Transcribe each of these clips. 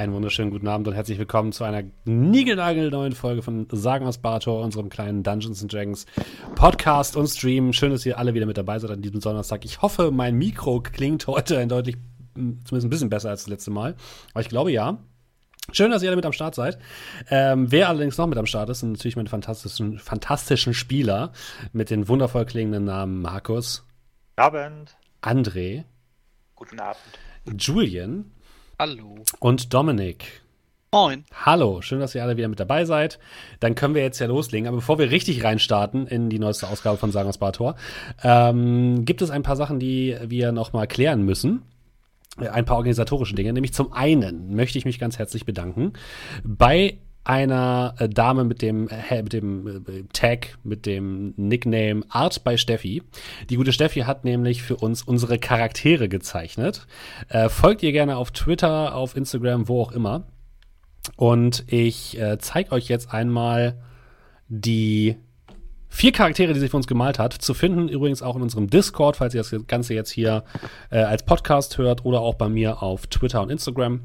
Einen wunderschönen guten Abend und herzlich willkommen zu einer niegelnagelneuen Folge von Sagen aus Bartor, unserem kleinen Dungeons Dragons Podcast und Stream. Schön, dass ihr alle wieder mit dabei seid an diesem Donnerstag. Ich hoffe, mein Mikro klingt heute ein deutlich, zumindest ein bisschen besser als das letzte Mal. Aber ich glaube ja. Schön, dass ihr alle mit am Start seid. Ähm, wer allerdings noch mit am Start ist, sind natürlich meine fantastischen, fantastischen Spieler mit den wundervoll klingenden Namen Markus. Abend. André. Guten Abend. Julian. Hallo. Und Dominik. Moin. Hallo, schön, dass ihr alle wieder mit dabei seid. Dann können wir jetzt ja loslegen. Aber bevor wir richtig reinstarten in die neueste Ausgabe von Sagen aus Bartor, ähm, gibt es ein paar Sachen, die wir noch mal klären müssen ein paar organisatorische Dinge. Nämlich zum einen möchte ich mich ganz herzlich bedanken bei einer äh, Dame mit dem, äh, mit dem äh, Tag, mit dem Nickname Art bei Steffi. Die gute Steffi hat nämlich für uns unsere Charaktere gezeichnet. Äh, folgt ihr gerne auf Twitter, auf Instagram, wo auch immer. Und ich zeige euch jetzt einmal die vier Charaktere, die sie für uns gemalt hat. Zu finden übrigens auch in unserem Discord, falls ihr das Ganze jetzt hier als Podcast hört oder auch bei mir auf Twitter und Instagram.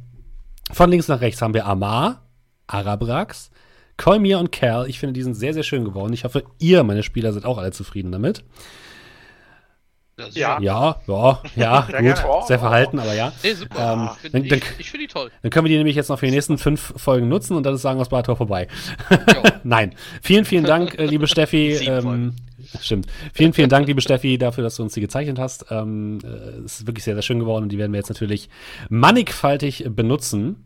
Von links nach rechts haben wir Amar, Arabrax, Kolmir und Cal. Ich finde, die sind sehr, sehr schön geworden. Ich hoffe, ihr, meine Spieler, seid auch alle zufrieden damit. Ja, ja, ja, ja sehr gut. Gerne. Sehr verhalten, aber ja. Nee, super. Ähm, ich finde dann, ich, find die toll. Dann können wir die nämlich jetzt noch für die nächsten fünf Folgen nutzen und dann ist Sagen aus Bartor vorbei. Nein. Vielen, vielen Dank, äh, liebe Steffi. Ähm, stimmt. Vielen, vielen Dank, liebe Steffi, dafür, dass du uns die gezeichnet hast. Ähm, äh, es ist wirklich sehr, sehr schön geworden und die werden wir jetzt natürlich mannigfaltig benutzen.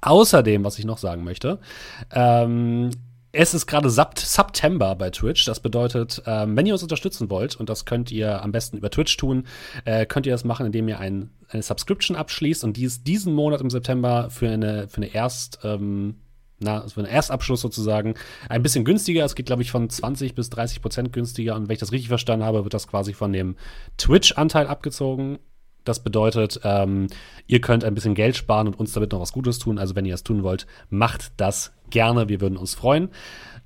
Außerdem, was ich noch sagen möchte, ähm, es ist gerade September bei Twitch. Das bedeutet, ähm, wenn ihr uns unterstützen wollt, und das könnt ihr am besten über Twitch tun, äh, könnt ihr das machen, indem ihr ein, eine Subscription abschließt und dies diesen Monat im September für eine, für eine Erst, ähm, na, für einen Erstabschluss sozusagen ein bisschen günstiger. Es geht, glaube ich, von 20 bis 30 Prozent günstiger. Und wenn ich das richtig verstanden habe, wird das quasi von dem Twitch-Anteil abgezogen. Das bedeutet, ähm, ihr könnt ein bisschen Geld sparen und uns damit noch was Gutes tun. Also wenn ihr das tun wollt, macht das gerne. Wir würden uns freuen.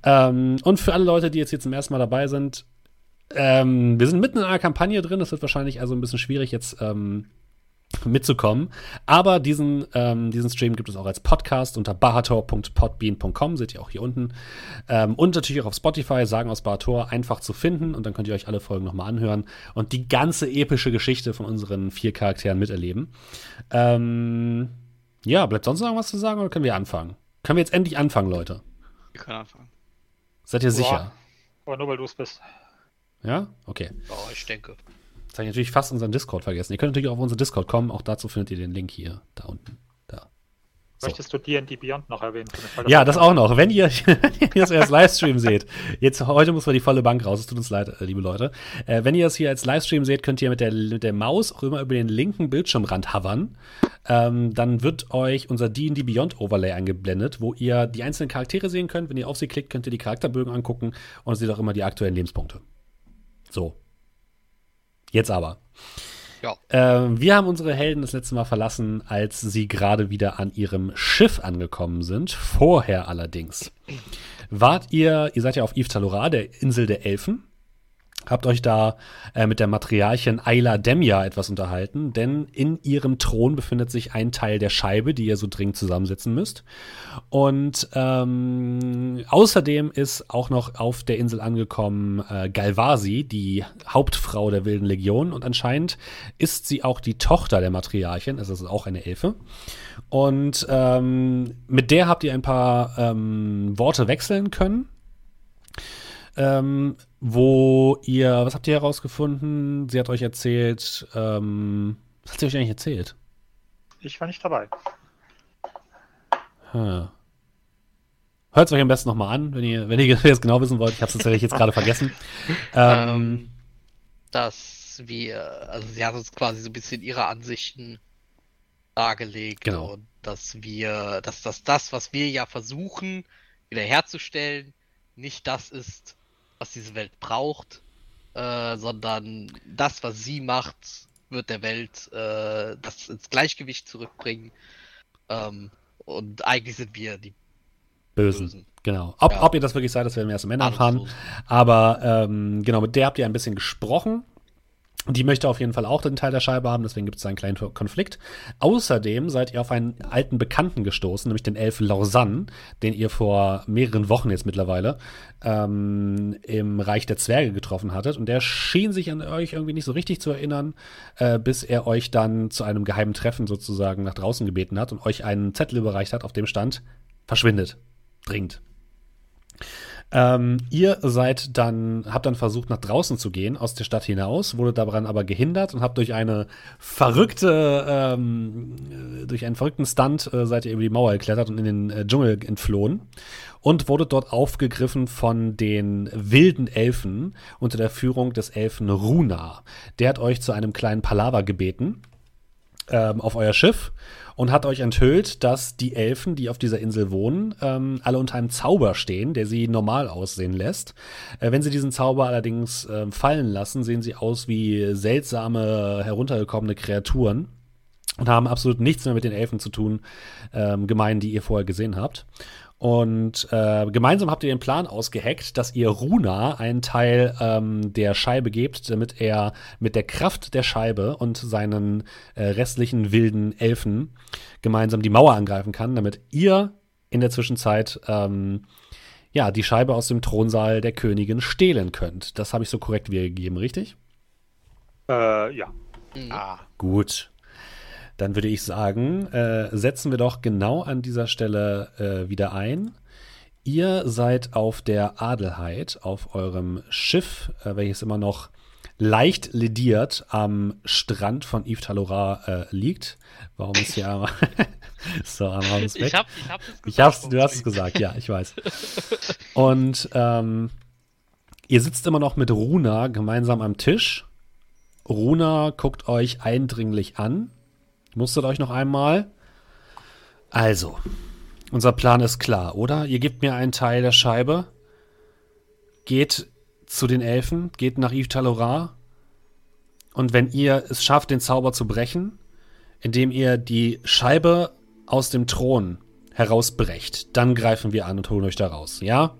Ähm, und für alle Leute, die jetzt hier zum ersten Mal dabei sind, ähm, wir sind mitten in einer Kampagne drin. Das wird wahrscheinlich also ein bisschen schwierig jetzt ähm, mitzukommen. Aber diesen, ähm, diesen Stream gibt es auch als Podcast unter bahator.podbean.com, seht ihr auch hier unten. Ähm, und natürlich auch auf Spotify, sagen aus Bahator, einfach zu finden. Und dann könnt ihr euch alle Folgen nochmal anhören und die ganze epische Geschichte von unseren vier Charakteren miterleben. Ähm, ja, bleibt sonst noch was zu sagen oder können wir anfangen? Können wir jetzt endlich anfangen, Leute? Wir können anfangen. Seid ihr sicher? Aber nur weil du es bist. Ja? Okay. Oh, ich denke. Jetzt habe ich natürlich fast unseren Discord vergessen. Ihr könnt natürlich auch auf unseren Discord kommen. Auch dazu findet ihr den Link hier, da unten. Da. So. Möchtest du D&D Beyond noch erwähnen? Ja, das auch noch. Wenn ihr, wenn ihr das als Livestream seht, jetzt heute muss man die volle Bank raus. Es tut uns leid, äh, liebe Leute. Äh, wenn ihr das hier als Livestream seht, könnt ihr mit der, mit der Maus auch immer über den linken Bildschirmrand hovern. Ähm, dann wird euch unser D&D Beyond Overlay eingeblendet, wo ihr die einzelnen Charaktere sehen könnt. Wenn ihr auf sie klickt, könnt ihr die Charakterbögen angucken und seht auch immer die aktuellen Lebenspunkte. So, Jetzt aber. Ja. Äh, wir haben unsere Helden das letzte Mal verlassen, als sie gerade wieder an ihrem Schiff angekommen sind. Vorher allerdings. Wart ihr, ihr seid ja auf Yves Talora, der Insel der Elfen habt euch da äh, mit der Matriarchin Ayla Demja etwas unterhalten, denn in ihrem Thron befindet sich ein Teil der Scheibe, die ihr so dringend zusammensetzen müsst. Und ähm, außerdem ist auch noch auf der Insel angekommen äh, Galvasi, die Hauptfrau der Wilden Legion. Und anscheinend ist sie auch die Tochter der Matriarchin, also ist auch eine Elfe. Und ähm, mit der habt ihr ein paar ähm, Worte wechseln können ähm, wo ihr, was habt ihr herausgefunden? Sie hat euch erzählt, ähm, was hat sie euch eigentlich erzählt? Ich war nicht dabei. Hm. Hört es euch am besten nochmal an, wenn ihr, wenn ihr das genau wissen wollt. Ich habe es tatsächlich jetzt gerade vergessen. Ähm, ähm, dass wir, also sie hat uns quasi so ein bisschen ihre Ansichten dargelegt. Genau. Und dass wir, dass das, das, was wir ja versuchen, wiederherzustellen, nicht das ist, was diese Welt braucht, äh, sondern das, was sie macht, wird der Welt äh, das ins Gleichgewicht zurückbringen. Ähm, und eigentlich sind wir die Bösen. Bösen. Genau. Ob, ja. ob, ihr das wirklich seid, das werden wir erst am Ende erfahren. Aber ähm, genau, mit der habt ihr ein bisschen gesprochen. Die möchte auf jeden Fall auch den Teil der Scheibe haben, deswegen gibt es einen kleinen Konflikt. Außerdem seid ihr auf einen alten Bekannten gestoßen, nämlich den Elf Lausanne, den ihr vor mehreren Wochen jetzt mittlerweile ähm, im Reich der Zwerge getroffen hattet. Und der schien sich an euch irgendwie nicht so richtig zu erinnern, äh, bis er euch dann zu einem geheimen Treffen sozusagen nach draußen gebeten hat und euch einen Zettel überreicht hat, auf dem stand, verschwindet. Dringend. Ähm, ihr seid dann, habt dann versucht, nach draußen zu gehen, aus der Stadt hinaus, wurde daran aber gehindert und habt durch eine verrückte, ähm, durch einen verrückten Stunt äh, seid ihr über die Mauer geklettert und in den äh, Dschungel entflohen und wurde dort aufgegriffen von den wilden Elfen unter der Führung des Elfen Runa. Der hat euch zu einem kleinen Palaver gebeten ähm, auf euer Schiff und hat euch enthüllt, dass die Elfen, die auf dieser Insel wohnen, ähm, alle unter einem Zauber stehen, der sie normal aussehen lässt. Äh, wenn sie diesen Zauber allerdings äh, fallen lassen, sehen sie aus wie seltsame, heruntergekommene Kreaturen und haben absolut nichts mehr mit den Elfen zu tun, ähm, gemein, die ihr vorher gesehen habt. Und äh, gemeinsam habt ihr den Plan ausgeheckt, dass ihr Runa einen Teil ähm, der Scheibe gebt, damit er mit der Kraft der Scheibe und seinen äh, restlichen wilden Elfen gemeinsam die Mauer angreifen kann, damit ihr in der Zwischenzeit ähm, ja die Scheibe aus dem Thronsaal der Königin stehlen könnt. Das habe ich so korrekt wiedergegeben, richtig? Äh, ja. Mhm. Ah, gut dann würde ich sagen, äh, setzen wir doch genau an dieser Stelle äh, wieder ein. Ihr seid auf der Adelheid, auf eurem Schiff, äh, welches immer noch leicht lediert am Strand von Yves Talora äh, liegt. Warum ist hier einmal. so, einmal ist weg. Ich, hab, ich, hab gesagt, ich hab's, du hast es gesagt, ja, ich weiß. Und ähm, ihr sitzt immer noch mit Runa gemeinsam am Tisch. Runa guckt euch eindringlich an Musstet euch noch einmal. Also, unser Plan ist klar, oder? Ihr gebt mir einen Teil der Scheibe, geht zu den Elfen, geht nach Yves Talora und wenn ihr es schafft, den Zauber zu brechen, indem ihr die Scheibe aus dem Thron herausbrecht, dann greifen wir an und holen euch da raus, ja?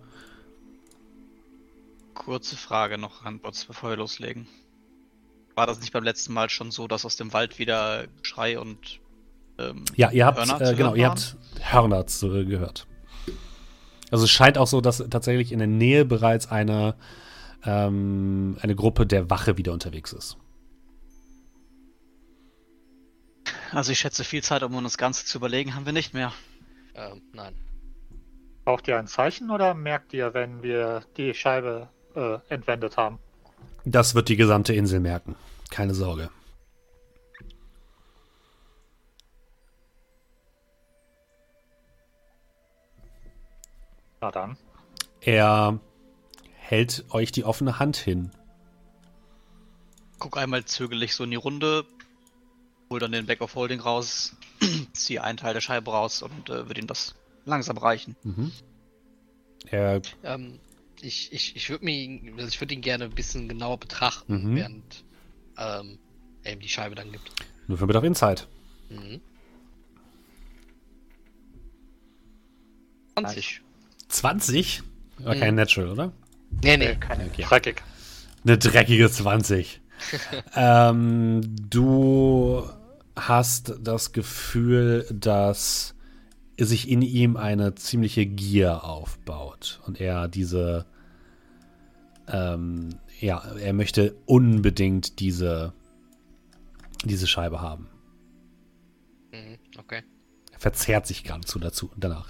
Kurze Frage noch, Randbots, bevor wir loslegen. War das nicht beim letzten Mal schon so, dass aus dem Wald wieder Schrei und ähm, Ja, ihr habt, äh, genau, ihr habt Hörner zu, äh, gehört. Also es scheint auch so, dass tatsächlich in der Nähe bereits eine, ähm, eine Gruppe der Wache wieder unterwegs ist. Also ich schätze, viel Zeit, um uns das Ganze zu überlegen, haben wir nicht mehr. Ähm, nein. Braucht ihr ein Zeichen oder merkt ihr, wenn wir die Scheibe äh, entwendet haben? Das wird die gesamte Insel merken. Keine Sorge. Na dann. Er hält euch die offene Hand hin. Guck einmal zögerlich so in die Runde, hol dann den Back of Holding raus, ziehe einen Teil der Scheibe raus und äh, würde ihm das langsam reichen. Mhm. Er ähm, ich, ich, ich würde mir, also ich würde ihn gerne ein bisschen genauer betrachten, mhm. während ähm, er ihm die Scheibe dann gibt. Nur für auf Insight. Mhm. 20. 20? War mhm. kein Natural, oder? Nee, nee, keine. Okay. Dreckig. Eine dreckige 20. ähm, du hast das Gefühl, dass sich in ihm eine ziemliche Gier aufbaut und er diese, ähm, ja, er möchte unbedingt diese, diese Scheibe haben. Mhm, okay. Er verzerrt sich geradezu dazu danach.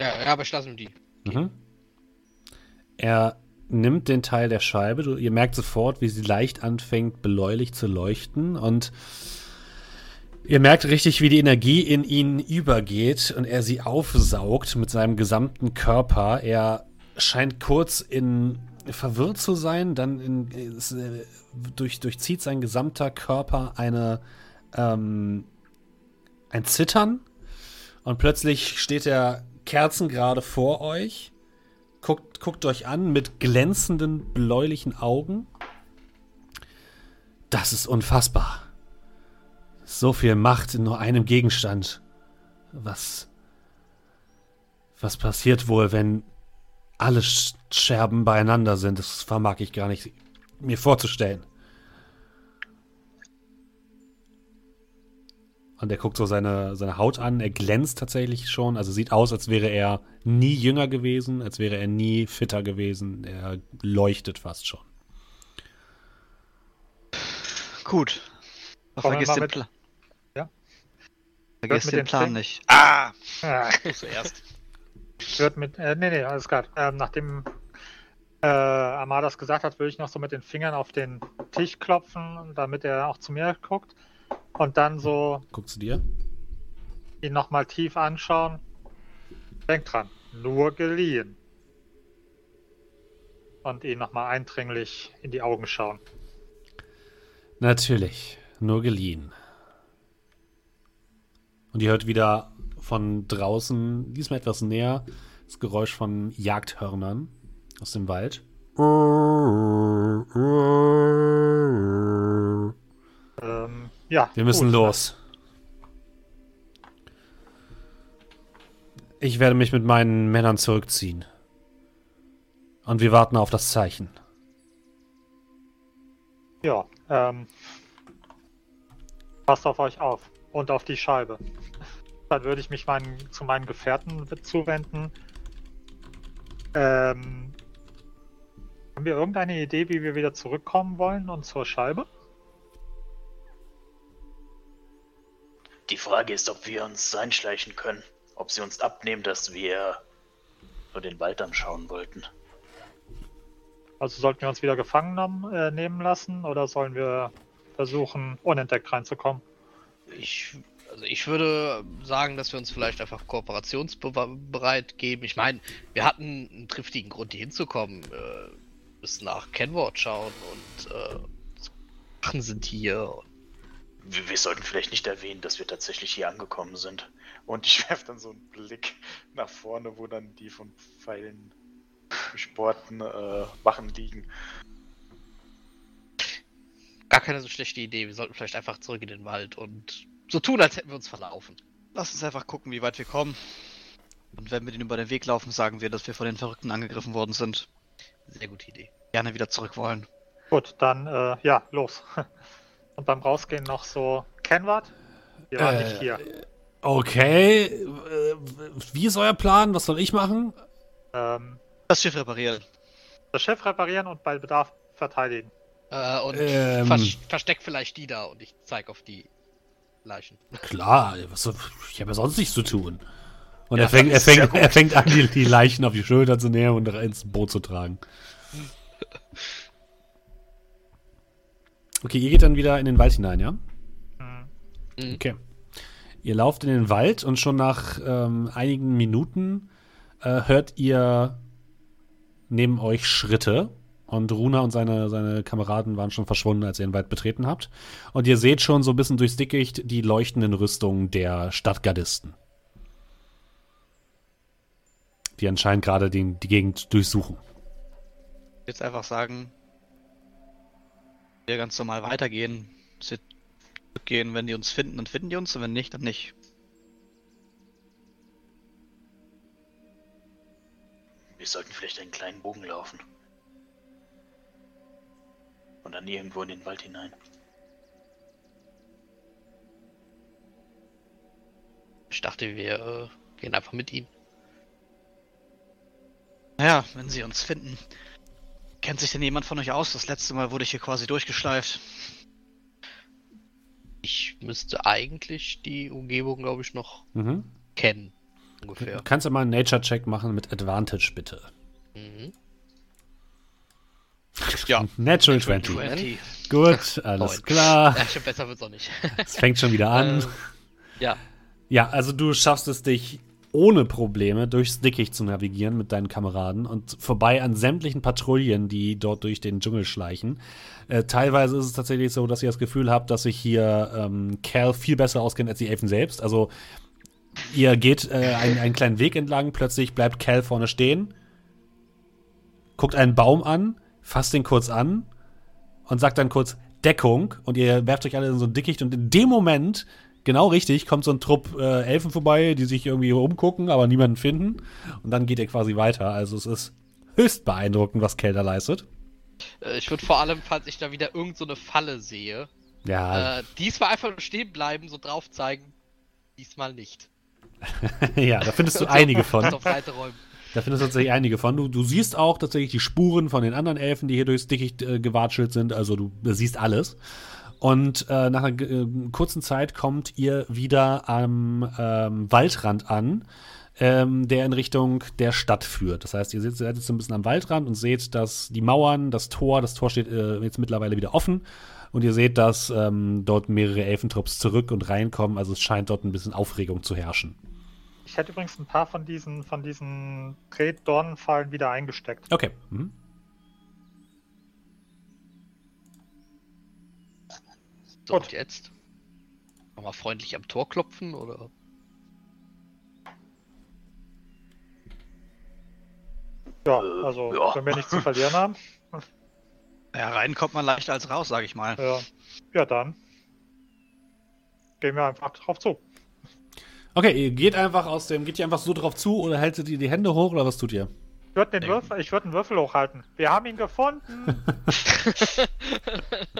Ja, ja aber ich lasse ihm die. Mhm. Er nimmt den Teil der Scheibe. Du, ihr merkt sofort, wie sie leicht anfängt, bläulich zu leuchten und Ihr merkt richtig, wie die Energie in ihn übergeht und er sie aufsaugt mit seinem gesamten Körper. Er scheint kurz in verwirrt zu sein, dann in, es, äh, durch, durchzieht sein gesamter Körper eine ähm, ein Zittern und plötzlich steht er kerzengerade vor euch, guckt, guckt euch an mit glänzenden bläulichen Augen. Das ist unfassbar. So viel Macht in nur einem Gegenstand. Was. Was passiert wohl, wenn alle Scherben beieinander sind? Das vermag ich gar nicht mir vorzustellen. Und er guckt so seine, seine Haut an. Er glänzt tatsächlich schon. Also sieht aus, als wäre er nie jünger gewesen, als wäre er nie fitter gewesen. Er leuchtet fast schon. Gut. vergiss den Plan. Vergiss den, den Plan Fing nicht. Ah! ah. Zuerst. Wird mit. Äh, nee, nee, alles klar. Ähm, nachdem äh, Amadas gesagt hat, würde ich noch so mit den Fingern auf den Tisch klopfen, damit er auch zu mir guckt. Und dann so. Guckst du dir? Ihn nochmal tief anschauen. Denk dran, nur geliehen. Und ihn nochmal eindringlich in die Augen schauen. Natürlich, nur geliehen. Und ihr hört wieder von draußen, diesmal etwas näher, das Geräusch von Jagdhörnern aus dem Wald. Ähm, ja. Wir müssen gut. los. Ich werde mich mit meinen Männern zurückziehen. Und wir warten auf das Zeichen. Ja, ähm. Passt auf euch auf. Und auf die Scheibe. Dann würde ich mich meinen, zu meinen Gefährten zuwenden. Ähm, haben wir irgendeine Idee, wie wir wieder zurückkommen wollen und zur Scheibe? Die Frage ist, ob wir uns einschleichen können. Ob sie uns abnehmen, dass wir nur den Wald anschauen wollten. Also sollten wir uns wieder gefangen äh, nehmen lassen oder sollen wir versuchen, unentdeckt reinzukommen? Ich also ich würde sagen, dass wir uns vielleicht einfach kooperationsbereit geben. Ich meine, wir hatten einen triftigen Grund, hier hinzukommen. Äh, müssen nach Kenward schauen und äh, Sachen sind hier. Wir, wir, sollten vielleicht nicht erwähnen, dass wir tatsächlich hier angekommen sind. Und ich werfe dann so einen Blick nach vorne, wo dann die von Pfeilen besporten äh, Wachen liegen. Gar keine so schlechte Idee. Wir sollten vielleicht einfach zurück in den Wald und so tun, als hätten wir uns verlaufen. Lass uns einfach gucken, wie weit wir kommen. Und wenn wir den über den Weg laufen, sagen wir, dass wir von den Verrückten angegriffen worden sind. Sehr gute Idee. Gerne wieder zurück wollen. Gut, dann, äh, ja, los. Und beim Rausgehen noch so, Kenward? Wir waren äh, nicht hier. Okay. Äh, wie ist euer Plan? Was soll ich machen? Ähm, das Schiff reparieren. Das Schiff reparieren und bei Bedarf verteidigen. Äh, und ähm, vers versteck vielleicht die da und ich zeig auf die Leichen. Klar, was, ich habe ja sonst nichts zu tun. Und ja, er, fängt, er, fängt, er fängt an, die, die, Leichen auf die Schulter zu nehmen und ins Boot zu tragen. Okay, ihr geht dann wieder in den Wald hinein, ja? Mhm. Okay. Ihr lauft in den Wald und schon nach ähm, einigen Minuten äh, hört ihr neben euch Schritte und Runa und seine, seine Kameraden waren schon verschwunden, als ihr den Wald betreten habt. Und ihr seht schon so ein bisschen durchs Dickicht die leuchtenden Rüstungen der Stadtgardisten. Die anscheinend gerade die, die Gegend durchsuchen. Jetzt einfach sagen, wir ganz normal weitergehen. Zurückgehen, wenn die uns finden, dann finden die uns, und wenn nicht, dann nicht. Wir sollten vielleicht einen kleinen Bogen laufen. Und dann irgendwo in den Wald hinein. Ich dachte, wir äh, gehen einfach mit ihm. Naja, wenn sie uns finden. Kennt sich denn jemand von euch aus? Das letzte Mal wurde ich hier quasi durchgeschleift. Ich müsste eigentlich die Umgebung, glaube ich, noch mhm. kennen. Ungefähr. Kannst du mal einen Nature-Check machen mit Advantage, bitte? Mhm. Ja. Natural 20. 20. Gut, alles Neun. klar. Ja, schon besser wird's auch nicht. Es fängt schon wieder an. Äh, ja. Ja, also du schaffst es dich ohne Probleme durchs Dickicht zu navigieren mit deinen Kameraden und vorbei an sämtlichen Patrouillen, die dort durch den Dschungel schleichen. Äh, teilweise ist es tatsächlich so, dass ihr das Gefühl habt, dass sich hier ähm, Cal viel besser auskennt als die Elfen selbst. Also ihr geht äh, einen, einen kleinen Weg entlang, plötzlich bleibt Cal vorne stehen, guckt einen Baum an, fasst den kurz an und sagt dann kurz Deckung und ihr werft euch alle in so ein Dickicht und in dem Moment, genau richtig, kommt so ein Trupp äh, Elfen vorbei, die sich irgendwie umgucken, aber niemanden finden und dann geht ihr quasi weiter. Also es ist höchst beeindruckend, was Kelder leistet. Äh, Ich würde vor allem, falls ich da wieder irgend so eine Falle sehe, Ja, äh, diesmal einfach nur stehen bleiben, so drauf zeigen. Diesmal nicht. ja, da findest du einige von. Auf Seite räumen. Da findest du tatsächlich einige von. Du, du siehst auch tatsächlich die Spuren von den anderen Elfen, die hier durchs Dickicht äh, gewatschelt sind. Also du siehst alles. Und äh, nach einer äh, kurzen Zeit kommt ihr wieder am ähm, Waldrand an, ähm, der in Richtung der Stadt führt. Das heißt, ihr seid seid jetzt ein bisschen am Waldrand und seht, dass die Mauern, das Tor, das Tor steht äh, jetzt mittlerweile wieder offen. Und ihr seht, dass ähm, dort mehrere Elfentrupps zurück und reinkommen. Also es scheint dort ein bisschen Aufregung zu herrschen. Ich hätte übrigens ein paar von diesen, von diesen Tretdornenfallen wieder eingesteckt. Okay. Mhm. So, Gut. und jetzt? Nochmal freundlich am Tor klopfen oder? Ja, Äh, also ja. wenn wir nichts zu verlieren haben. Ja, rein kommt man leichter als raus, sag ich mal. Ja, ja dann gehen wir einfach drauf zu. Okay, ihr geht einfach aus dem, geht ihr einfach so drauf zu oder haltet ihr die Hände hoch oder was tut ihr? Ich würde den Nee. Würfel, ich würde einen Würfel hochhalten. Wir haben ihn gefunden.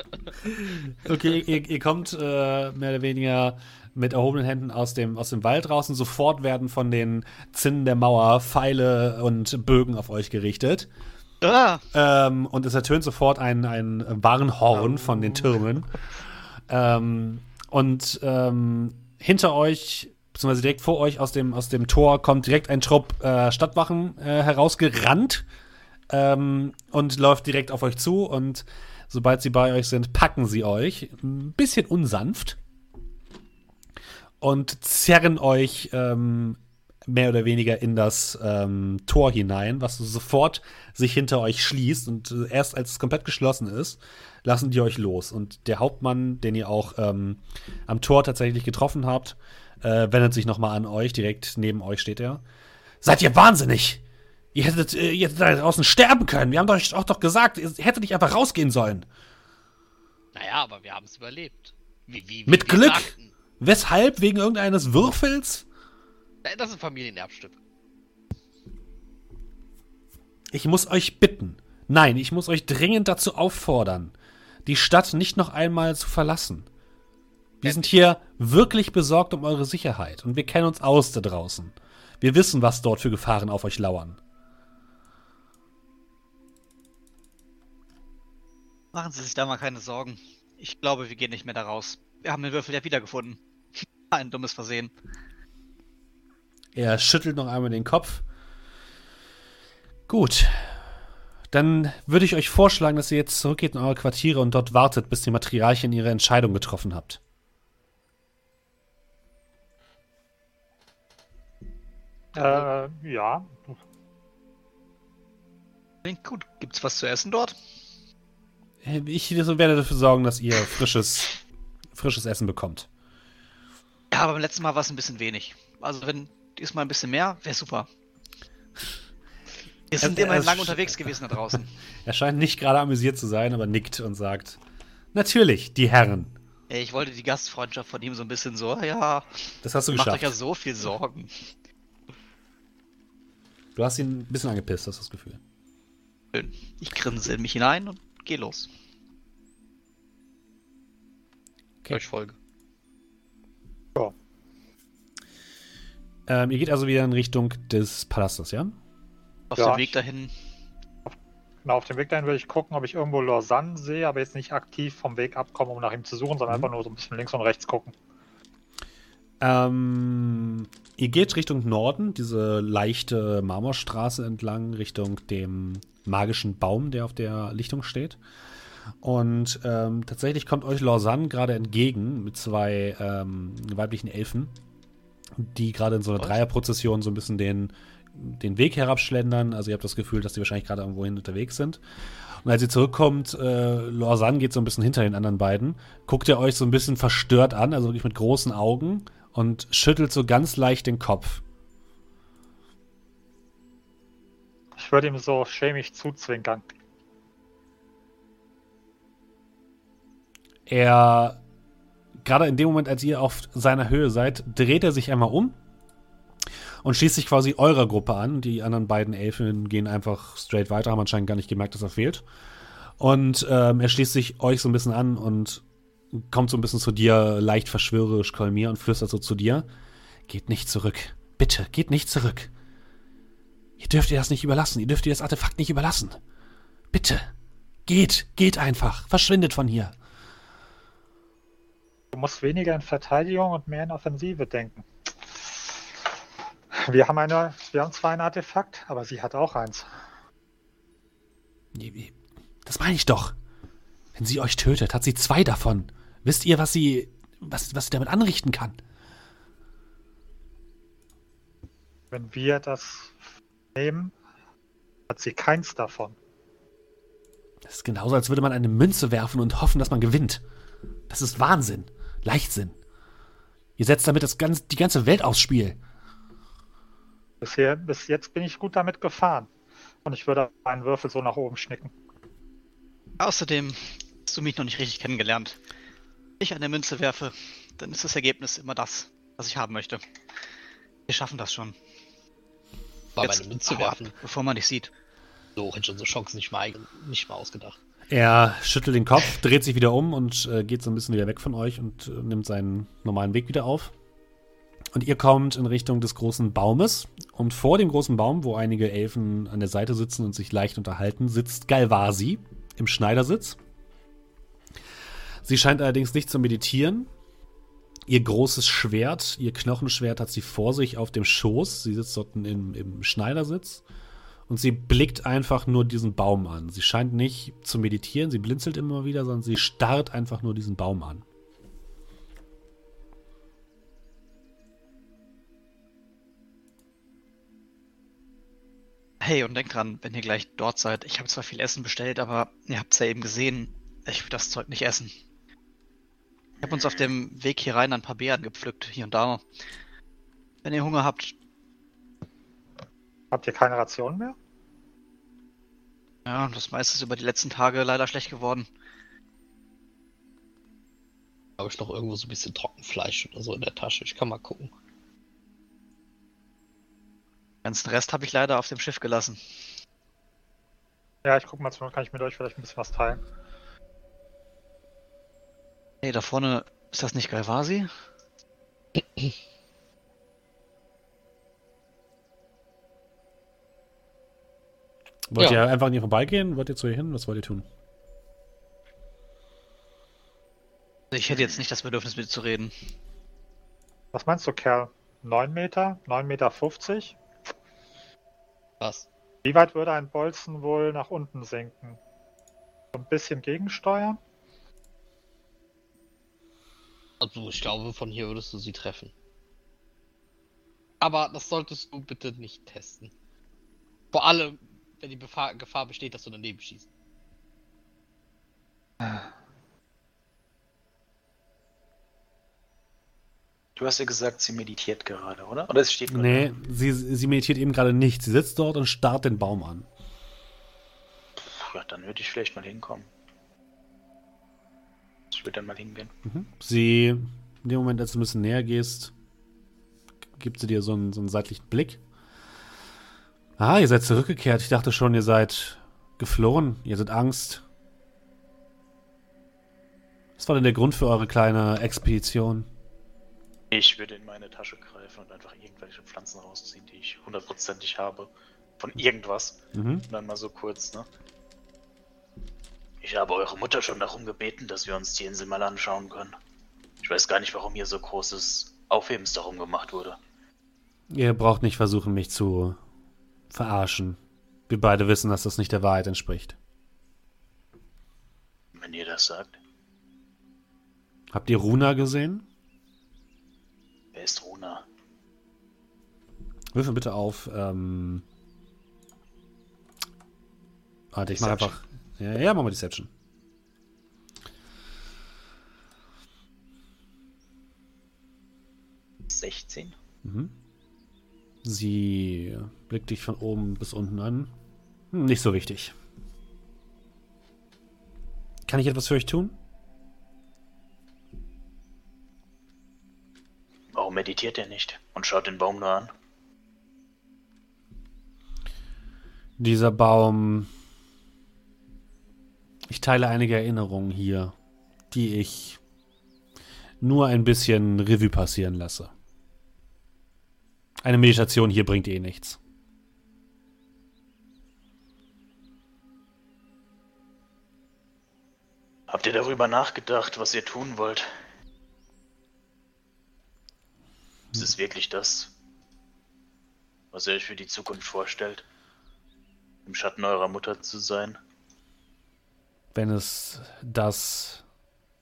Okay, ihr, ihr kommt äh, mehr oder weniger mit erhobenen Händen aus dem, aus dem Wald draußen. Sofort werden von den Zinnen der Mauer Pfeile und Bögen auf euch gerichtet. Ah, Ähm, und es ertönt sofort ein, ein Warnhorn von den Türmen. Ähm, und ähm, hinter euch, beziehungsweise direkt vor euch aus dem, aus dem Tor, kommt direkt ein Trupp äh, Stadtwachen äh, herausgerannt ähm, und läuft direkt auf euch zu. Und sobald sie bei euch sind, packen sie euch. Ein bisschen unsanft. Und zerren euch ähm, mehr oder weniger in das ähm, Tor hinein, was sofort sich hinter euch schließt. Und äh, erst als es komplett geschlossen ist, lassen die euch los. Und der Hauptmann, den ihr auch ähm, am Tor tatsächlich getroffen habt, äh, wendet sich nochmal an euch. Direkt neben euch steht er. Seid ihr wahnsinnig? Ihr hättet, äh, ihr hättet da draußen sterben können. Wir haben euch auch doch gesagt, ihr hättet nicht einfach rausgehen sollen. Naja, aber wir haben es überlebt. Wie, wie, wie Mit Glück. sagten. Weshalb? Wegen irgendeines Würfels? Das ist ein Familienerbstück. Ich muss euch bitten. Nein, ich muss euch dringend dazu auffordern, die Stadt nicht noch einmal zu verlassen. Wir sind hier wirklich besorgt um eure Sicherheit und wir kennen uns aus da draußen. Wir wissen, was dort für Gefahren auf euch lauern. machen Sie sich da mal keine Sorgen. Ich glaube, wir gehen nicht mehr da raus. Wir haben den Würfel ja wiedergefunden. Ein dummes Versehen. Er schüttelt noch einmal den Kopf. Gut. Dann würde ich euch vorschlagen, dass ihr jetzt zurückgeht in eure Quartiere und dort wartet, bis die Matriarchin ihre Entscheidung getroffen habt. Äh, ja, Klingt gut. Gibt's was zu essen dort? Ich werde dafür sorgen, dass ihr frisches, frisches Essen bekommt. Ja, aber beim letzten Mal war es ein bisschen wenig. Also wenn diesmal ein bisschen mehr, wäre super. Wir sind Er- immerhin er- lang unterwegs gewesen da draußen. Er scheint nicht gerade amüsiert zu sein, aber nickt und sagt: Natürlich, die Herren. Ich wollte die Gastfreundschaft von ihm so ein bisschen so, ja, Das hast du macht euch geschafft. ja so viel Sorgen. Du hast ihn ein bisschen angepisst, hast du das Gefühl. Schön. Ich grinse in mich hinein und geh los. Okay. Euch folge. Ähm, ihr geht also wieder in Richtung des Palastes, ja? Auf Ja, dem Weg ich- dahin. genau, auf dem Weg dahin würde ich gucken, ob ich irgendwo Lausanne sehe, aber jetzt nicht aktiv vom Weg abkommen, um nach ihm zu suchen, sondern Mhm. einfach nur so ein bisschen links und rechts gucken. Ähm, ihr geht Richtung Norden, diese leichte Marmorstraße entlang, Richtung dem magischen Baum, der auf der Lichtung steht. Und ähm, tatsächlich kommt euch Lausanne gerade entgegen mit zwei ähm, weiblichen Elfen, die gerade in so einer? Dreierprozession so ein bisschen den, den Weg herabschlendern. Also ihr habt das Gefühl, dass die wahrscheinlich gerade irgendwohin unterwegs sind. Und als ihr zurückkommt, äh, Lausanne geht so ein bisschen hinter den anderen beiden, guckt ihr euch so ein bisschen verstört an, also wirklich mit großen Augen und schüttelt so ganz leicht den Kopf. Ich würde ihm so schämig zuzwinkern. Er, gerade in dem Moment, als ihr auf seiner Höhe seid, dreht er sich einmal um und schließt sich quasi eurer Gruppe an. Die anderen beiden Elfen gehen einfach straight weiter, haben anscheinend gar nicht gemerkt, dass er fehlt. Und ähm, er schließt sich euch so ein bisschen an und kommt so ein bisschen zu dir, leicht verschwörerisch, Kolmir, und flüstert so zu dir. Geht nicht zurück. Bitte, geht nicht zurück. Ihr dürft ihr das nicht überlassen. Ihr dürft ihr das Artefakt nicht überlassen. Bitte. Geht, geht einfach. Verschwindet von hier. Du musst weniger in Verteidigung und mehr in Offensive denken. Wir haben eine, wir haben zwar ein Artefakt, aber sie hat auch eins. Das meine ich doch. Wenn sie euch tötet, hat sie zwei davon. Wisst ihr, was sie, was, was sie damit anrichten kann? Wenn wir das nehmen, hat sie keins davon. Das ist genauso, als würde man eine Münze werfen und hoffen, dass man gewinnt. Das ist Wahnsinn. Leichtsinn. Ihr setzt damit das ganze, die ganze Welt aufs Spiel. Bisher, bis jetzt bin ich gut damit gefahren. Und ich würde einen Würfel so nach oben schnicken. Außerdem hast du mich noch nicht richtig kennengelernt. Wenn ich eine Münze werfe, dann ist das Ergebnis immer das, was ich haben möchte. Wir schaffen das schon. War Jetzt, eine Münze werfen. Ab, bevor man dich sieht. So hätte ich unsere Chancen nicht mal, nicht mal ausgedacht. Er schüttelt den Kopf, dreht sich wieder um und äh, geht so ein bisschen wieder weg von euch und äh, nimmt seinen normalen Weg wieder auf. Und ihr kommt in Richtung des großen Baumes. Und vor dem großen Baum, wo einige Elfen an der Seite sitzen und sich leicht unterhalten, sitzt Galvasi im Schneidersitz. Sie scheint allerdings nicht zu meditieren. Ihr großes Schwert, ihr Knochenschwert hat sie vor sich auf dem Schoß. Sie sitzt dort im, im Schneidersitz. Und sie blickt einfach nur diesen Baum an. Sie scheint nicht zu meditieren, sie blinzelt immer wieder, sondern sie starrt einfach nur diesen Baum an. Hey, und denkt dran, wenn ihr gleich dort seid, ich habe zwar viel Essen bestellt, aber ihr habt es ja eben gesehen, ich will das Zeug nicht essen. Ich habe uns auf dem Weg hier rein ein paar Beeren gepflückt, hier und da. Wenn ihr Hunger habt. Habt ihr keine Rationen mehr? Ja, das meiste ist über die letzten Tage leider schlecht geworden. Habe ich noch irgendwo so ein bisschen Trockenfleisch oder so in der Tasche. Ich kann mal gucken. Den ganzen Rest habe ich leider auf dem Schiff gelassen. Ja, ich guck mal, kann ich mit euch vielleicht ein bisschen was teilen. Hey, da vorne ist das nicht Galvasi? Wollt ja. ihr einfach an ihr vorbeigehen? Wollt ihr zu ihr hin? Was wollt ihr tun? Ich hätte jetzt nicht das Bedürfnis, mit zu reden. Was meinst du, Kerl? 9 Meter? 9 Meter 50? Was? Wie weit würde ein Bolzen wohl nach unten sinken? So ein bisschen gegensteuern? Also ich glaube, von hier würdest du sie treffen. Aber das solltest du bitte nicht testen. Vor allem, wenn die Gefahr, Gefahr besteht, dass du daneben schießt. Du hast ja gesagt, sie meditiert gerade, oder? Oder es steht Nee, sie, sie meditiert eben gerade nicht. Sie sitzt dort und starrt den Baum an. Ja, dann würde ich vielleicht mal hinkommen. Ich würde dann mal hingehen. Mhm. Sie, in dem Moment, als du ein bisschen näher gehst, gibt sie dir so einen, so einen seitlichen Blick. Ah, ihr seid zurückgekehrt. Ich dachte schon, ihr seid geflohen. Ihr seid Angst. Was war denn der Grund für eure kleine Expedition? Ich würde in meine Tasche greifen und einfach irgendwelche Pflanzen rausziehen, die ich hundertprozentig habe. Von irgendwas. Mhm. Und dann mal so kurz, ne? Ich habe eure Mutter schon darum gebeten, dass wir uns die Insel mal anschauen können. Ich weiß gar nicht, warum hier so großes Aufhebens darum gemacht wurde. Ihr braucht nicht versuchen, mich zu verarschen. Wir beide wissen, dass das nicht der Wahrheit entspricht. Wenn ihr das sagt. Habt ihr Runa gesehen? Wer ist Runa? Würfel bitte auf. Ähm... Warte, ich mach einfach. Ja, ja, machen wir Deception. Sechzehn. Mhm. Sie blickt dich von oben bis unten an. Hm, nicht so wichtig. Kann ich etwas für euch tun? Warum meditiert er nicht und schaut den Baum nur an? Dieser Baum Ich teile einige Erinnerungen hier, die ich nur ein bisschen Revue passieren lasse. Eine Meditation hier bringt eh nichts. Habt ihr darüber nachgedacht, was ihr tun wollt? Ist es wirklich das, was ihr euch für die Zukunft vorstellt? Im Schatten eurer Mutter zu sein? Wenn es das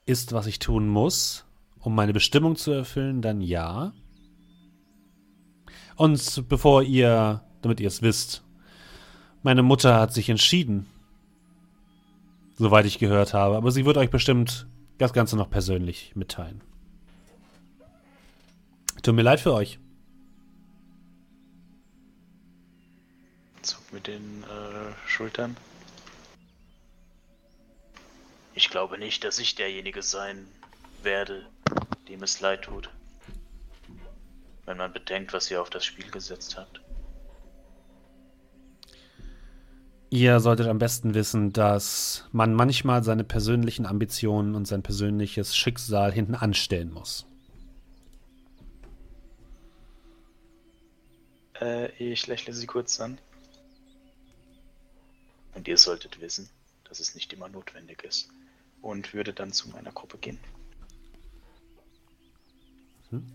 ist, was ich tun muss, um meine Bestimmung zu erfüllen, dann ja. Und bevor ihr, damit ihr es wisst, meine Mutter hat sich entschieden, soweit ich gehört habe, aber sie wird euch bestimmt das Ganze noch persönlich mitteilen. Tut mir leid für euch. Zug mit den äh, Schultern. Ich glaube nicht, dass ich derjenige sein werde, dem es leid tut. Wenn man bedenkt, was ihr auf das Spiel gesetzt habt. Ihr solltet am besten wissen, dass man manchmal seine persönlichen Ambitionen und sein persönliches Schicksal hinten anstellen muss. Äh, ich lächle sie kurz an. Und ihr solltet wissen, dass es nicht immer notwendig ist. Und würde dann zu meiner Gruppe gehen. Hm.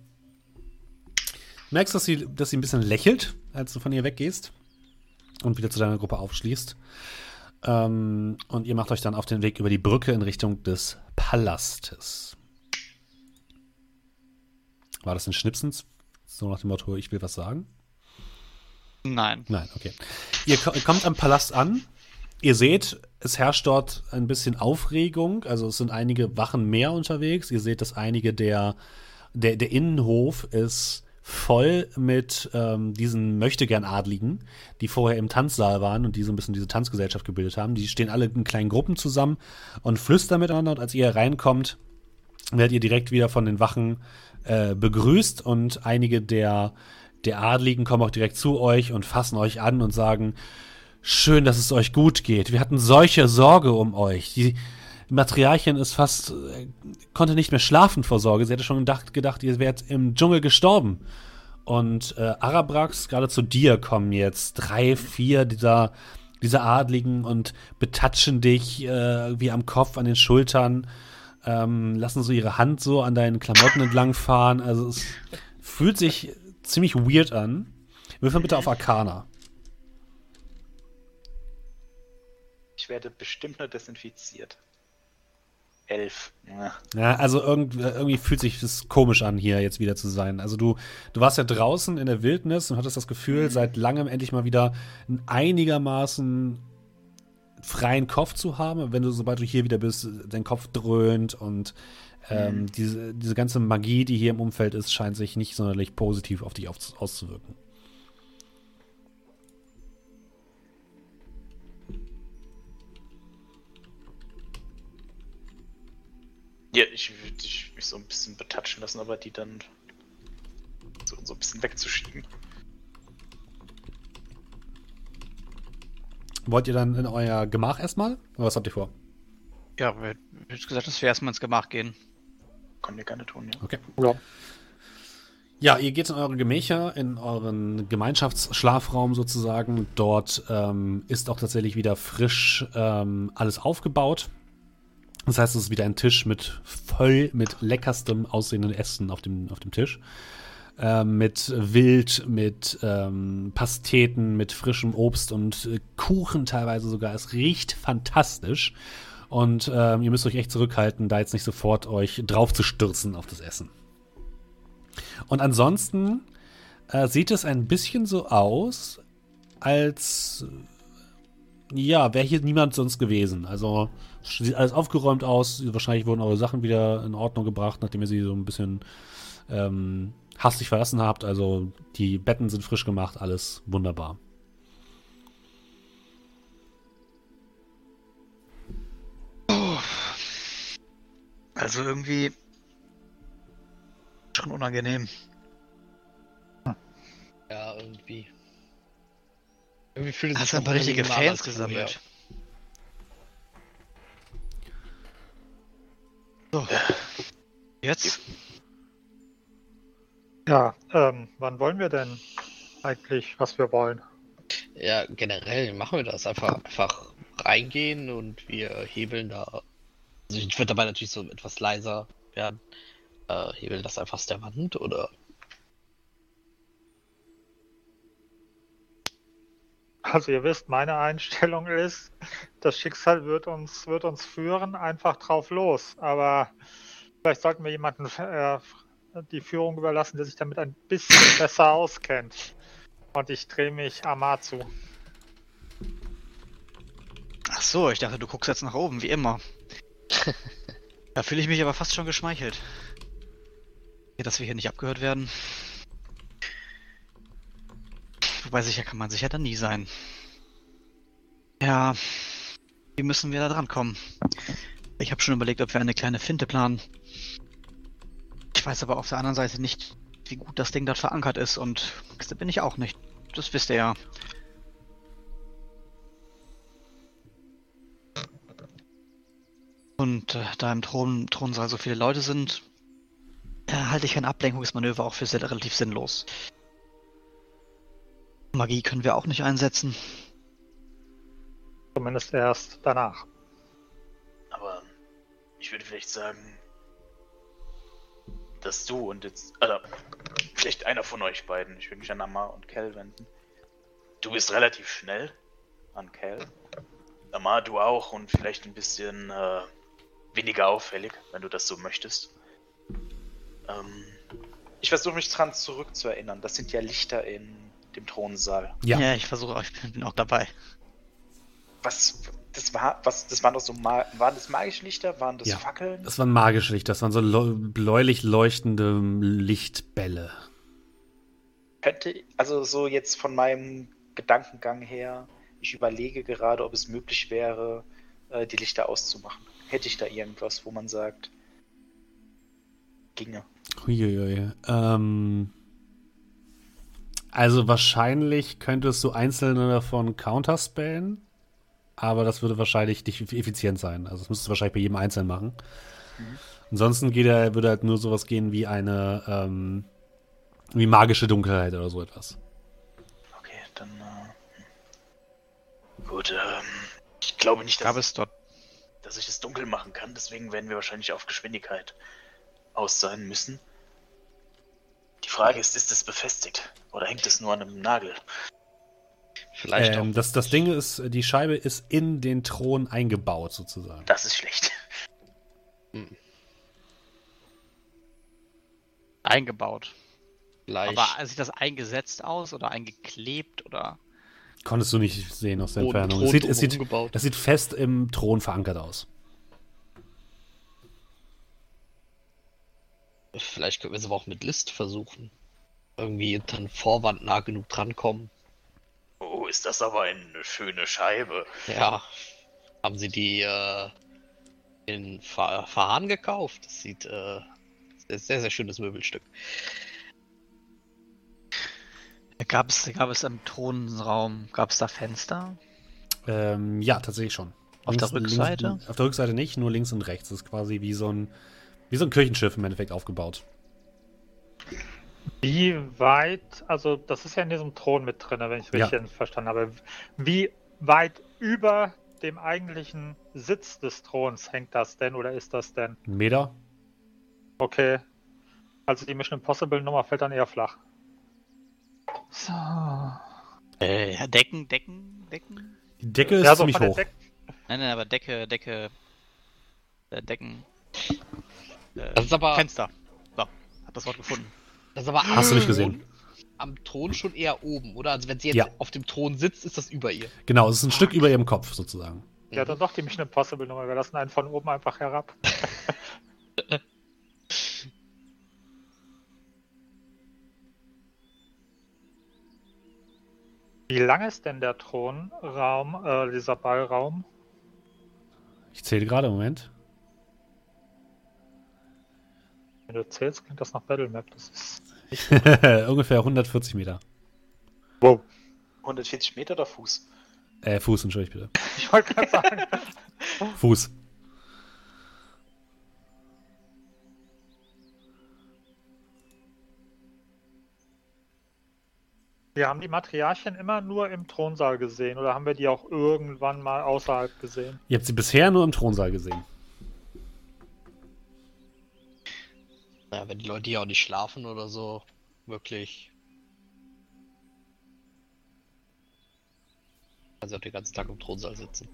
Merkst, dass sie, dass sie ein bisschen lächelt, als du von ihr weggehst und wieder zu deiner Gruppe aufschließt. Ähm, und ihr macht euch dann auf den Weg über die Brücke in Richtung des Palastes. War das ein Schnipsens? So nach dem Motto, ich will was sagen? Nein. Nein, okay. Ihr kommt am Palast an. Ihr seht, es herrscht dort ein bisschen Aufregung. Also es sind einige Wachen mehr unterwegs. Ihr seht, dass einige der, der, der Innenhof ist voll mit ähm, diesen Möchtegern-Adligen, die vorher im Tanzsaal waren und die so ein bisschen diese Tanzgesellschaft gebildet haben. Die stehen alle in kleinen Gruppen zusammen und flüstern miteinander. Und als ihr reinkommt, werdet ihr direkt wieder von den Wachen äh, begrüßt und einige der, der Adligen kommen auch direkt zu euch und fassen euch an und sagen, schön, dass es euch gut geht. Wir hatten solche Sorge um euch. Die, Materialchen ist fast, äh, konnte nicht mehr schlafen vor Sorge. Sie hätte schon gedacht, gedacht ihr wärt im Dschungel gestorben. Und äh, Arabrax, gerade zu dir kommen jetzt drei, vier dieser, dieser Adligen und betatschen dich äh, wie am Kopf, an den Schultern, ähm, lassen so ihre Hand so an deinen Klamotten entlang fahren. Also es fühlt sich ziemlich weird an. Würfel bitte auf Arcana. Ich werde bestimmt nur desinfiziert. Elf. Ja, ja also irgendwie, irgendwie fühlt sich das komisch an, hier jetzt wieder zu sein. Also du, du warst ja draußen in der Wildnis und hattest das Gefühl, mhm. seit langem endlich mal wieder einen einigermaßen freien Kopf zu haben. Wenn du, sobald du hier wieder bist, dein Kopf dröhnt und ähm, mhm. diese, diese ganze Magie, die hier im Umfeld ist, scheint sich nicht sonderlich positiv auf dich auf, auszuwirken. Ja, ich würde mich so ein bisschen betatschen lassen, aber die dann so, so ein bisschen wegzuschieben. Wollt ihr dann in euer Gemach erstmal? Oder was habt ihr vor? Ja, wir haben gesagt, dass wir erstmal ins Gemach gehen. Können wir gerne tun, ja. Okay. Ja. Ja, ihr geht in eure Gemächer, in euren Gemeinschaftsschlafraum sozusagen. Dort ähm, ist auch tatsächlich wieder frisch ähm, alles aufgebaut. Das heißt, es ist wieder ein Tisch mit voll mit leckerstem aussehenden Essen auf dem, auf dem Tisch. Ähm, mit Wild, mit ähm, Pasteten, mit frischem Obst und äh, Kuchen teilweise sogar. Es riecht fantastisch. Und ähm, ihr müsst euch echt zurückhalten, da jetzt nicht sofort euch drauf zu stürzen auf das Essen. Und ansonsten äh, sieht es ein bisschen so aus, als ja, wäre hier niemand sonst gewesen. Also Sieht alles aufgeräumt aus. Wahrscheinlich wurden eure Sachen wieder in Ordnung gebracht, nachdem ihr sie so ein bisschen ähm, hastig verlassen habt. Also die Betten sind frisch gemacht, alles wunderbar. Also irgendwie schon unangenehm. Ja, irgendwie. Irgendwie fühlt es sich Hast du ein paar richtige Fans gesammelt? So. Jetzt? Ja, ähm, wann wollen wir denn eigentlich, was wir wollen? Ja, generell machen wir das. Einfach, einfach reingehen und wir hebeln da. Also ich würde dabei natürlich so etwas leiser werden. Äh, hebeln das einfach aus der Wand oder. Also ihr wisst, meine Einstellung ist, das Schicksal wird uns, wird uns führen, einfach drauf los. Aber vielleicht sollten wir jemanden äh, die Führung überlassen, der sich damit ein bisschen besser auskennt. Und ich drehe mich Amar zu. Ach so, ich dachte, du guckst jetzt nach oben, wie immer. da fühle ich mich aber fast schon geschmeichelt. Dass wir hier nicht abgehört werden. Wobei sicher kann man sicher dann nie sein. Ja, wie müssen wir da dran kommen? Ich habe schon überlegt, ob wir eine kleine Finte planen. Ich weiß aber auf der anderen Seite nicht, wie gut das Ding dort verankert ist und das bin ich auch nicht. Das wisst ihr ja. Und äh, da im Thron, Thronsaal so viele Leute sind, äh, halte ich ein Ablenkungsmanöver auch für sehr relativ sinnlos. Magie können wir auch nicht einsetzen. Zumindest erst danach. Aber ich würde vielleicht sagen, dass du und jetzt, also vielleicht einer von euch beiden, ich würde mich an Amar und Kel wenden. Du bist relativ schnell an Kel. Amar, du auch und vielleicht ein bisschen äh, weniger auffällig, wenn du das so möchtest. Ähm, ich versuche mich dran zurückzuerinnern. Das sind ja Lichter in dem Thronsaal. Ja, ja ich versuche, ich bin auch dabei. Was, das war, was, das waren doch so, waren das magische Lichter? Waren das ja, Fackeln? Das waren magische Lichter, das waren so bläulich leuchtende Lichtbälle. Könnte, also so jetzt von meinem Gedankengang her, ich überlege gerade, ob es möglich wäre, äh, die Lichter auszumachen. Hätte ich da irgendwas, wo man sagt, ginge. Uiuiui. Ähm, also wahrscheinlich könntest du einzelne davon counterspellen, aber das würde wahrscheinlich nicht effizient sein. Also das müsstest du wahrscheinlich bei jedem einzeln machen. Mhm. Ansonsten geht er, würde halt nur sowas gehen wie eine ähm, wie magische Dunkelheit oder so etwas. Okay, dann äh, gut. Ähm, ich glaube nicht, dass, es dort dass ich es dunkel machen kann. Deswegen werden wir wahrscheinlich auf Geschwindigkeit aus sein müssen. Die Frage ist, ist es befestigt oder hängt es nur an einem Nagel? Vielleicht ähm, das, das Ding ist, die Scheibe ist in den Thron eingebaut sozusagen. Das ist schlecht. Hm. Eingebaut. Vielleicht. Aber sieht das eingesetzt aus oder eingeklebt oder? Konntest du nicht sehen aus der Entfernung. Es sieht, es, sieht, es sieht fest im Thron verankert aus. Vielleicht können wir es aber auch mit List versuchen. Irgendwie dann Vorwand nah genug drankommen. Oh, ist das aber eine schöne Scheibe. Ja. Haben Sie die äh, in Ver Verhahn gekauft? Das sieht äh, sehr, sehr schönes Möbelstück. Gab es, gab es im Thronraum, gab es da Fenster? Ähm, ja, tatsächlich schon. Auf links, der Rückseite? Links, auf der Rückseite nicht, nur links und rechts. Das ist quasi wie so ein wie so ein Kirchenschiff im Endeffekt aufgebaut. Wie weit, also das ist ja in diesem Thron mit drin, wenn ich richtig ja. verstanden habe. Wie weit über dem eigentlichen Sitz des Throns hängt das denn oder ist das denn? Ein Meter. Okay. Also die Mission Impossible Nummer fällt dann eher flach. So. Äh, Decken, Decken, Decken? Die Decke ist ja, so ziemlich hoch. Nein, nein, aber Decke, Decke, äh, Decken. Äh, das ist aber. Fenster. So, hab das Wort gefunden. Das ist aber Hast du nicht gesehen? Am Thron schon eher oben, oder? Also wenn sie jetzt ja. auf dem Thron sitzt, ist das über ihr. Genau, es ist ein ah, Stück über ihrem Kopf sozusagen. Ja, dann doch die Mission Impossible Nummer. Wir lassen einen von oben einfach herab. Wie lang ist denn der Thronraum, äh, dieser Ballraum? Ich zähle gerade, Moment. Wenn du zählst, klingt das nach Battle Map. Das ist Ungefähr 140 Meter. Wow. 140 Meter oder Fuß? Äh, Fuß, entschuldige bitte. ich wollte gerade sagen. Fuß. Wir haben die Matriarchen immer nur im Thronsaal gesehen oder haben wir die auch irgendwann mal außerhalb gesehen? Ihr habt sie bisher nur im Thronsaal gesehen. Naja, wenn die Leute hier auch nicht schlafen oder so, wirklich. Also den ganzen Tag im Thronsaal sitzen.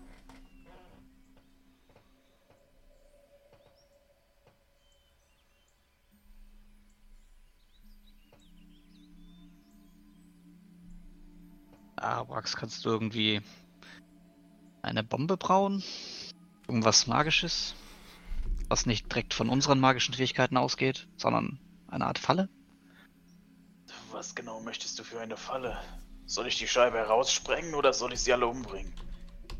Arax, kannst du irgendwie eine Bombe brauen? Irgendwas Magisches? Was nicht direkt von unseren magischen Fähigkeiten ausgeht, sondern eine Art Falle? Was genau möchtest du für eine Falle? Soll ich die Scheibe heraussprengen oder soll ich sie alle umbringen?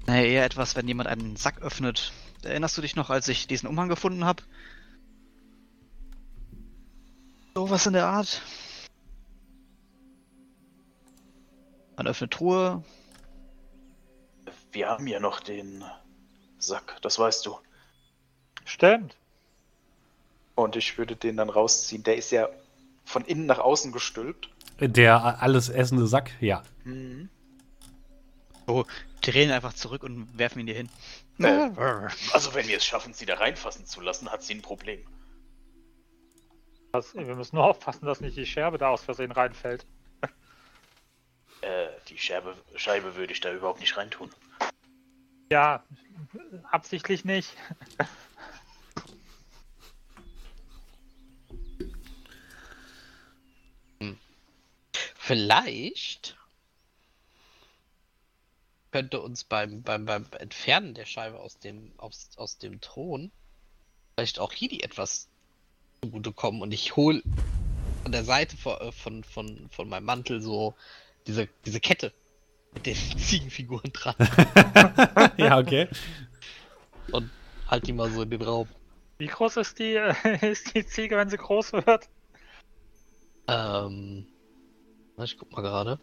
Naja, eher etwas, wenn jemand einen Sack öffnet. Erinnerst du dich noch, als ich diesen Umhang gefunden habe? Sowas in der Art. Man öffnet Truhe. Wir haben ja noch den Sack, das weißt du. Stimmt. Und ich würde den dann rausziehen. Der ist ja von innen nach außen gestülpt. Der alles essende Sack, ja. Mhm. Oh, drehen einfach zurück und werfen ihn dir hin. Äh, also wenn wir es schaffen, sie da reinfassen zu lassen, hat sie ein Problem. Das, wir müssen nur aufpassen, dass nicht die Scherbe da aus Versehen reinfällt. Äh, die Scherbe, Scheibe würde ich da überhaupt nicht reintun. Ja, absichtlich nicht. Vielleicht könnte uns beim, beim, beim Entfernen der Scheibe aus dem, aus, aus dem Thron vielleicht auch Hidi etwas zugutekommen und ich hole an der Seite von, von, von, von meinem Mantel so diese, diese Kette mit den Ziegenfiguren dran ja, okay. und halt die mal so in den Raum. Wie groß ist die, äh, ist die Ziege, wenn sie groß wird? Ähm, ich guck mal gerade.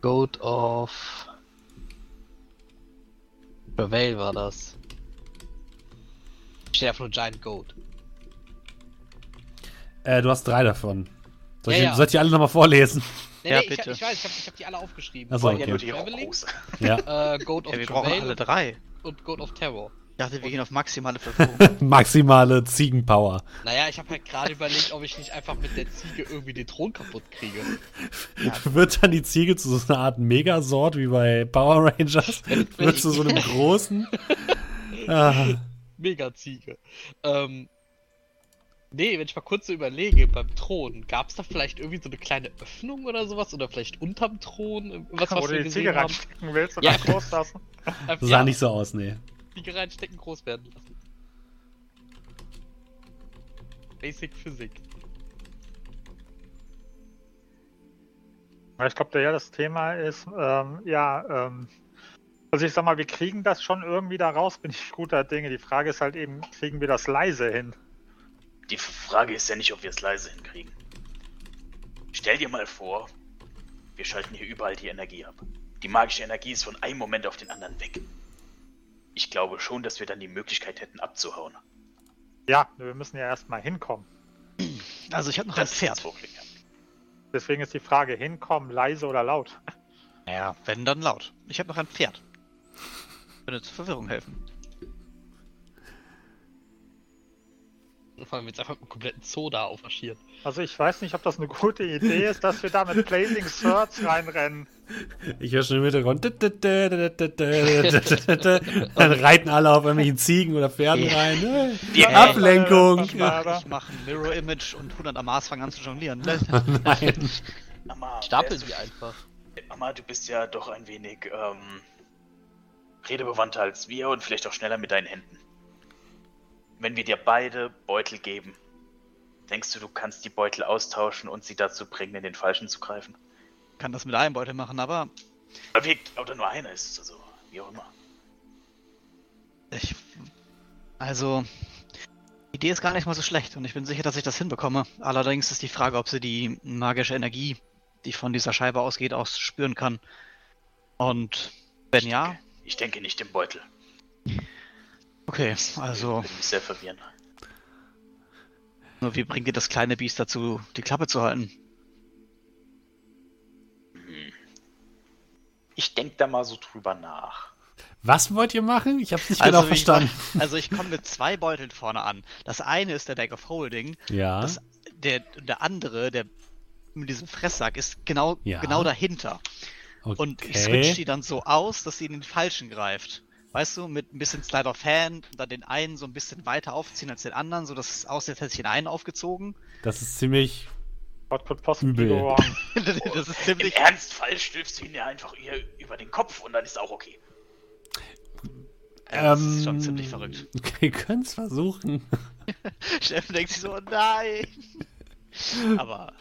Goat of Prevail war das. Steht einfach nur Giant Goat. Äh, du hast drei davon. Soll ich, Ja, ja. soll ich die alle nochmal vorlesen? Nee, Ja, nee, ich, bitte. ich weiß, ich habe ich hab die alle aufgeschrieben. Ach so, Wollen ja okay. nur die Traveling? Ja. Äh, Goat of Ja, wir brauchen alle drei. und Goat of Terror. Ich dachte, wir gehen auf maximale Verwirrung. Maximale Ziegenpower. Naja, ich habe halt gerade überlegt, ob ich nicht einfach mit der Ziege irgendwie den Thron kaputt kriege. Wird dann die Ziege zu so einer Art Megasort wie bei Power Rangers? Wird zu so einem großen. Ah, Mega-Ziege. Ähm, nee, wenn ich mal kurz so überlege, beim Thron, gab es da vielleicht irgendwie so eine kleine Öffnung oder sowas? Oder vielleicht unterm Thron? Was, Wo was du wir die Ziege reinstecken willst und Ja. dann groß lassen? Einfach, sah nicht so aus, nee. Ziege reinstecken, groß werden lassen. Basic Physik. Ich glaube, ja, das Thema ist, ähm, ja, ähm, also ich sag mal, wir kriegen das schon irgendwie da raus, bin ich guter Dinge. Die Frage ist halt eben, kriegen wir das leise hin? Die Frage ist ja nicht, ob wir es leise hinkriegen. Stell dir mal vor, wir schalten hier überall die Energie ab. Die magische Energie ist von einem Moment auf den anderen weg. Ich glaube schon, dass wir dann die Möglichkeit hätten abzuhauen. Ja, wir müssen ja erstmal hinkommen. Also ich habe noch ein Das ist Pferd. ja. Deswegen ist die Frage, hinkommen, leise oder laut? Naja, wenn dann laut. Ich habe noch ein Pferd. Könnte zur Verwirrung helfen. Vor allem jetzt einfach einen kompletten Zoo da aufmarschiert. Also ich weiß nicht, ob das eine gute Idee ist, dass wir da mit Blazing Swords reinrennen. Ich höre schon im Hintergrund. Dann reiten alle auf irgendwelchen Ziegen oder Pferden rein. Ja. Ablenkung. Äh, Verschweiber. Ich mache ein Mirror Image und 100 Amas fangen an zu jonglieren. Nein. Amma, Stapeln wärst sie einfach. Amma, du bist ja doch ein wenig ähm, redebewandter als wir und vielleicht auch schneller mit deinen Händen. Wenn wir dir beide Beutel geben, denkst du, du kannst die Beutel austauschen und sie dazu bringen, in den falschen zu greifen? Kann das mit einem Beutel machen, aber wir, oder nur einer ist es, also wie auch immer. ich. Also. Die Idee ist gar nicht mal so schlecht und ich bin sicher, dass ich das hinbekomme. Allerdings ist die Frage, ob sie die magische Energie, die von dieser Scheibe ausgeht, auch spüren kann. Und wenn ja, Ich denke nicht im Beutel. okay, also Würde mich sehr verwirren. Nur wie bringt ihr das kleine Biest dazu, die Klappe zu halten? Ich denke da mal so drüber nach. Was wollt ihr machen? Ich hab's nicht genau wie verstanden. Ich, also ich komme mit zwei Beuteln vorne an. Das eine ist der Bag of Holding. ja. Das, der, der andere, der mit diesem Fresssack, ist genau, Ja. genau dahinter. okay. Und ich switch die dann so aus, dass sie in den falschen greift. Weißt du, mit ein bisschen Slide of Hand und dann den einen so ein bisschen weiter aufziehen als den anderen, so dass es aussieht, als hätte ich den einen aufgezogen. Das ist ziemlich. What could possibly Übel. das ist Im ziemlich. Ernstfall stößt du ihn ja einfach ihr über den Kopf und dann ist auch okay. Das ist ähm, schon ziemlich verrückt. Wir können es versuchen. Steffen denkt sich so, oh nein. Aber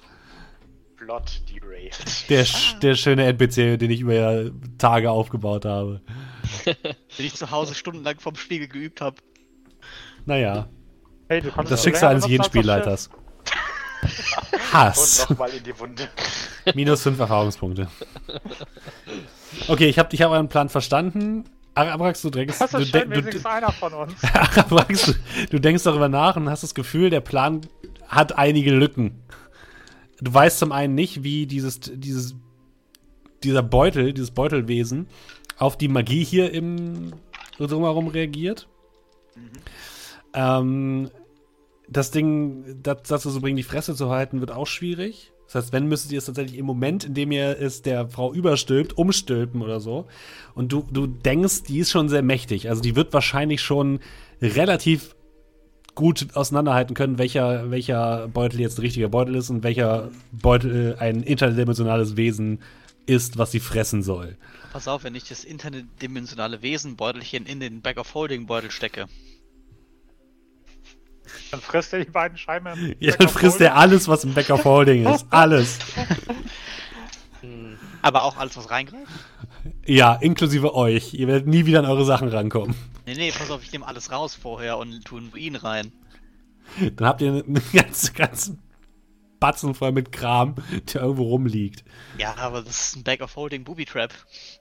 Plot derailed. Der, sch- der schöne NPC, den ich über Tage aufgebaut habe. wenn ich zu Hause stundenlang vom Spiegel geübt habe. Naja, Hey, das Schicksal eines jeden das Spielleiters. Hass. Und nochmal in die Wunde. Minus 5 Erfahrungspunkte. Okay, ich habe ich hab euren Plan verstanden. Arabrax, du denkst. Das du, ist schön, denk- du, einer von uns. Arabrax, du, du denkst darüber nach und hast das Gefühl, der Plan hat einige Lücken. Du weißt zum einen nicht, wie dieses, dieses, dieser Beutel, dieses Beutelwesen auf die Magie hier im drumherum reagiert. Ähm, das Ding, das, dazu zu bringen, die Fresse zu halten, wird auch schwierig. Das heißt, wenn müsstet ihr es tatsächlich im Moment, in dem ihr es der Frau überstülpt, umstülpen oder so. Und du, du denkst, die ist schon sehr mächtig. Also die wird wahrscheinlich schon relativ gut auseinanderhalten können, welcher, welcher Beutel jetzt ein richtiger Beutel ist und welcher Beutel ein interdimensionales Wesen ist, was sie fressen soll. Pass auf, wenn ich das interdimensionale Wesenbeutelchen in den Bag of Holding Beutel stecke. Dann frisst er die beiden Scheiben. im Ja, Back dann frisst er alles, was im Back of Holding ist. Alles. Hm. Aber auch alles, was reingreift? Ja, inklusive euch. Ihr werdet nie wieder an eure Sachen rankommen. Nee, nee, pass auf, ich nehme alles raus vorher und tue ihn rein. Dann habt ihr einen ganzen, ganzen Batzen voll mit Kram, der irgendwo rumliegt. Ja, aber das ist ein Bag of Holding Booby Trap.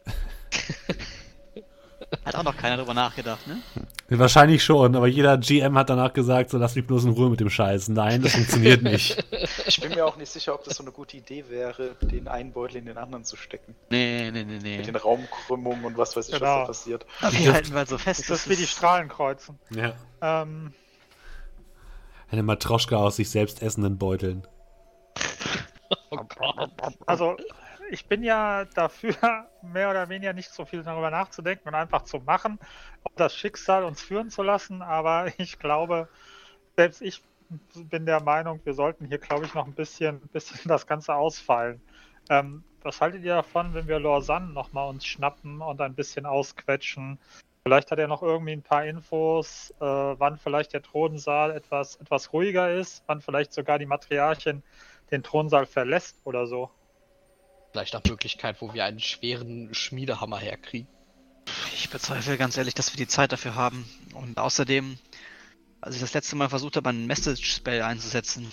Hat auch noch keiner drüber nachgedacht, ne? Wahrscheinlich schon, aber jeder GM hat danach gesagt, so lass mich bloß in Ruhe mit dem Scheiß. Nein, das funktioniert nicht. Ich bin mir auch nicht sicher, ob das so eine gute Idee wäre, den einen Beutel in den anderen zu stecken. Nee, nee, nee, Mit nee. den Raumkrümmungen und was weiß ich, was Genau. da passiert. Aber die halten wir so fest. Das ist wie die Strahlenkreuzen. Ja. Ähm, Eine Matroschka aus sich selbst essenden Beuteln. Oh Gott. also, ich bin ja dafür, mehr oder weniger nicht so viel darüber nachzudenken und einfach zu machen, ob das Schicksal uns führen zu lassen. Aber ich glaube, selbst ich bin der Meinung, wir sollten hier, glaube ich, noch ein bisschen, bisschen das Ganze ausfallen. Ähm, was haltet ihr davon, wenn wir Lausanne nochmal uns schnappen und ein bisschen ausquetschen? Vielleicht hat er noch irgendwie ein paar Infos, äh, wann vielleicht der Thronsaal etwas, etwas ruhiger ist, wann vielleicht sogar die Matriarchin den Thronsaal verlässt oder so. Vielleicht nach Möglichkeit, wo wir einen schweren Schmiedehammer herkriegen. Ich bezweifle ganz ehrlich, dass wir die Zeit dafür haben. Und außerdem, als ich das letzte Mal versucht habe, ein Message-Spell einzusetzen,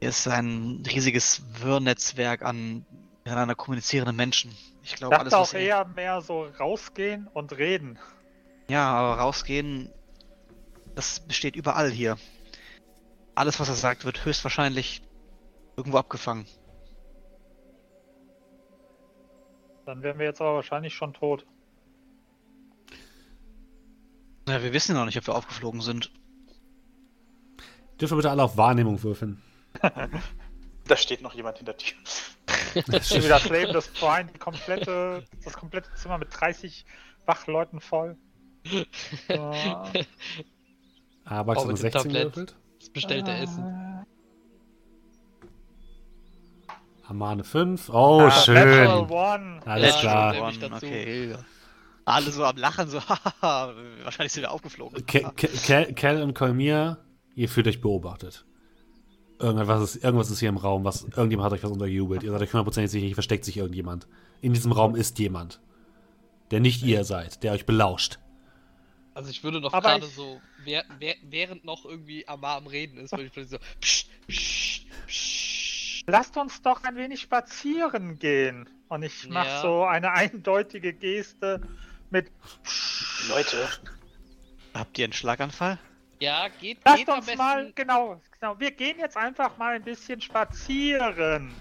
hier ist ein riesiges Wirrnetzwerk an miteinander kommunizierenden Menschen. Ich Ich glaube, alles, dachte was auch eher mehr so rausgehen und reden. Ja, aber rausgehen, das besteht überall hier. Alles, was er sagt, wird höchstwahrscheinlich irgendwo abgefangen. Dann wären wir jetzt aber wahrscheinlich schon tot. Ja, wir wissen ja noch nicht, ob wir aufgeflogen sind. Dürft ihr bitte alle auf Wahrnehmung würfeln. Da steht noch jemand hinter dir. Schon wieder das Leben des Brian, die komplette, das komplette Zimmer mit 30 Wachleuten voll. Ah, Max Oh, hat eine mit dem 16 Tablett. gewürfelt. Das bestellte Essen. Amane 5. Oh, ah, schön. Natural One. Alles Ja, klar. schon, nämlich dazu. Okay. Alle so am Lachen, so, wahrscheinlich sind wir aufgeflogen. Ke- Ke- Kel Kel und Kolmir, ihr fühlt euch beobachtet. Irgendwas ist, irgendwas ist hier im Raum, was irgendjemand hat euch was untergejubelt. Ihr seid euch hundertprozentig sicher, hier versteckt sich irgendjemand. In diesem Raum ist jemand, der nicht ihr seid, der euch belauscht. Also ich würde noch gerade so, während noch irgendwie Amar am Reden ist, würde ich plötzlich so, psch, psch, psch. Lasst uns doch ein wenig spazieren gehen. Und ich mache Ja. so eine eindeutige Geste mit Leute, Habt ihr einen Schlaganfall? Ja, geht, Lasst geht am uns besten. mal, genau, genau, wir gehen jetzt einfach mal ein bisschen spazieren.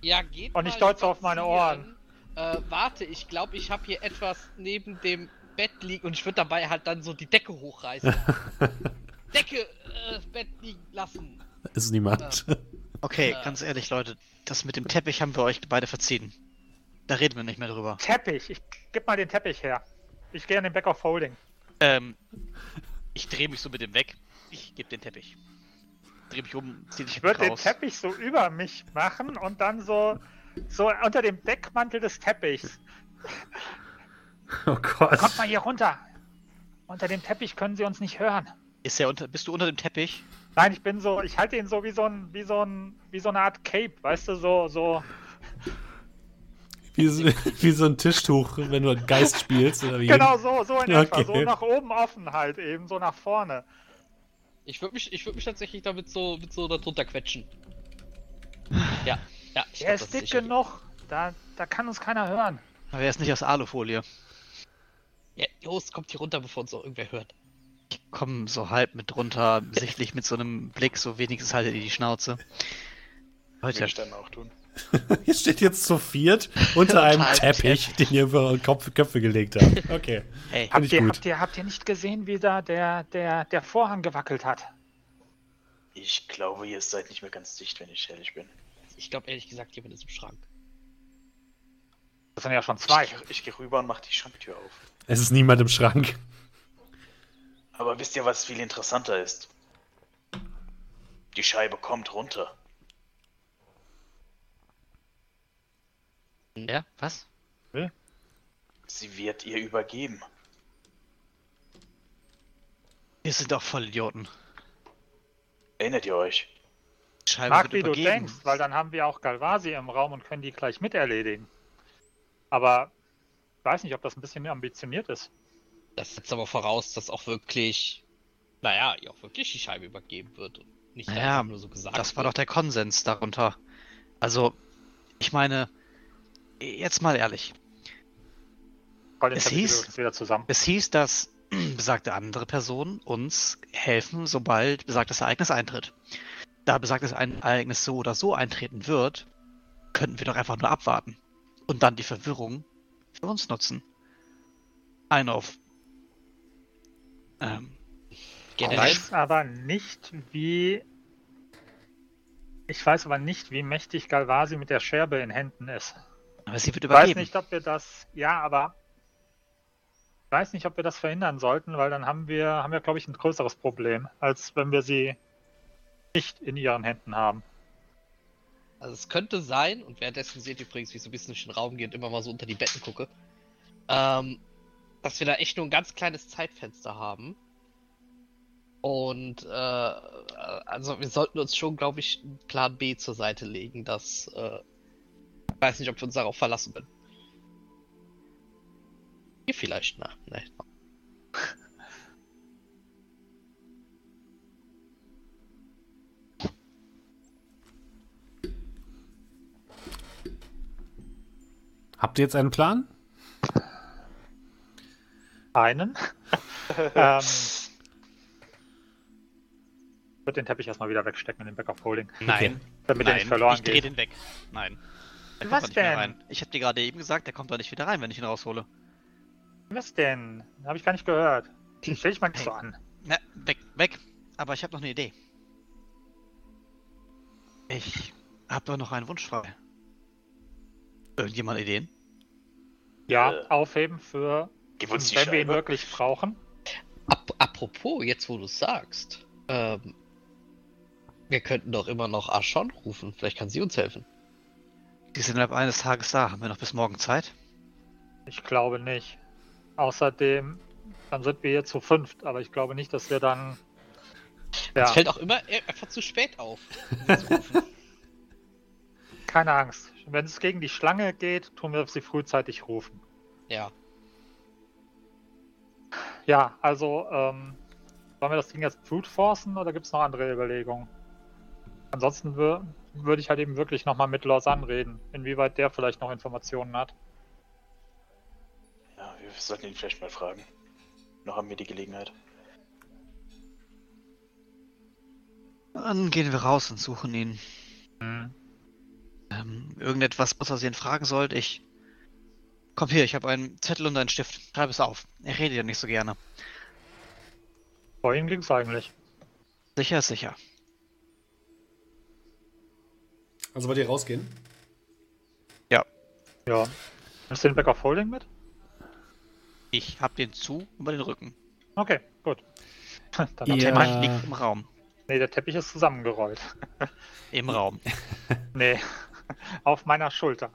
Ja, geht Und ich mal deute auf meine spazieren. Äh, warte, ich glaube, ich habe hier etwas neben dem Bett liegen und ich würde dabei halt dann so die Decke hochreißen. Decke, äh, Bett liegen lassen. Ist niemand. Okay, Ja. ganz ehrlich, Leute, das mit dem Teppich haben wir euch beide verziehen. Da reden wir nicht mehr drüber. Teppich, ich gib mal den Teppich her. Ich gehe an den Back of Holding. Ähm, ich drehe mich so mit dem weg. Ich gebe den Teppich. Dreh mich um, zieh dich Ich würde den. Teppich so über mich machen und dann so, so unter dem Deckmantel des Teppichs. Oh Gott. Kommt mal hier runter. Unter dem Teppich können sie uns nicht hören. Ist er unter, bist du unter dem Teppich? Nein, ich bin so, ich halte ihn so wie so ein, wie so ein, wie so eine Art Cape, weißt du, so, so. Wie so, wie so ein Tischtuch, wenn du einen Geist spielst. Oder wie? Genau so, so in etwa, Okay. so nach oben offen halt eben, so nach vorne. Ich würde mich, ich würd mich tatsächlich damit so, mit so darunter quetschen. Ja, ja. Ich Der glaub, ist dick sicher. genug. Da, da kann uns keiner hören. Aber er ist nicht aus Alufolie. Ja, los, kommt hier runter, bevor uns auch irgendwer hört. Ich komme so halb mit drunter, sichtlich mit so einem Blick, so wenigstens haltet ihr die Schnauze. Würde Leute, ich dann auch tun. Ihr steht jetzt zu viert unter einem Teppich, den ihr über eure Kopf, Köpfe gelegt habt. Okay. hey, Habt ich ihr, habt, ihr, habt ihr nicht gesehen, wie da der, der, der Vorhang gewackelt hat? Ich glaube, ihr seid nicht mehr ganz dicht, wenn ich ehrlich bin. Ich glaube ehrlich gesagt, jemand ist im Schrank. Das sind ja schon zwei. Ich, ich gehe rüber und mach die Schranktür auf. Es ist niemand im Schrank. Aber wisst ihr, was viel interessanter ist? Die Scheibe kommt runter. ja, was? Sie wird ihr übergeben. Wir sind doch voll Idioten. Erinnert ihr euch? Scheibe Mag, wird wie du übergeben. denkst, weil dann haben wir auch Galvasi im Raum und können die gleich miterledigen. Aber ich weiß nicht, ob das ein bisschen ambitioniert ist. Das setzt aber voraus, dass auch wirklich, naja, ihr auch wirklich die Scheibe übergeben wird. Und nicht Naja, nur so gesagt. Das war wird. doch der Konsens darunter. Also, ich meine, jetzt mal ehrlich. Es hieß- übrigens wieder zusammen. Es hieß, dass besagte andere Personen uns helfen, sobald besagtes Ereignis eintritt. Da besagtes ein Ereignis so oder so eintreten wird, könnten wir doch einfach nur abwarten und dann die Verwirrung für uns nutzen. Ein auf ähm, Ich weiß aber nicht, wie. Ich weiß aber nicht, wie mächtig Galvasi mit der Scherbe in Händen ist. aber sie wird Ich weiß übergeben. nicht, ob wir das. Ja, aber. Ich weiß nicht, ob wir das verhindern sollten, weil dann haben wir, haben wir, glaube ich, ein größeres Problem, als wenn wir sie nicht in ihren Händen haben. Also es könnte sein, und währenddessen seht ihr übrigens, wie ich so ein bisschen durch den Raum gehe und immer mal so unter die Betten gucke, ähm, dass wir da echt nur ein ganz kleines Zeitfenster haben. Und äh, also wir sollten uns schon, glaube ich, einen Plan B zur Seite legen, dass äh, ich weiß nicht, ob wir uns darauf verlassen können. Ihr vielleicht, na, ne. Habt ihr jetzt einen Plan? Einen. ähm, ich würde den Teppich erstmal wieder wegstecken in den Back of Holding, Nein, damit er nein, nicht verloren ich dreh geht. den weg. Nein. Der Was denn? rein. Ich habe dir gerade eben gesagt, der kommt da nicht wieder rein, wenn ich ihn raushole. Was denn? Habe ich gar nicht gehört. Stell dich mal nicht so an. Na, weg, weg. Aber ich habe noch eine Idee. Ich habe doch noch einen Wunsch frei. Irgendjemand Ideen? Ja, Äh, aufheben für, Gib uns die wenn wir ihn Scheibe. wirklich brauchen. Ap apropos, jetzt wo du es sagst, ähm, wir könnten doch immer noch Ashon rufen. Vielleicht kann sie uns helfen. Die sind innerhalb eines Tages da. Haben wir noch bis morgen Zeit? Ich glaube nicht. Außerdem, dann sind wir hier zu fünft, aber ich glaube nicht, dass wir dann. Es Ja, fällt auch immer e- einfach zu spät auf. sie zu rufen. keine Angst. Wenn es gegen die Schlange geht, tun wir sie frühzeitig rufen. ja. Ja, also, ähm, wollen wir das Ding jetzt brute forcen oder gibt es noch andere Überlegungen? Ansonsten wür würde ich halt eben wirklich nochmal mit Lausanne reden, inwieweit der vielleicht noch Informationen hat. Ja, wir sollten ihn vielleicht mal fragen. Noch haben wir die Gelegenheit. Dann gehen wir raus und suchen ihn. Hm. Ähm, irgendetwas, was er ihn fragen sollte. Ich. Komm hier, ich habe einen Zettel und einen Stift. Schreib es auf. Er redet ja nicht so gerne. Vor ihm ging's eigentlich. Sicher ist sicher. Also wollt ihr rausgehen? Ja. Hast du den Back of Holding mit? Ich hab den zu über den Rücken. Okay, gut. Dann Ja. hat Der der Teppich liegt im Raum. Nee, der Teppich ist zusammengerollt. Im Raum. Nee. Auf meiner Schulter.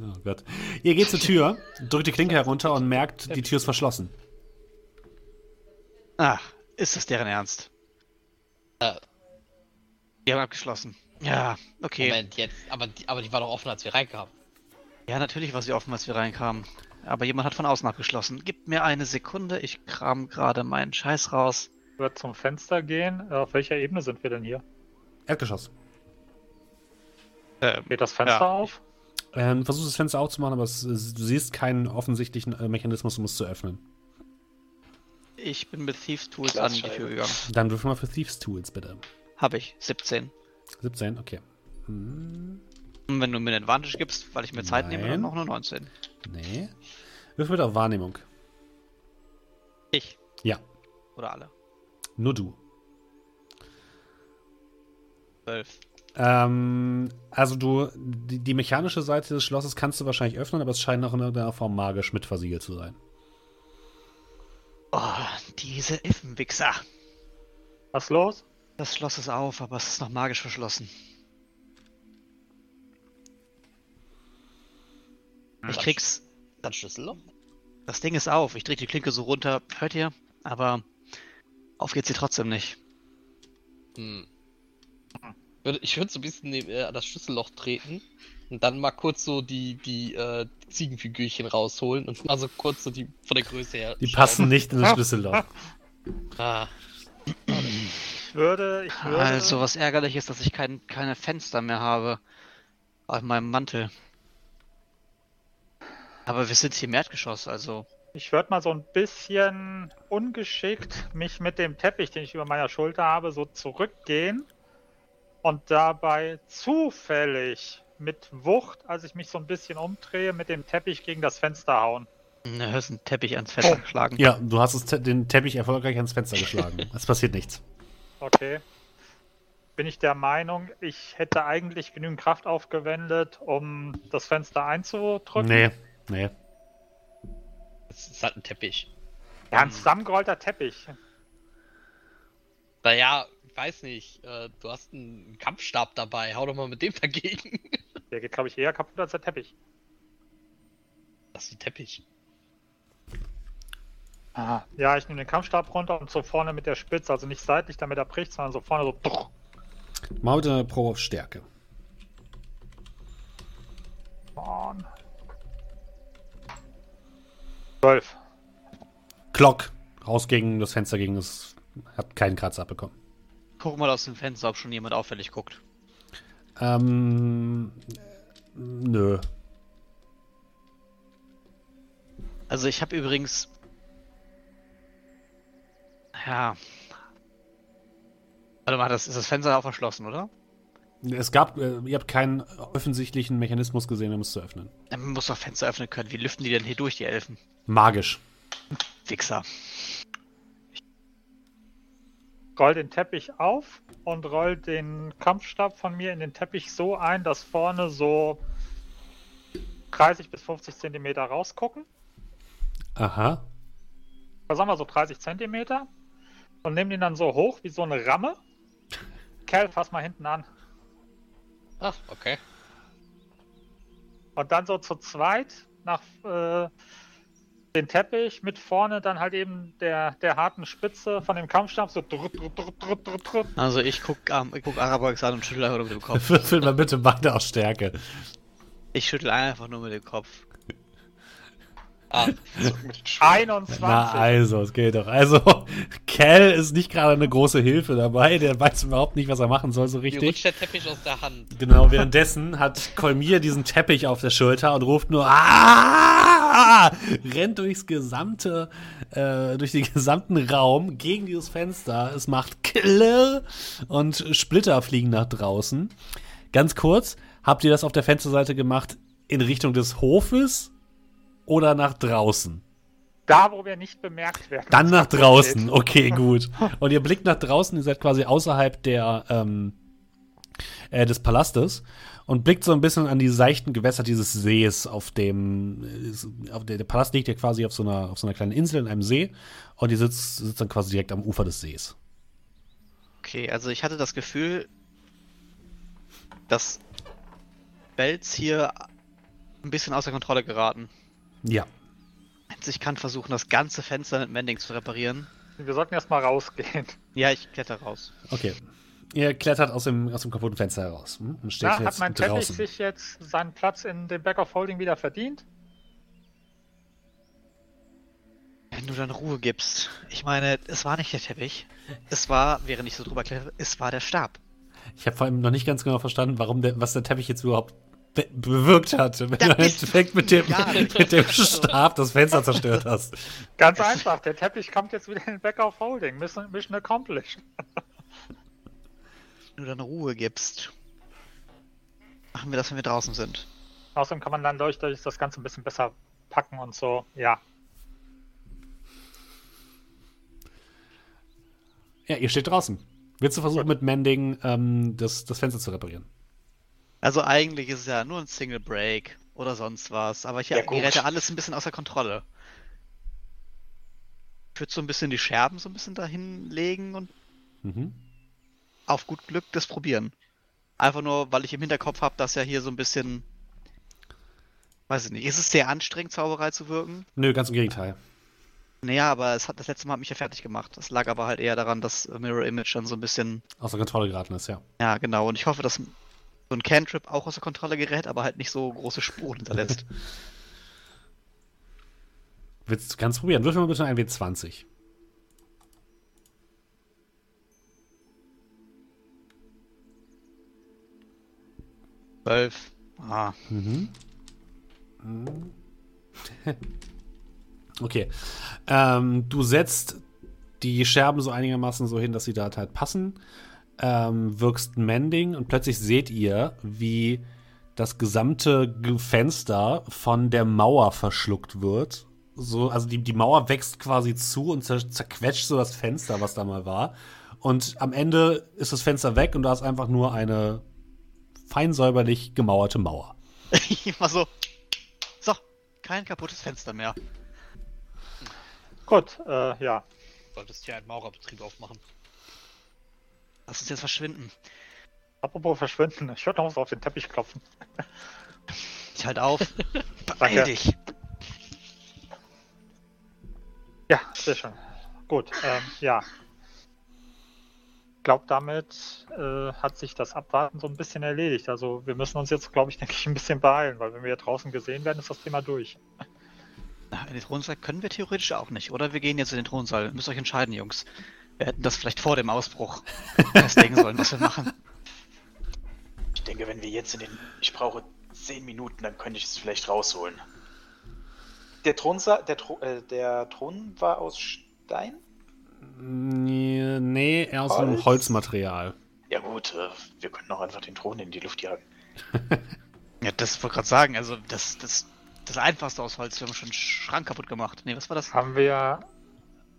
Oh Gott. Ihr geht zur Tür, drückt die Klinke herunter und merkt, die Tür ist verschlossen. Ach, ist das deren Ernst? Äh. Die haben abgeschlossen. Ja, okay. Moment, jetzt. Aber die, aber die war doch offen, als wir reinkamen. Ja, natürlich war sie offen, als wir reinkamen. Aber jemand hat von außen abgeschlossen. Gib mir eine Sekunde, ich kram gerade meinen Scheiß raus. Ich würde zum Fenster gehen. Auf welcher Ebene sind wir denn hier? Erdgeschoss. Ähm, Geht das Fenster Ja. auf? Ähm, versuchst das Fenster aufzumachen, aber es, es, du siehst keinen offensichtlichen äh, Mechanismus, um es zu öffnen. ich bin mit Thieves Tools an die. Tür gegangen. Dann würfel mal für Thieves Tools, bitte. Hab ich, 17. 17, okay. Hm, Und wenn du mir den Advantage gibst, weil ich mir Zeit nehme, Nein. dann noch nur 19. nee. Würfel bitte auf Wahrnehmung. Ich. Ja, Oder alle. nur du. 12. Ähm, also du, die, die mechanische Seite des Schlosses kannst du wahrscheinlich öffnen, aber es scheint noch in irgendeiner Form magisch mit versiegelt zu sein. Oh, diese Elfenwichser. Was los? Das Schloss ist auf, aber es ist noch magisch verschlossen. Ich krieg's. Dann Schlüsselloch? Das Ding ist auf. Ich dreh die Klinke so runter. Hört ihr? Aber auf geht sie trotzdem nicht. Hm. Würde- Ich würde so ein bisschen neben, äh, an das Schlüsselloch treten und dann mal kurz so die, die äh, Ziegenfigürchen rausholen und mal so kurz so die von der Größe her. Die schauen. passen nicht in das Schlüsselloch. Ah, Ich würde, ich würde. Also, was ärgerlich ist, dass ich kein, keine Fenster mehr habe. Auf meinem Mantel. Aber wir sind hier im Erdgeschoss, also. Ich würde mal so ein bisschen ungeschickt mich mit dem Teppich, den ich über meiner Schulter habe, so zurückgehen und dabei zufällig mit Wucht, als ich mich so ein bisschen umdrehe, mit dem Teppich gegen das Fenster hauen. Ne, hast einen Teppich ans Fenster Oh. geschlagen. Ja, du hast es, te- den Teppich erfolgreich ans Fenster geschlagen. Es passiert nichts. Okay. Bin ich der Meinung, ich hätte eigentlich genügend Kraft aufgewendet, um das Fenster einzudrücken? Nee, nee. das ist halt ein Teppich. Ja, ein zusammengerollter Teppich. Naja, ich weiß nicht. Äh, du hast einen Kampfstab dabei. Hau doch mal mit dem dagegen. Der geht, glaube ich, eher kaputt als der Teppich. Das ist ein Teppich. Ah, ja, ich nehme den Kampfstab runter und so vorne mit der Spitze, also nicht seitlich, damit er bricht, sondern so vorne so. Mal bitte eine Probe auf Stärke. Mann. 12. Glock. Raus gegen das Fenster gegen das. Hat keinen Kratzer abbekommen. Guck mal aus dem Fenster, ob schon jemand auffällig guckt. Ähm. Nö. Also ich habe übrigens. Ja. Warte mal, das ist das Fenster auch verschlossen, oder? Es gab, äh, ihr habt keinen offensichtlichen Mechanismus gesehen, um es zu öffnen. Man muss doch Fenster öffnen können. Wie lüften die denn hier durch, die Elfen? Magisch. Wichser. Roll den Teppich auf und roll den Kampfstab von mir in den Teppich so ein, dass vorne so 30 bis 50 Zentimeter rausgucken. Aha. Was sagen wir so 30 Zentimeter? Und nimm den dann so hoch wie so eine Ramme. Kerl, fass mal hinten an. Ach, okay. Und dann so zu zweit nach äh, den Teppich mit vorne dann halt eben der, der harten Spitze von dem Kampfstab so drütt, drütt, drütt, drütt, drütt. Also ich guck, ähm, ich guck Arabax an und schüttel einfach nur mit dem Kopf. Würfel mal bitte beide aus Stärke. Ich schüttel einfach nur mit dem Kopf. Ah, So mit den Schultern. 21. Na also, es geht doch. Also, Cal ist nicht gerade eine große Hilfe dabei. Der weiß überhaupt nicht, was er machen soll so mir richtig. rutscht der Teppich aus der Hand. Genau, währenddessen hat Kolmir diesen Teppich auf der Schulter und ruft nur Ah! ah, rennt durchs gesamte, äh, durch den gesamten Raum gegen dieses Fenster. Es macht Klirr und Splitter fliegen nach draußen. Ganz kurz, habt ihr das auf der Fensterseite gemacht in Richtung des Hofes oder nach draußen? Da, wo wir nicht bemerkt werden. Dann nach draußen, okay, gut. Und ihr blickt nach draußen, ihr seid quasi außerhalb der, ähm, äh, des Palastes und blickt so ein bisschen an die seichten Gewässer dieses Sees, auf dem äh, auf der, der, Palast liegt ja quasi auf so, einer, auf so einer kleinen Insel in einem See und ihr sitzt, sitzt dann quasi direkt am Ufer des Sees. Okay, also ich hatte das Gefühl, dass Belz hier ein bisschen außer Kontrolle geraten. Ja. Ich kann versuchen, das ganze Fenster mit Mending zu reparieren. Wir sollten erstmal rausgehen. Ja, ich kletter raus. Okay. Ihr klettert aus dem, aus dem kaputten Fenster heraus. Hm? Und steht Na, jetzt hat mein draußen. Teppich sich jetzt seinen Platz in dem Back of Holding wieder verdient? Wenn du dann Ruhe gibst. Ich meine, es war nicht der Teppich. Es war, während ich so drüber kletterte, es war der Stab. Ich habe vor allem noch nicht ganz genau verstanden, warum der, was der Teppich jetzt überhaupt be bewirkt hat, wenn Das du im Endeffekt mit dem, mit dem Stab das Fenster zerstört hast. Ganz einfach, der Teppich kommt jetzt wieder in den Back of Holding. Mission, Mission accomplished. Wenn du dann Ruhe gibst. Machen wir das, wenn wir draußen sind. Außerdem kann man dann durch, durch das Ganze ein bisschen besser packen und so. Ja. Ja, ihr steht draußen. Willst du versuchen, mit Mending ähm, das, das Fenster zu reparieren? Also eigentlich ist es ja nur ein Single Break oder sonst was, aber ich Ja, gerät gut. alles ein bisschen außer Kontrolle. Ich würde so ein bisschen die Scherben so ein bisschen dahin legen und Mhm. auf gut Glück das probieren. Einfach nur, weil ich im Hinterkopf habe, dass ja hier so ein bisschen. Weiß ich nicht. Ist es sehr anstrengend, Zauberei zu wirken? Nö, ganz im Gegenteil. Naja, aber es hat, das letzte Mal hat mich ja fertig gemacht. Das lag aber halt eher daran, dass Mirror Image dann so ein bisschen. Außer Kontrolle geraten ist, ja. Ja, genau. Und ich hoffe, dass so ein Cantrip auch außer Kontrolle gerät, aber halt nicht so große Spuren hinterlässt. Willst du ganz probieren? Würfel mal bitte ein W20. Zwölf. Ah. Mhm. Okay. Ähm, du setzt die Scherben so einigermaßen so hin, dass sie da halt passen. Ähm, wirkst Mending und plötzlich seht ihr, wie das gesamte Ge- Fenster von der Mauer verschluckt wird. So, also die, die Mauer wächst quasi zu und zer zerquetscht so das Fenster, was da mal war. Und am Ende ist das Fenster weg und da ist einfach nur eine fein säuberlich gemauerte Mauer. Immer so. So, kein kaputtes Fenster mehr. Gut, äh, ja. Solltest hier einen Maurerbetrieb aufmachen. Lass uns jetzt verschwinden. Apropos verschwinden, ich würde noch auf den Teppich klopfen. Ich halt auf. Beeil Danke. dich. Ja, sehr schön. Gut, ähm, ja. Ich glaube, damit äh, hat sich das Abwarten so ein bisschen erledigt. Also wir müssen uns jetzt, glaube ich, denke ich, ein bisschen beeilen, weil wenn wir hier draußen gesehen werden, ist das Thema durch. Na, in den Thronsaal können wir theoretisch auch nicht. Oder wir gehen jetzt in den Thronsaal. Ihr müsst euch entscheiden, Jungs. Wir hätten das vielleicht vor dem Ausbruch festlegen sollen, was wir machen. Ich denke, wenn wir jetzt in den. Ich brauche 10 Minuten, dann könnte ich es vielleicht rausholen. Der Thronsa der, Thro äh, der Thron war aus Stein? Nee, nee, eher aus einem Holz? Holzmaterial. Ja gut, äh, wir können auch einfach den Thron in die Luft jagen. Ja, das wollte gerade sagen. Also, das, das, das Einfachste aus Holz. Wir haben schon einen Schrank kaputt gemacht. Nee, was war das? Haben wir,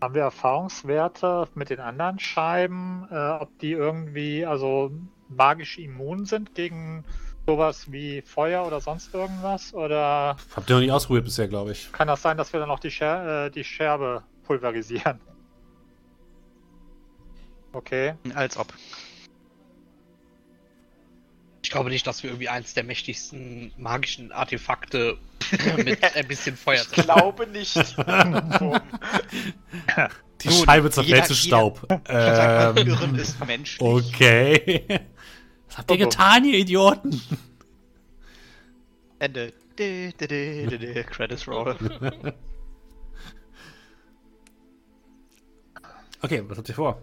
haben wir Erfahrungswerte mit den anderen Scheiben, äh, ob die irgendwie also magisch immun sind gegen sowas wie Feuer oder sonst irgendwas? Oder Habt ihr noch nicht ausprobiert bisher, glaube ich. kann das sein, dass wir dann auch die, Scher äh, die Scherbe pulverisieren? Okay. Als ob. Ich glaube nicht, dass wir irgendwie eins der mächtigsten magischen Artefakte mit ein bisschen Feuer Ich glaube nicht. Die Nun, Scheibe zerfällt zu jeder- Staub. Ähm, Ähm, Irren ist menschlich. okay. Was habt ihr getan, ihr Idioten? Ende. Dä, dä, dä. Credits roll. Okay, was habt ihr vor?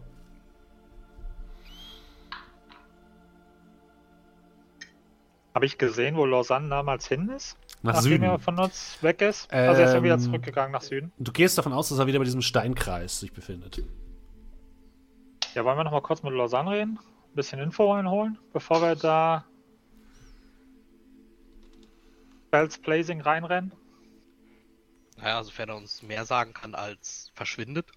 Habe ich gesehen, wo Lausanne damals hin ist? Nach nachdem Süden. er von uns weg ist? also er ist ja wieder Ähm, zurückgegangen nach Süden. Du gehst davon aus, dass er wieder bei diesem Steinkreis sich befindet. Ja, wollen wir noch mal kurz mit Lausanne reden? Ein bisschen Info reinholen, bevor wir da Bells Blazing reinrennen? Naja, sofern er uns mehr sagen kann als verschwindet.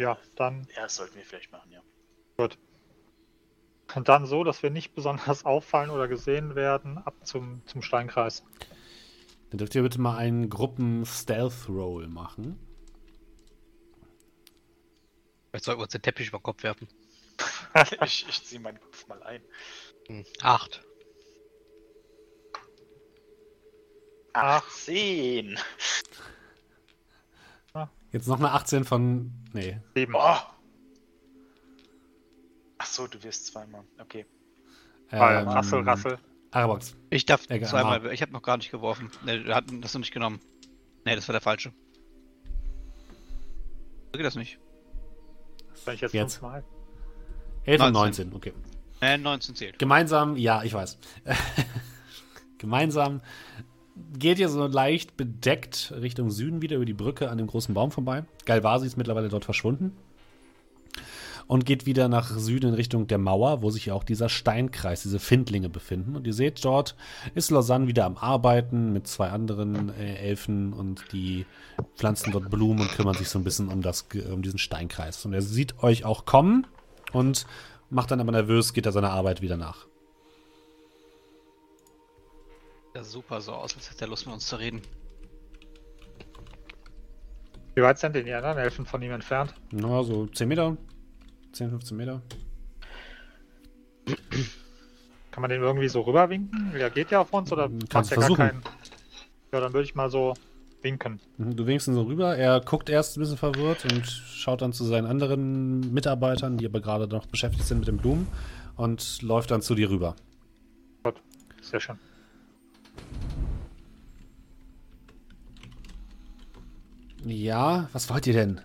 Ja, dann Ja, das sollten wir vielleicht machen, ja. gut. Und dann so, dass wir nicht besonders auffallen oder gesehen werden, ab zum, zum Steinkreis. Dann dürft ihr bitte mal einen Gruppen-Stealth-Roll machen. Vielleicht sollten wir uns den Teppich über den Kopf werfen. ich ich ziehe meinen Kopf mal ein. Hm, Acht. 18. Jetzt noch eine 18 von. Nee. Sieben. Oh. Ach so, du wirst zweimal. Okay. Ähm, Rassel, Rassel. Arabox. Ich darf Egal, zweimal, ich habe noch gar nicht geworfen. Ne, wir hatten das noch nicht genommen. Ne, das war der falsche. So geht das nicht. Wenn ich jetzt, Jetzt. fünfmal. 11 und 19. 19, okay. Ne, 19 zählt. Gemeinsam, ja, ich weiß. Gemeinsam geht ihr so leicht bedeckt Richtung Süden wieder über die Brücke an dem großen Baum vorbei. Galvasi ist mittlerweile dort verschwunden. Und geht wieder nach Süden in Richtung der Mauer, wo sich auch dieser Steinkreis, diese Findlinge befinden. Und ihr seht, dort ist Lausanne wieder am Arbeiten mit zwei anderen äh, Elfen und die pflanzen dort Blumen und kümmern sich so ein bisschen um, das, um diesen Steinkreis. Und er sieht euch auch kommen und macht dann aber nervös, geht er seiner Arbeit wieder nach. Ja, super so aus, als hätte er Lust mit uns zu reden. Wie weit sind denn die anderen Elfen von ihm entfernt? Na, so 10 Meter. 10, 15 Meter. Kann man den irgendwie so rüberwinken? Der geht ja auf uns oder Kannst macht der versuchen. gar keinen? Ja, dann würde ich mal so winken. Mhm, Du winkst ihn so rüber. Er guckt erst ein bisschen verwirrt und schaut dann zu seinen anderen Mitarbeitern, die aber gerade noch beschäftigt sind mit den Blumen und läuft dann zu dir rüber. Sehr schön. Ja, was wollt ihr denn?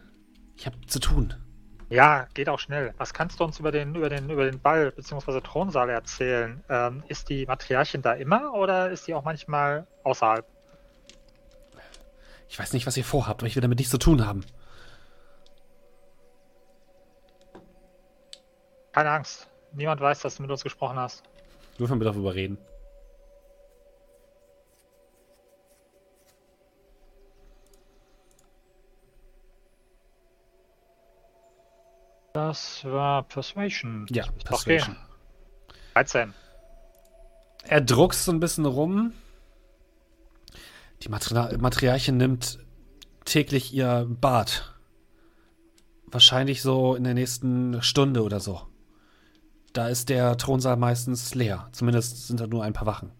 Ich hab zu tun. Ja, geht auch schnell. Was kannst du uns über den, über den, über den Ball bzw. Thronsaal erzählen? Ähm, ist die Matriarchin da immer oder ist die auch manchmal außerhalb? Ich weiß nicht, was ihr vorhabt, aber ich will damit nichts zu tun haben. Keine Angst. Niemand weiß, dass du mit uns gesprochen hast. Dürfen wir darüber reden. Das war Persuasion. Ja, Persuasion. gehen. 13. Er druckst so ein bisschen rum. Die Matri Matriarchin nimmt täglich ihr Bad. Wahrscheinlich so in der nächsten Stunde oder so. Da ist der Thronsaal meistens leer. Zumindest sind da nur ein paar Wachen.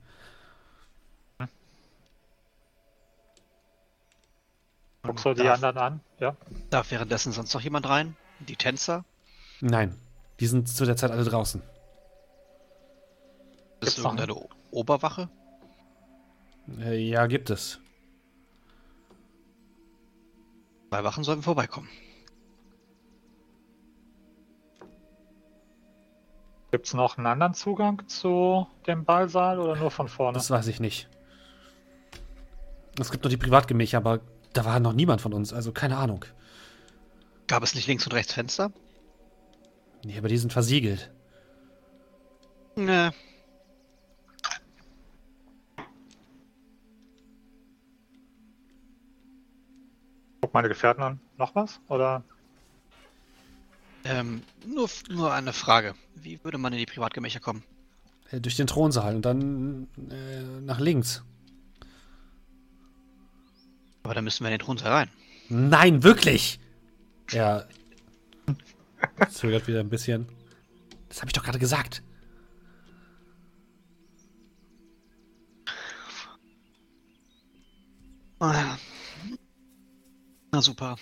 Guckst du die anderen an? Ja. Darf währenddessen sonst noch jemand rein? Die Tänzer? Nein, die sind zu der Zeit alle draußen. Ist irgendeine O- Oberwache? Äh, ja, gibt es. Zwei Wachen sollten vorbeikommen. Gibt es noch einen anderen Zugang zu dem Ballsaal oder nur von vorne? Das weiß ich nicht. Es gibt noch die Privatgemächer, aber da war noch niemand von uns, also keine Ahnung. Gab es nicht links und rechts Fenster? Nee, aber die sind versiegelt. Ne. Guck meine Gefährten an. Noch was? Oder? Ähm, nur, nur eine Frage. Wie würde man in die Privatgemächer kommen? Äh, durch den Thronsaal und dann äh, nach links. Aber da müssen wir in den Thronsaal rein. Nein, wirklich! Er zögert wieder ein bisschen. Das habe ich doch gerade gesagt. Ah. Na super.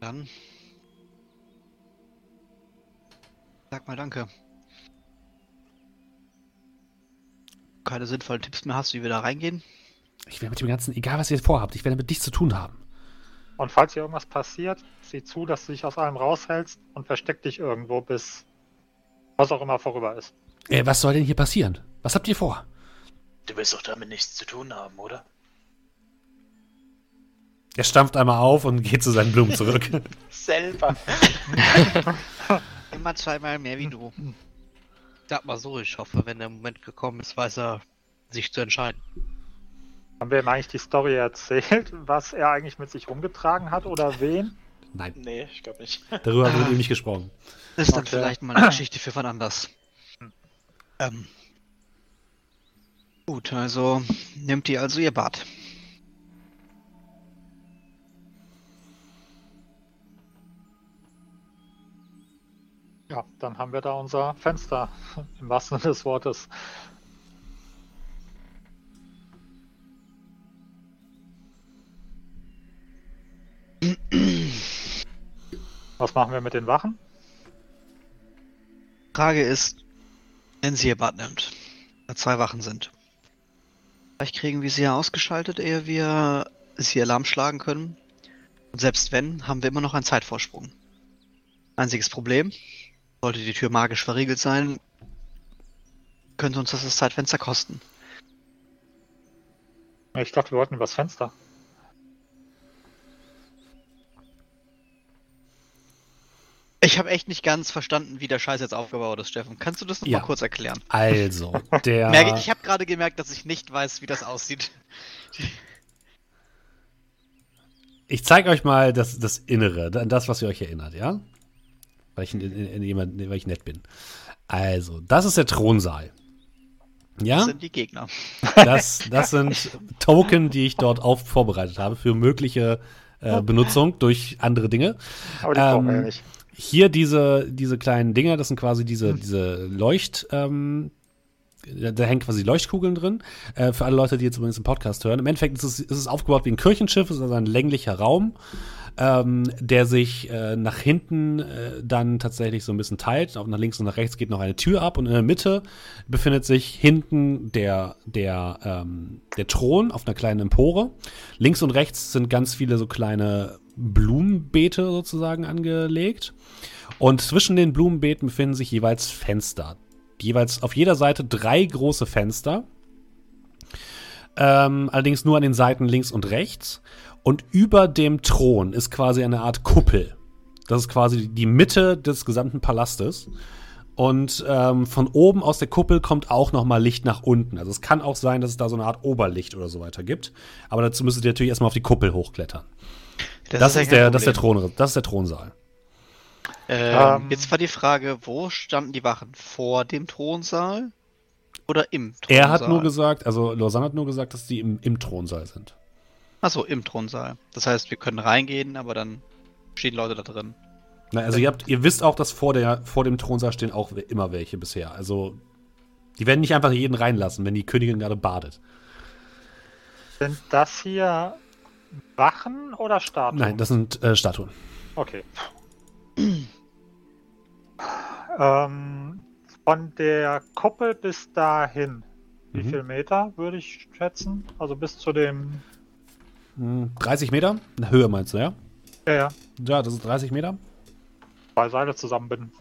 Dann. Sag mal danke. Keine sinnvollen Tipps mehr hast, wie wir da reingehen? Ich werde mit dem Ganzen, egal was ihr vorhabt, ich werde mit dich zu tun haben. Und falls hier irgendwas passiert, sieh zu, dass du dich aus allem raushältst und versteck dich irgendwo, bis was auch immer vorüber ist. Äh, was soll denn hier passieren? Was habt ihr vor? Du willst doch damit nichts zu tun haben, oder? Er stampft einmal auf und geht zu seinen Blumen zurück. Selber. Immer zweimal mehr wie du. Sag mal so, ich hoffe, wenn der Moment gekommen ist, weiß er sich zu entscheiden. Haben wir ihm eigentlich die Story erzählt, was er eigentlich mit sich rumgetragen hat oder wen? Nein, Nee, ich glaube nicht. darüber haben wir eben nicht gesprochen. Das ist dann Okay. vielleicht mal eine Geschichte für wann anders. Ähm. Gut, also nimmt ihr also ihr Bad. Ja, dann haben wir da unser Fenster, im wahrsten Sinne des Wortes. Was machen wir mit den Wachen? Frage ist, wenn sie ihr Bad nimmt, da zwei Wachen sind. Vielleicht kriegen wir sie ja ausgeschaltet, ehe wir sie Alarm schlagen können. Und selbst wenn, haben wir immer noch einen Zeitvorsprung. Einziges Problem, sollte die Tür magisch verriegelt sein, könnte uns das das Zeitfenster kosten. Ich dachte, wir wollten übers Fenster. Ich habe echt nicht ganz verstanden, wie der Scheiß jetzt aufgebaut ist, Steffen. Kannst du das noch Ja. mal kurz erklären? Also, der. Merke, ich habe gerade gemerkt, dass ich nicht weiß, wie das aussieht. Ich zeige euch mal das, das Innere, an das, was ihr euch erinnert, ja? Weil ich, in, in, in jemand, weil ich nett bin. Also, das ist der Thronsaal. Das Ja, sind die Gegner. das, das sind Token, die ich dort auf vorbereitet habe für mögliche äh, Benutzung durch andere Dinge. Aber die brauchen wir ja Ähm, nicht. Hier diese, diese kleinen Dinger, das sind quasi diese, diese Leucht, ähm, da, da hängen quasi Leuchtkugeln drin. Äh, für alle Leute, die jetzt übrigens im Podcast hören. Im Endeffekt ist es, ist es aufgebaut wie ein Kirchenschiff, es ist also ein länglicher Raum, ähm, der sich äh, nach hinten äh, dann tatsächlich so ein bisschen teilt. Auch nach links und nach rechts geht noch eine Tür ab und in der Mitte befindet sich hinten der, der, ähm, der Thron auf einer kleinen Empore. Links und rechts sind ganz viele so kleine Blumenbeete sozusagen angelegt. Und zwischen den Blumenbeeten befinden sich jeweils Fenster. Jeweils auf jeder Seite drei große Fenster. Ähm, allerdings nur an den Seiten links und rechts. Und über dem Thron ist quasi eine Art Kuppel. Das ist quasi die Mitte des gesamten Palastes. Und ähm, von oben aus der Kuppel kommt auch noch mal Licht nach unten. Also es kann auch sein, dass es da so eine Art Oberlicht oder so weiter gibt. Aber dazu müsstet ihr natürlich erstmal auf die Kuppel hochklettern. Das, ja ist, kein der, das, ist der. Thron, das ist der Thronsaal. Ähm, Ähm, jetzt war die Frage, wo standen die Wachen? Vor dem Thronsaal oder im Thronsaal? Er hat nur gesagt, also Lausanne hat nur gesagt, dass die im, im Thronsaal sind. Achso, im Thronsaal. Das heißt, wir können reingehen, aber dann stehen Leute da drin. Na, also ihr, habt, ihr wisst auch, dass vor, der, vor dem Thronsaal stehen auch immer welche bisher. Also die werden nicht einfach jeden reinlassen, wenn die Königin gerade badet. Sind das hier Wachen oder Statuen? Nein, das sind äh, Statuen. Okay. ähm, von der Kuppel bis dahin, wie Mhm. viel Meter würde ich schätzen? Also bis zu dem. Hm, 30 Meter? Na, Höhe meinst du, ja? Ja, ja, Ja, das ist 30 Meter. zwei Seile zusammenbinden.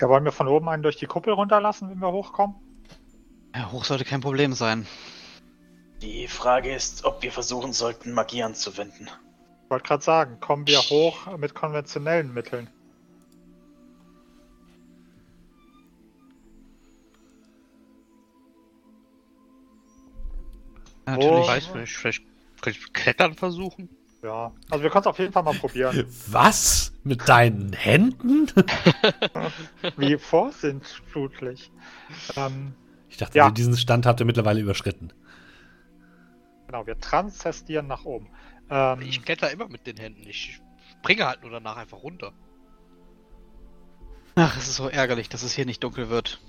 Ja, wollen wir von oben einen durch die Kuppel runterlassen, wenn wir hochkommen? Ja, hoch sollte kein Problem sein. Die Frage ist, ob wir versuchen sollten, Magie anzuwenden. Ich wollte gerade sagen, kommen wir hoch mit konventionellen Mitteln. Natürlich. Oh. Weiß nicht, vielleicht könnte ich klettern versuchen. Ja, also wir können es auf jeden Fall mal probieren. Was? Mit deinen Händen? Wie vorsintflutlich. Ähm, Ich dachte, Ja. diesen Stand habt ihr mittlerweile überschritten. Genau, wir transzestieren nach oben. Ähm, Ich kletter immer mit den Händen. Ich springe halt nur danach einfach runter. Ach, es ist so ärgerlich, dass es hier nicht dunkel wird.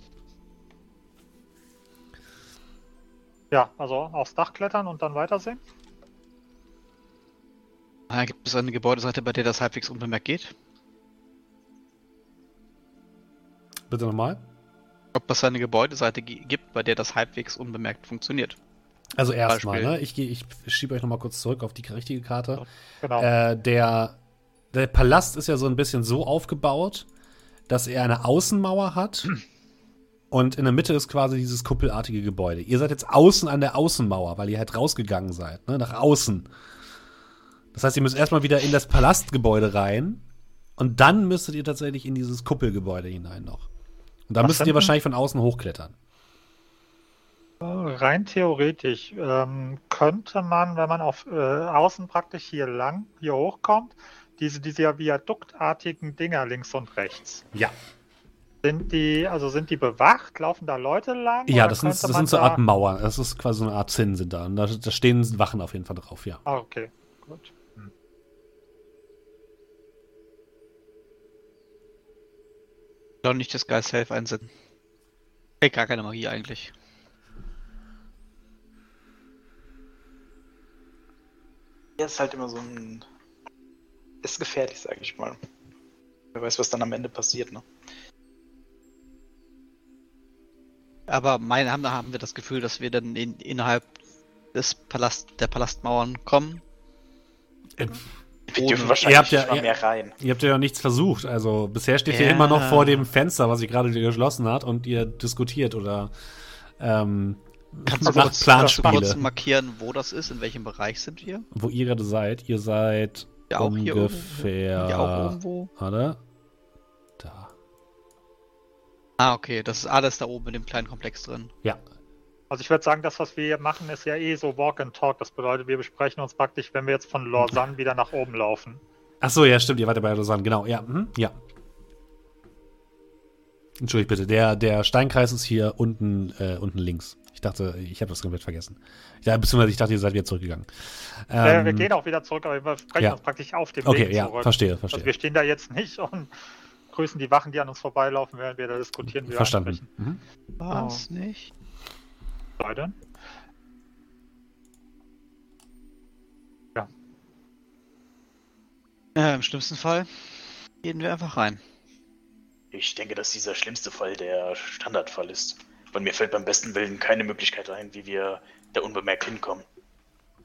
ja, also aufs Dach klettern und dann weitersehen. Ah, gibt es eine Gebäudeseite, bei der das halbwegs unbemerkt geht? Bitte nochmal. Ob es eine Gebäudeseite gibt, bei der das halbwegs unbemerkt funktioniert. Also erstmal, ne? Ich, ich schiebe euch nochmal kurz zurück auf die richtige Karte. Genau. Äh, der, der Palast ist ja so ein bisschen so aufgebaut, dass er eine Außenmauer hat. Und in der Mitte ist quasi dieses kuppelartige Gebäude. Ihr seid jetzt außen an der Außenmauer, weil ihr halt rausgegangen seid, ne? Nach außen. Das heißt, ihr müsst erstmal wieder in das Palastgebäude rein. Und dann müsstet ihr tatsächlich in dieses Kuppelgebäude hinein noch. Und da Was müsst ihr wahrscheinlich von außen hochklettern. Rein theoretisch ähm, könnte man, wenn man auf äh, außen praktisch hier lang, hier hochkommt, diese, diese viaduktartigen Dinger links und rechts. Ja. Sind die, also sind die bewacht? Laufen da Leute lang? Ja, das sind, das sind so da- Art Mauern. Das ist quasi so eine Art Zinsen da. Und da, da stehen Wachen auf jeden Fall drauf, ja. Ah, okay, gut. Doch nicht das Geist Self einsetzen. Hey, gar keine Magie eigentlich. Ja, ist halt immer so ein. Ist gefährlich, sag ich mal. Wer weiß, was dann am Ende passiert, ne? Aber meine, haben, haben wir das Gefühl, dass wir dann in, innerhalb des Palast, der Palastmauern kommen? Wir Ohne- dürfen Ihr wahrscheinlich habt ja- nicht mal ihr- mehr rein. Ihr habt ja nichts versucht. Also bisher steht ihr Ja. immer noch vor dem Fenster, was sich gerade wieder geschlossen hat und ihr diskutiert oder ähm, Kannst du macht kurz, kannst du kurz markieren, wo das ist? In welchem Bereich sind wir? Wo ihr gerade seid. Ihr seid Ja, auch hier ungefähr. Hier auch irgendwo? Oder? Da. Ah, okay, das ist alles da oben in dem kleinen Komplex drin. Ja. Also ich würde sagen, das, was wir hier machen, ist ja eh so Walk and Talk. Das bedeutet, wir besprechen uns praktisch, wenn wir jetzt von Lausanne wieder nach oben laufen. Ach so, ja, stimmt. Ihr wart ja bei Lausanne. Genau. Ja. Mhm. Ja. Entschuldigt bitte. Der, der Steinkreis ist hier unten, äh, unten links. Ich dachte, ich habe das komplett vergessen. Ja, beziehungsweise ich dachte, ihr seid wieder zurückgegangen. Äh, wir Ähm, gehen auch wieder zurück, aber wir sprechen ja. uns praktisch auf dem Okay, Weg ja, zurück. verstehe, verstehe. Also wir stehen da jetzt nicht und grüßen die Wachen, die an uns vorbeilaufen, während wir da diskutieren. wir Verstanden. Mhm. Was nicht? Leute. Äh, Im schlimmsten Fall gehen wir einfach rein. Ich denke, dass dieser schlimmste Fall der Standardfall ist. Weil mir fällt beim besten Willen keine Möglichkeit ein, wie wir da unbemerkt hinkommen.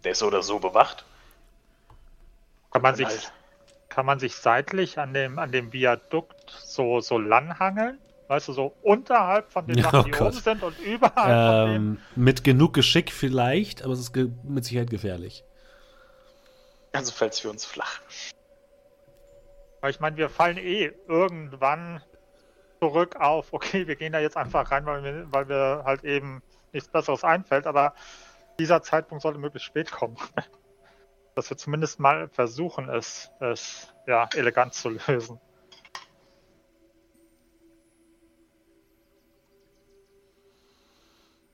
Der ist so oder so bewacht. Kann man Und sich, halt- kann man sich seitlich an dem, an dem Viadukt so, so langhangeln? Weißt du, so unterhalb von den Sachen, oh die Gott. oben sind und überhalb von dem. Ähm, mit genug Geschick vielleicht, aber es ist mit Sicherheit gefährlich. Also fällt es für uns flach. Weil ich meine, wir fallen eh irgendwann zurück auf, okay, wir gehen da jetzt einfach rein, weil wir, weil wir halt eben nichts Besseres einfällt, aber dieser Zeitpunkt sollte möglichst spät kommen. Dass wir zumindest mal versuchen, es, es ja, elegant zu lösen.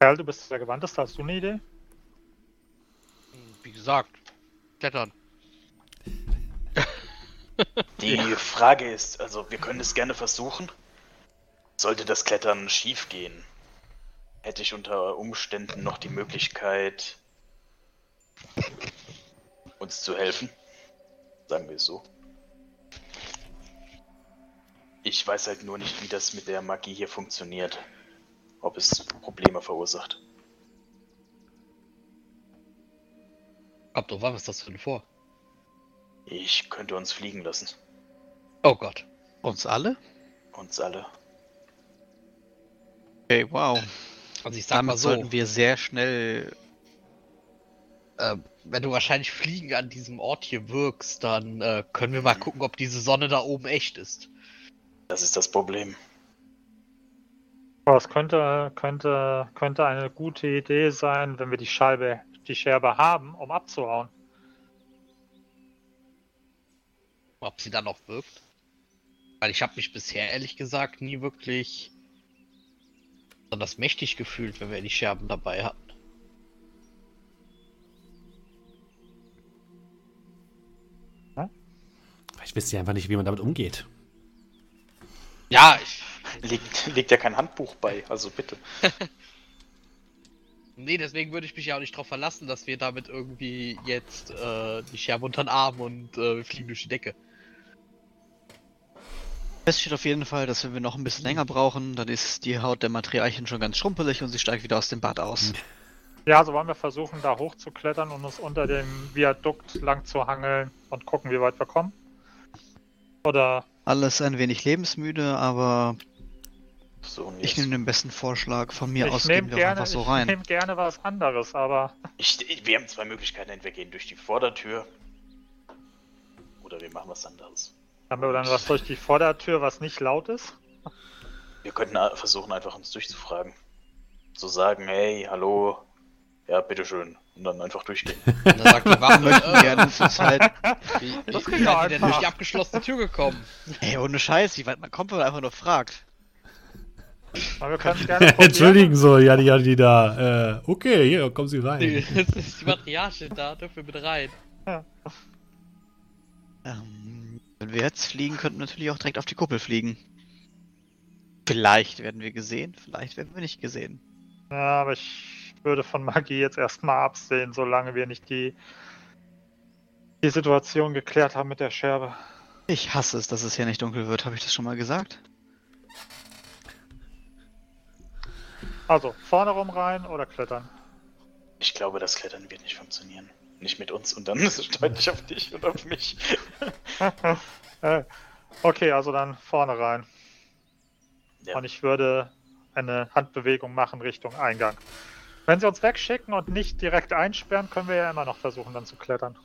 Kerl, du bist der Gewandteste, hast du eine Idee? Wie gesagt, klettern. Die Frage ist, also wir können es gerne versuchen. Sollte das Klettern schief gehen, hätte ich unter Umständen noch die Möglichkeit, uns zu helfen. Sagen wir es so. Ich weiß halt nur nicht, wie das mit der Magie hier funktioniert. Ob es Probleme verursacht. Drauf an, was ist das denn vor? Ich könnte uns fliegen lassen. Oh Gott. Uns alle? Uns alle. Okay, wow. Also ich sag mal Damit so, sollten wir sehr schnell. äh, wenn du wahrscheinlich Fliegen an diesem Ort hier wirkst, dann äh, können wir mal gucken, ob diese Sonne da oben echt ist. Das ist das Problem. Es könnte, könnte, könnte eine gute Idee sein, wenn wir die Scheibe, die Scherbe haben, um abzuhauen. Ob sie dann noch wirkt. Weil ich habe mich bisher ehrlich gesagt nie wirklich besonders mächtig gefühlt, wenn wir die Scherben dabei hatten. Ich wisst ja einfach nicht, wie man damit umgeht. Ja, ich, Liegt, liegt ja kein Handbuch bei, also bitte. nee, deswegen würde ich mich ja auch nicht darauf verlassen, dass wir damit irgendwie jetzt äh, die Scherbe unter den Arm und äh, fliegen durch die Decke. Es steht auf jeden Fall, dass wenn wir noch ein bisschen länger brauchen, dann ist die Haut der Materialien schon ganz schrumpelig und sie steigt wieder aus dem Bad aus. Ja, also wollen wir versuchen, da hochzuklettern und uns unter dem Viadukt lang zu hangeln und gucken, wie weit wir kommen? Oder Alles ein wenig lebensmüde, aber So, ich nehme den besten Vorschlag. Von mir aus ich gehen nehme wir gerne, einfach so ich rein. nehm gerne was anderes, aber Ich, ich, wir haben zwei Möglichkeiten. Entweder wir gehen durch die Vordertür oder wir machen was anderes. Haben wir dann was durch die Vordertür, was nicht laut ist? Wir könnten versuchen, einfach uns durchzufragen. Zu sagen, hey, hallo, ja, bitteschön. Und dann einfach durchgehen. Und dann sagt die Wache, möchten gerne zur Zeit. wie, wie, Das wie ging seid ihr denn durch die abgeschlossene Tür gekommen? Ey, ohne Scheiß, wie weit man kommt, wenn man einfach nur fragt. Aber wir können es gerne probieren. Entschuldigen so, ja, die, ja, die da. Äh, okay, hier, kommen Sie rein. Die, das ist die Matriarchin da, dürfen wir mit rein. Ähm, wenn wir jetzt fliegen, könnten wir natürlich auch direkt auf die Kuppel fliegen. Vielleicht werden wir gesehen, vielleicht werden wir nicht gesehen. Ja, aber ich würde von Magie jetzt erstmal absehen, solange wir nicht die, die Situation geklärt haben mit der Scherbe. Ich hasse es, dass es hier nicht dunkel wird, habe ich das schon mal gesagt? Also, vorne rum rein oder klettern? Ich glaube, das Klettern wird nicht funktionieren. Nicht mit uns und dann ist es deutlich auf dich und auf mich. Okay, also dann vorne rein. Ja. Und ich würde eine Handbewegung machen Richtung Eingang. Wenn sie uns wegschicken und nicht direkt einsperren, können wir ja immer noch versuchen, dann zu klettern.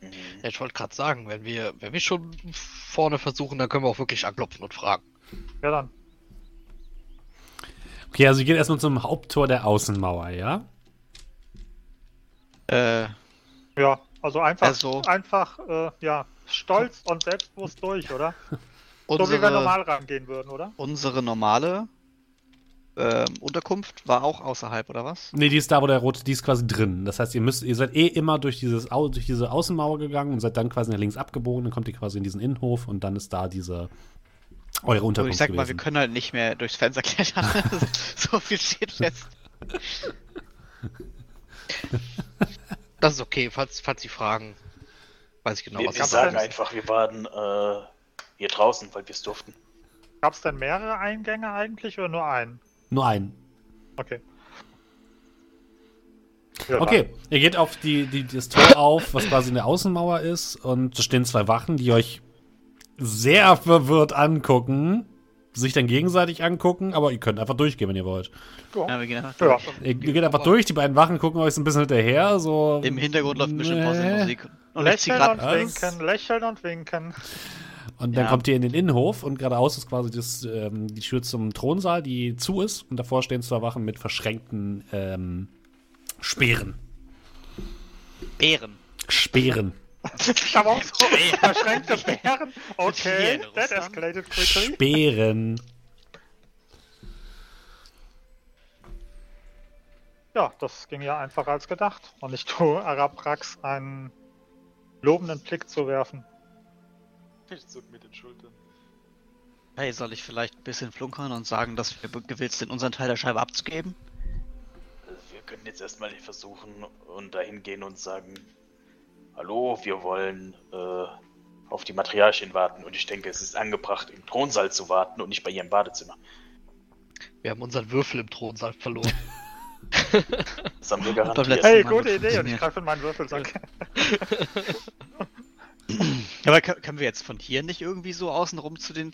Mhm. Ja, ich wollte gerade sagen, wenn wir, wenn wir schon vorne versuchen, dann können wir auch wirklich anklopfen und fragen. Ja, dann. Okay, also ihr geht erstmal zum Haupttor der Außenmauer, ja? Äh, Ja, also einfach, Also- einfach, äh, ja, stolz und selbstbewusst durch, oder? So wie wir unsere, normal rangehen würden, oder? unsere normale ähm, Unterkunft war auch außerhalb, oder was? Nee, die ist da, wo der rote, die ist quasi drin. Das heißt, ihr müsst, ihr seid eh immer durch, dieses, Au- durch diese Außenmauer gegangen und seid dann quasi nach links abgebogen, dann kommt ihr quasi in diesen Innenhof und dann ist da diese eure Unterkunft ich sag mal, wir können halt nicht mehr durchs Fenster klettern. so viel steht fest. Das ist okay, falls, falls Sie fragen, weiß ich genau, Wir, was wir ich sagen denn? einfach, wir waren äh, hier draußen, weil wir es durften. Gab es denn mehrere Eingänge eigentlich oder nur einen? Nur einen. Okay. Ja, Okay, ihr geht auf die, die, das Tor auf, was quasi eine Außenmauer ist, und da stehen zwei Wachen, die euch sehr verwirrt angucken, sich dann gegenseitig angucken, aber ihr könnt einfach durchgehen, wenn ihr wollt. Ja, wir gehen einfach Ja. durch. Ihr, ihr geht einfach durch, die beiden Wachen gucken euch so ein bisschen hinterher, so. Im Hintergrund läuft bestimmt Nee. Pausenmusik. Und Lächeln und winken, lächeln und winken. Und dann Ja. kommt ihr in den Innenhof und geradeaus ist quasi das, ähm, die Tür zum Thronsaal, die zu ist. Und davor stehen zwei Wachen mit verschränkten ähm, Speeren. Bären. Speeren. Ich habe auch so verschränkte Bären. Okay, that escalated quickly. Speeren. Ja, das ging ja einfacher als gedacht. Und ich tue Araprax einen lobenden Blick zu werfen. Ich zuck mit den Schultern. Hey, soll ich vielleicht ein bisschen flunkern und sagen, dass wir gewillt sind, unseren Teil der Scheibe abzugeben? Wir können jetzt erstmal versuchen und dahin gehen und sagen, hallo, wir wollen äh, auf die Matriarchin warten und ich denke, es ist angebracht, im Thronsaal zu warten und nicht bei ihrem Badezimmer. Wir haben unseren Würfel im Thronsaal verloren. Das haben wir garantiert. Hey, gute gut Idee. Und ich greife in meinen Würfelsack. Aber kö- können wir jetzt von hier nicht irgendwie so außenrum zu den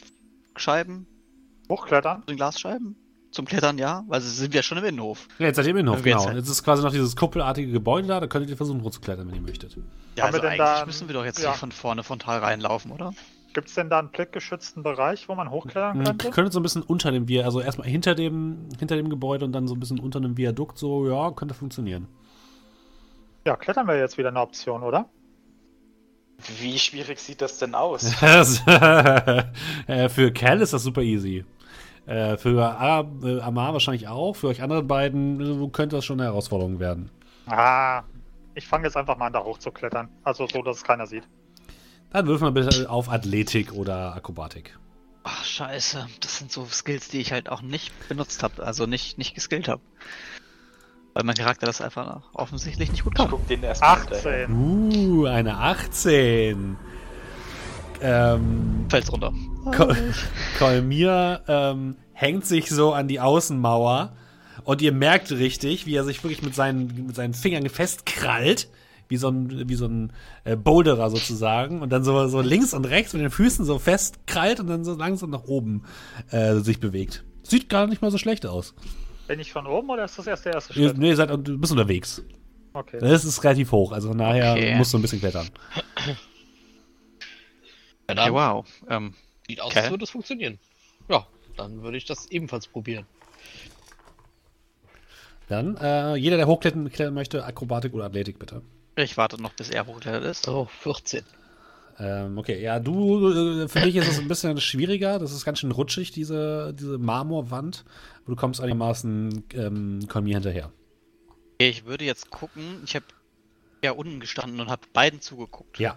Scheiben, Hochklettern. zu den Glasscheiben? Zum Klettern, ja? Weil sie sind wir schon im Innenhof. Ja, jetzt seid ihr im Innenhof, wir jetzt genau. halt- Jetzt ist quasi noch dieses kuppelartige Gebäude da, da könntet ihr versuchen hochzuklettern, wenn ihr möchtet. Ja, wir also eigentlich da- müssen wir doch jetzt ja. hier von vorne frontal reinlaufen, oder? Gibt es denn da einen blickgeschützten Bereich, wo man hochklettern Ihr könnte? könntet so ein bisschen unter dem Viadukt, also erstmal hinter dem, hinter dem Gebäude und dann so ein bisschen unter dem Viadukt, so, ja, könnte funktionieren. Ja, klettern wäre jetzt wieder eine Option, oder? Wie schwierig sieht das denn aus? Äh, für Cal ist das super easy. Äh, für äh, Amar wahrscheinlich auch. Für euch anderen beiden äh, könnte das schon eine Herausforderung werden. Ah, ich fange jetzt einfach mal an, da hochzuklettern. Also so, dass es keiner sieht. Dann würfen wir bitte auf Athletik oder Akrobatik. Ach, scheiße. Das sind so Skills, die ich halt auch nicht benutzt habe, also nicht, nicht geskillt habe. Weil mein Charakter das einfach offensichtlich nicht gut Ich kann. guck den erstmal hinterher. 18. Uh, eine 18. Ähm, Fällt's runter. Kol Kolmir ähm, hängt sich so an die Außenmauer und ihr merkt richtig, wie er sich wirklich mit seinen, mit seinen Fingern festkrallt wie so ein, wie so ein äh, Boulderer sozusagen und dann so, so links und rechts mit den Füßen so festkrallt und dann so langsam nach oben äh, sich bewegt. Sieht gar nicht mal so schlecht aus. Bin ich von oben oder ist das erst der erste Schritt? Nee, seid, du bist unterwegs. Okay. Das ist relativ hoch, also von daher Okay. musst du ein bisschen klettern. Ja, dann Okay, wow. Ähm, sieht aus, Okay. als würde es funktionieren. Ja, dann würde ich das ebenfalls probieren. Dann, äh, jeder, der hochklettern klettern möchte, Akrobatik oder Athletik bitte. ich warte noch, bis er hochgeklettert ist. So, 14. Ähm, okay, ja, du, äh, für dich ist es ein bisschen schwieriger. Das ist ganz schön rutschig, diese, diese Marmorwand. Aber du kommst einigermaßen ähm, Kolmir hinterher. Okay, ich würde jetzt gucken. Ich habe ja unten gestanden und habe beiden zugeguckt. Ja.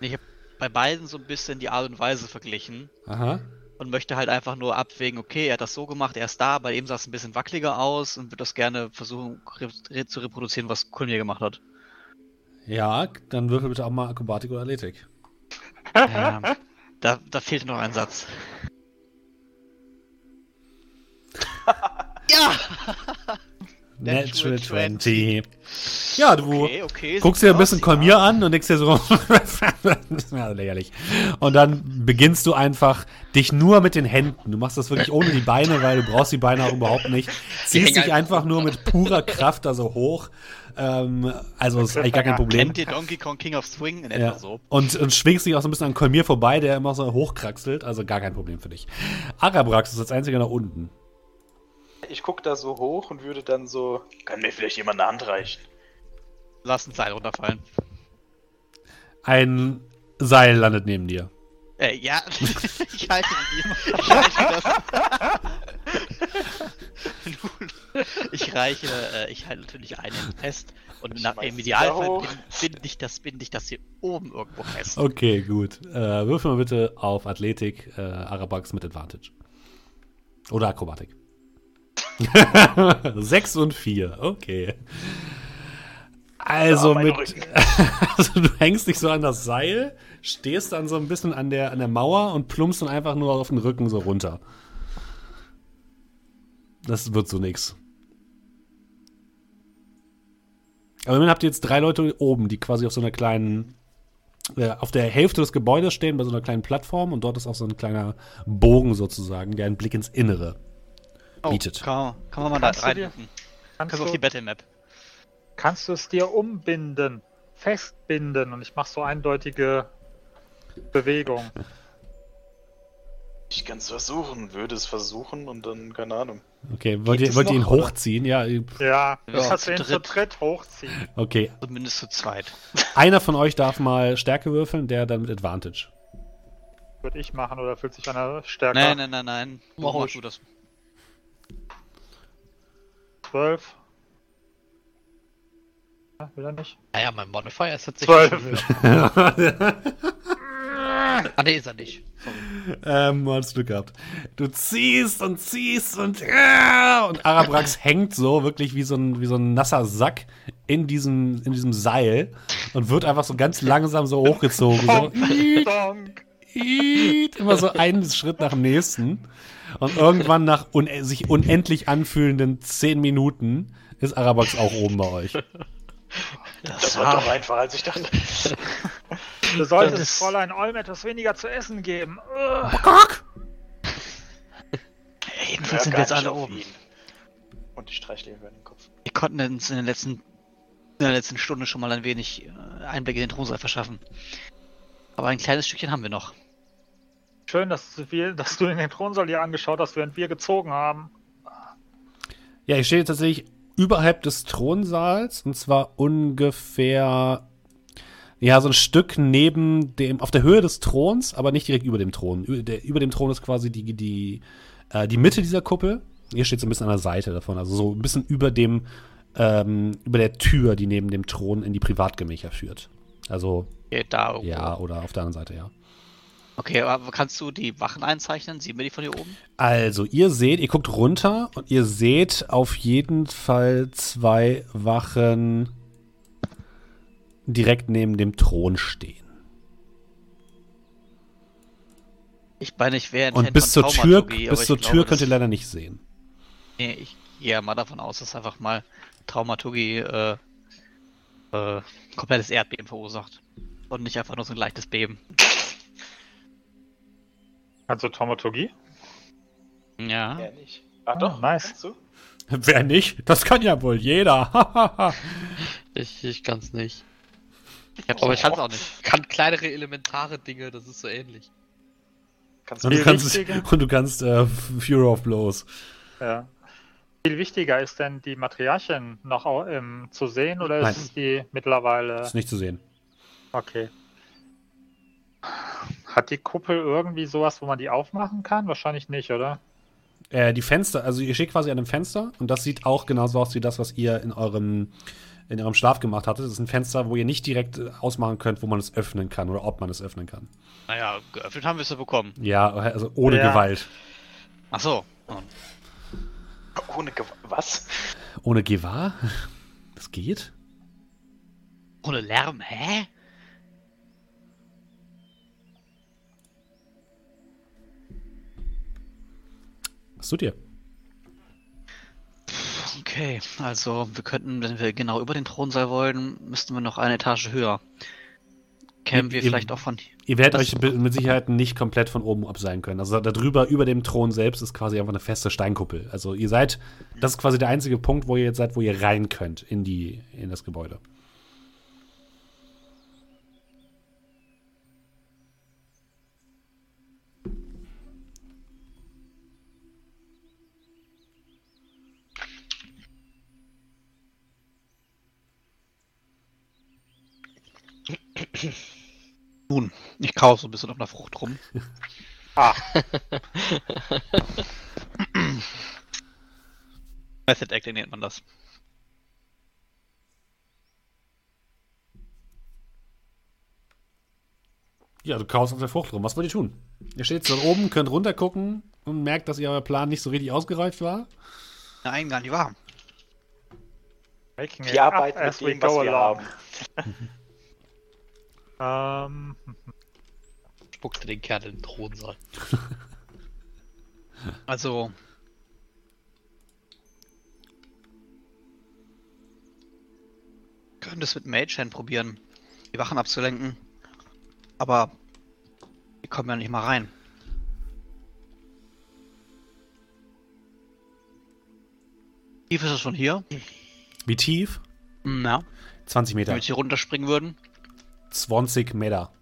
Ich habe bei beiden so ein bisschen die Art und Weise verglichen Aha. und möchte halt einfach nur abwägen, okay, er hat das so gemacht, er ist da, bei ihm sah es ein bisschen wackeliger aus und würde das gerne versuchen re zu reproduzieren, was Kulmir gemacht hat. Ja, dann würfel bitte auch mal Akrobatik oder Athletik. Ähm, da, da fehlt noch ein Satz. ja! Natural Natural 20. Ja, du Okay, okay. guckst dir ein bisschen aus, Kolmir an und denkst dir so, das ja lächerlich. Und dann beginnst du einfach dich nur mit den Händen. Du machst das wirklich ohne die Beine, weil du brauchst die Beine auch überhaupt nicht. Ziehst dich einfach nur mit purer Kraft da so hoch. Ähm, also ist eigentlich gar kein Problem. Kennt ihr Donkey Kong King of Swing? In etwa Ja. so. Und, und schwingst dich auch so ein bisschen an Kolmir vorbei, der immer so hochkraxelt. Also gar kein Problem für dich. Arabrax ist als einziger nach unten. Ich gucke da so hoch und würde dann so. Kann mir vielleicht jemand eine Hand reichen? Lass ein Seil runterfallen. Ein Seil landet neben dir. Äh, ja, ich halte die. Ich halte das. Ich reiche, äh, ich halte natürlich einen fest und Ich nach, im Idealfall da hoch. bin, bin, ich das, bin ich das hier oben irgendwo fest. Okay, gut. Äh, würfel mal bitte auf Athletik, äh, Arabax mit Advantage. Oder Akrobatik. 6 und 4, okay. Also, mein mit, also du hängst dich so an das Seil, stehst dann so ein bisschen an der, an der Mauer und plumpst dann einfach nur auf den Rücken so runter. Das wird so nix. Aber immerhin habt ihr jetzt drei Leute oben, die quasi auf so einer kleinen, äh, auf der Hälfte des Gebäudes stehen, bei so einer kleinen Plattform und dort ist auch so ein kleiner Bogen sozusagen, der einen Blick ins Innere bietet. Oh, kann, kann man mal da Kannst du dir- rein? Kannst Kannst auf die du, Battle Map. kannst du es dir umbinden, festbinden und ich mache so eindeutige Bewegungen. Ich kann es versuchen, würde es versuchen und dann, keine Ahnung. Okay, wollt Geht ihr, wollt ihr ihn oder? hochziehen? Ja, Ja, Ja, dass zu wir ihn zu dritt. hochziehen. okay. Zumindest zu zweit. Einer von euch darf mal Stärke würfeln, der dann mit Advantage. Würde ich machen oder fühlt sich einer stärker? Nein, nein, nein, nein. Mach ruhig. du das. 12. Ja, will er nicht? Naja, mein Modifier ist tatsächlich Zwölf. schon höher. Ah, nee, ist er nicht. Sorry. ähm, mal hast Glück gehabt. Du ziehst und ziehst und ja, und Arabrax hängt so wirklich wie so ein, wie so ein nasser Sack in diesem, in diesem Seil und wird einfach so ganz langsam so hochgezogen. So. Iit, immer so einen Schritt nach dem nächsten. Und irgendwann nach un sich unendlich anfühlenden zehn Minuten ist Arabax auch oben bei euch. Das war doch einfacher, als ich dachte. Du solltest Das- Fräulein Olm etwas weniger zu essen geben. Jedenfalls sind wir jetzt alle oben. Und ich streichle über den Kopf. Wir konnten uns in, den letzten, in der letzten Stunde schon mal ein wenig äh, Einblick in den Thronsaal verschaffen. Aber ein kleines Stückchen haben wir noch. Schön, dass du, viel, dass du in den Thronsaal dir angeschaut hast, während wir gezogen haben. Ja, ich stehe tatsächlich überhalb des Thronsaals und zwar ungefähr ja so ein Stück neben dem auf der Höhe des Throns, aber nicht direkt über dem Thron. Über, der, über dem Thron ist quasi die die äh, die Mitte dieser Kuppel. Ihr steht so ein bisschen an der Seite davon, also so ein bisschen über dem ähm, über der Tür, die neben dem Thron in die Privatgemächer führt. Also Okay, da irgendwo. ja oder auf der anderen Seite ja. Okay, aber kannst du die Wachen einzeichnen? Sehen wir die von hier oben? Also, ihr seht, ihr guckt runter und ihr seht auf jeden Fall zwei Wachen direkt neben dem Thron stehen. Ich meine, ich wäre Und bis zur Tür, bis zur Tür könnt ihr leider nicht sehen. Nee, ich gehe ja mal davon aus, dass einfach mal Traumaturgie äh, äh, komplettes Erdbeben verursacht. Und nicht einfach nur so ein leichtes Beben. Also Taumaturgie? Ja. Ja, nicht. Ah, Ah, doch, nice. kannst du? Wer nicht? Das kann ja wohl jeder. Ich, ich kann's nicht. hab's Aber ich auch. kann's auch nicht. Kann kleinere elementare Dinge, das ist so ähnlich. Kannst und du kannst, und du kannst äh, Fury of Blows. Ja. Viel wichtiger ist denn die Matriarchin noch ähm, zu sehen oder Nein. ist die mittlerweile. Ist nicht zu sehen. Okay. Hat die Kuppel irgendwie sowas, wo man die aufmachen kann? Wahrscheinlich nicht, oder? Äh, die Fenster, also ihr steht quasi an einem Fenster und das sieht auch genauso aus wie das, was ihr in eurem, in eurem Schlaf gemacht hattet. Das ist ein Fenster, wo ihr nicht direkt äh, ausmachen könnt, wo man es öffnen kann oder ob man es öffnen kann. Naja, geöffnet haben wir es ja bekommen. Ja, also ohne Ja. Gewalt. Ach so. Oh, Ohne Gew Was? Ohne Gewahr? Das geht? Ohne Lärm, hä? Was tut ihr? Okay, also wir könnten, wenn wir genau über den Thronsaal wollen, müssten wir noch eine Etage höher. Kämen wir Ihr- vielleicht auch von. Ihr werdet euch mit Sicherheit nicht komplett von oben abseilen können. Also darüber, über dem Thron selbst, ist quasi einfach eine feste Steinkuppel. Also ihr seid, das ist quasi der einzige Punkt, wo ihr jetzt seid, wo ihr rein könnt in die, in das Gebäude. Nun, ich kau so ein bisschen auf einer Frucht rum. Ah, Method Acting nennt man das. Ja, du kaust auf der Frucht rum. Was wollt ihr tun? Ihr steht so oben, könnt runtergucken und merkt, dass ihr euer Plan nicht so richtig ausgereift war. Nein, gar nicht wahr. Wir arbeiten mit dem, was wir haben. Ähm, Spuckte den Kerl in den Thronsaal. Also. Können das mit Mage Hand probieren, die Wachen abzulenken. Aber die kommen ja nicht mal rein. Tief ist es schon hier. Wie tief? Hm, Ja, 20 wenn Meter. wir jetzt hier runterspringen würden. 20 Meter.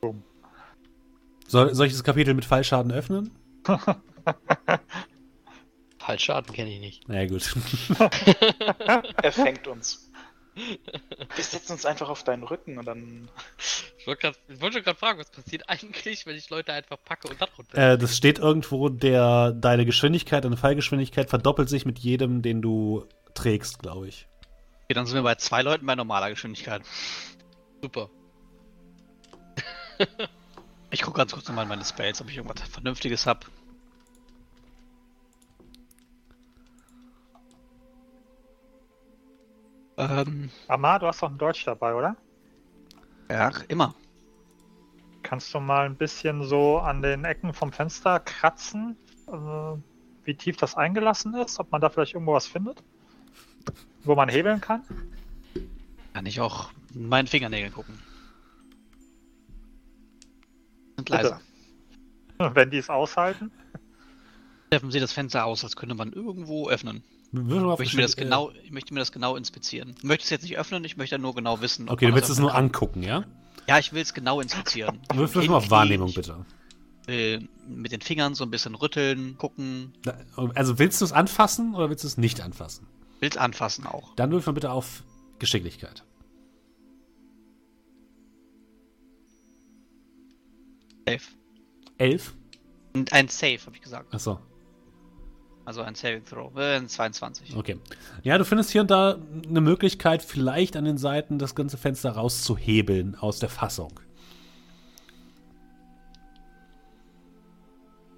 Boom. Soll, soll ich das Kapitel mit Fallschaden öffnen? Fallschaden kenne ich nicht. Na ja, gut. Er fängt uns. Wir setzen uns einfach auf deinen Rücken und dann. Ich wollte grad- ich wollte schon gerade fragen, was passiert eigentlich, wenn ich Leute einfach packe und dann runter. äh, das steht irgendwo, der, deine Geschwindigkeit, deine Fallgeschwindigkeit verdoppelt sich mit jedem, den du trägst, glaube ich. Okay, dann sind wir bei zwei Leuten bei normaler Geschwindigkeit. Super. Ich gucke ganz kurz nochmal in meine Spells, ob ich irgendwas Vernünftiges habe. Ähm, Amar, du hast doch ein Deutsch dabei, oder? ja, immer. Kannst du mal ein bisschen so an den Ecken vom Fenster kratzen, äh, wie tief das eingelassen ist? Ob man da vielleicht irgendwo was findet? Wo man hebeln kann? Kann ich auch meinen Fingernägeln gucken. Sind Bitte. leiser. Wenn die es aushalten? Treffen Sie das Fenster aus, als könnte man irgendwo öffnen. Ich möchte mir das Geschick- genau, ich möchte mir das genau inspizieren. Ich möchte es jetzt nicht öffnen, ich möchte nur genau wissen. Äh, ob okay, man du willst es nur öffnen angucken, ja? kann. Ja, ich will es genau inspizieren. Würfel mal auf Wahrnehmung, bitte. will mit den Fingern so ein bisschen rütteln, gucken, Also willst du es anfassen oder willst du es nicht anfassen? will es anfassen auch. Dann würfel bitte auf Geschicklichkeit. Safe. Elf? Und ein Save, habe ich gesagt. Achso, Also ein Saving Throw. Äh, ein 22. okay. Ja, du findest hier und da eine Möglichkeit, vielleicht an den Seiten das ganze Fenster rauszuhebeln aus der Fassung.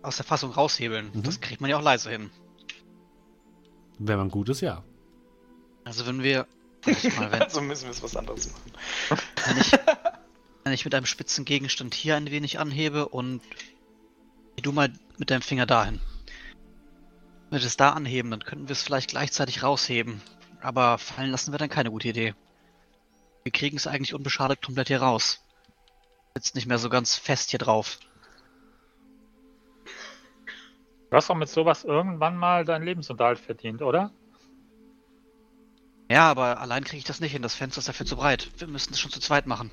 Aus der Fassung raushebeln. Mhm. Das kriegt man ja auch leise hin. Wenn man gut ist, ja. Also wenn wir. Mal, wenn, Also müssen wir es was anderes machen. wenn, ich, wenn ich mit einem spitzen Gegenstand hier ein wenig anhebe und du mal mit deinem Finger dahin. Wenn wir es da anheben, dann könnten wir es vielleicht gleichzeitig rausheben. Aber fallen lassen wir dann keine gute Idee. Wir kriegen es eigentlich unbeschadet komplett hier raus. Sitzt nicht mehr so ganz fest hier drauf. Du hast doch mit sowas irgendwann mal deinen Lebensunterhalt verdient, oder? Ja, aber allein kriege ich das nicht hin. Das Fenster ist dafür zu breit. Wir müssen es schon zu zweit machen.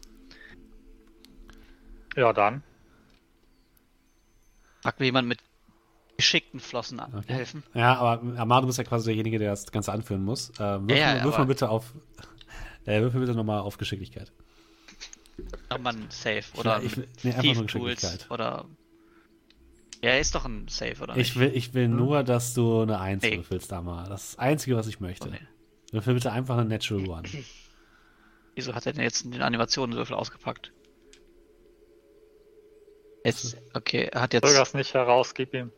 Ja, dann. Mag mir jemand mit geschickten Flossen an- Okay. helfen? Ja, aber Amar, du bist ja quasi derjenige, der das Ganze anführen muss. Äh, würfel, Ja, ja, würfel mal bitte auf. Äh, würfel bitte nochmal auf Geschicklichkeit. Ob man Safe oder Ja, ich nee, einfach nur Geschicklichkeit. oder. Ja, ist doch ein Safe, oder Ich nicht? will, ich will nur, dass du eine 1 Nee. würfelst, Amar. Das ist das Einzige, was ich möchte. Okay. Würfel bitte einfach eine Natural One. Wieso hat er denn jetzt den Animationenwürfel ausgepackt? Jetzt, okay, er hat jetzt. es nicht heraus, gib ihm.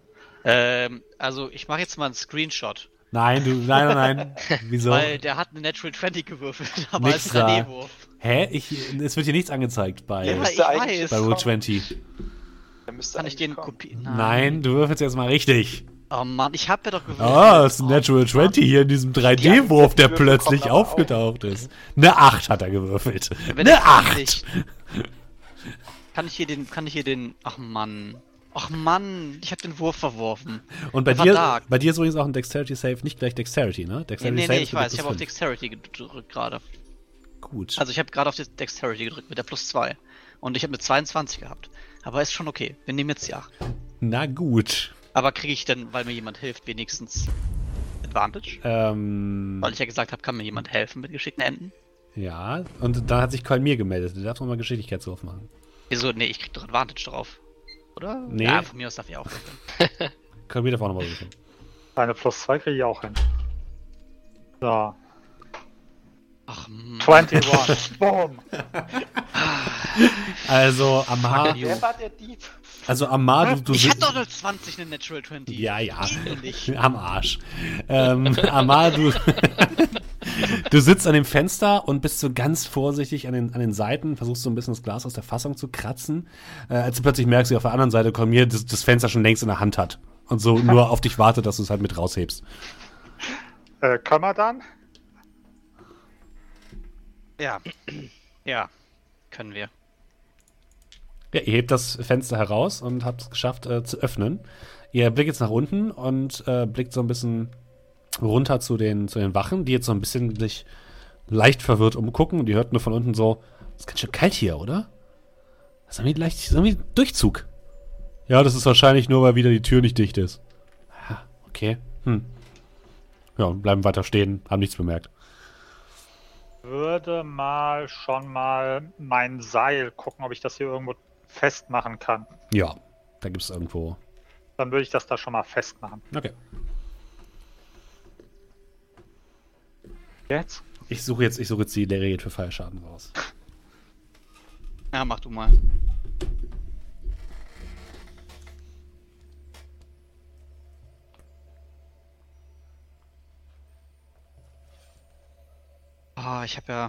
Ähm, also ich mache jetzt mal einen Screenshot, Nein, du, nein, nein, nein. Wieso? weil der hat eine Natural 20 gewürfelt, aber Nix es ist ein da. Nebenwurf. Hä? Ich, es wird hier nichts angezeigt bei, Ja, ich weiß. bei Roll 20. Der müsste Kann ich den kopieren? Nein, du würfelst jetzt mal richtig. Oh Mann, ich hab ja doch gewürfelt. Ah, es ist ein Oh, Natural 20 hier in diesem 3D-Wurf, der plötzlich aufgetaucht ist. Eine 8 hat er gewürfelt. Wenn Eine ich 8! Kann ich hier den, kann ich hier den, ach Mann. Ach Mann, ich hab den Wurf verworfen. Und bei dir, dark. bei dir ist übrigens auch ein Dexterity Save, nicht gleich Dexterity, ne? Nee, Dexterity nee, Save nee, ich weiß, ich habe auf. Dexterity gedrückt gerade. Gut. Also ich habe gerade auf die Dexterity gedrückt mit der plus 2. Und ich habe eine 22 gehabt. Aber ist schon okay. Wir nehmen jetzt die 8. Na gut. Aber kriege ich denn, weil mir jemand hilft, wenigstens Advantage? Ähm, Weil ich ja gesagt habe, kann mir jemand helfen mit geschickten Enden? ja, und dann hat sich Colm mir gemeldet. Du darfst nochmal Geschicklichkeitswurf machen. Wieso? Nee, ich krieg doch Advantage drauf. Oder? Nee. Ja, von mir aus darf ich auch. Colm mir darf auch nochmal würfeln. Deine plus 2 kriege ich auch hin. So. Ach, Mann. 21. Boom. Also, Amar, Wer war der Dieb? also Amar, du, du Ich hatte doch eine 20, eine Natural 20. Ja, ja. Am Arsch. Ähm, Amar, du, du sitzt an dem Fenster und bist so ganz vorsichtig an den, an den Seiten, versuchst so ein bisschen das Glas aus der Fassung zu kratzen, äh, als du plötzlich merkst, wie auf der anderen Seite Colmier das, das Fenster schon längst in der Hand hat und so nur auf dich wartet, dass du es halt mit raushebst. Äh, können wir dann? Ja. Ja. Können wir. Ja, ihr hebt das Fenster heraus und habt es geschafft äh, zu öffnen. Ihr blickt jetzt nach unten und äh, blickt so ein bisschen runter zu den, zu den Wachen, die jetzt so ein bisschen sich leicht verwirrt umgucken. Und die hört nur von unten so, es ist ganz schön kalt hier, oder? Das ist irgendwie leicht, das ist irgendwie Durchzug. Ja, das ist wahrscheinlich nur, weil wieder die Tür nicht dicht ist. Ja, okay. Hm. Ja, und bleiben weiter stehen, haben nichts bemerkt. Würde mal schon mal mein Seil gucken, ob ich das hier irgendwo festmachen kann. Ja, da gibt es irgendwo. Dann würde ich das da schon mal festmachen. Okay. Jetzt? Ich suche jetzt, ich suche jetzt die Lariat für Fallschaden raus. Ja, mach du mal. Ah, ich habe ja.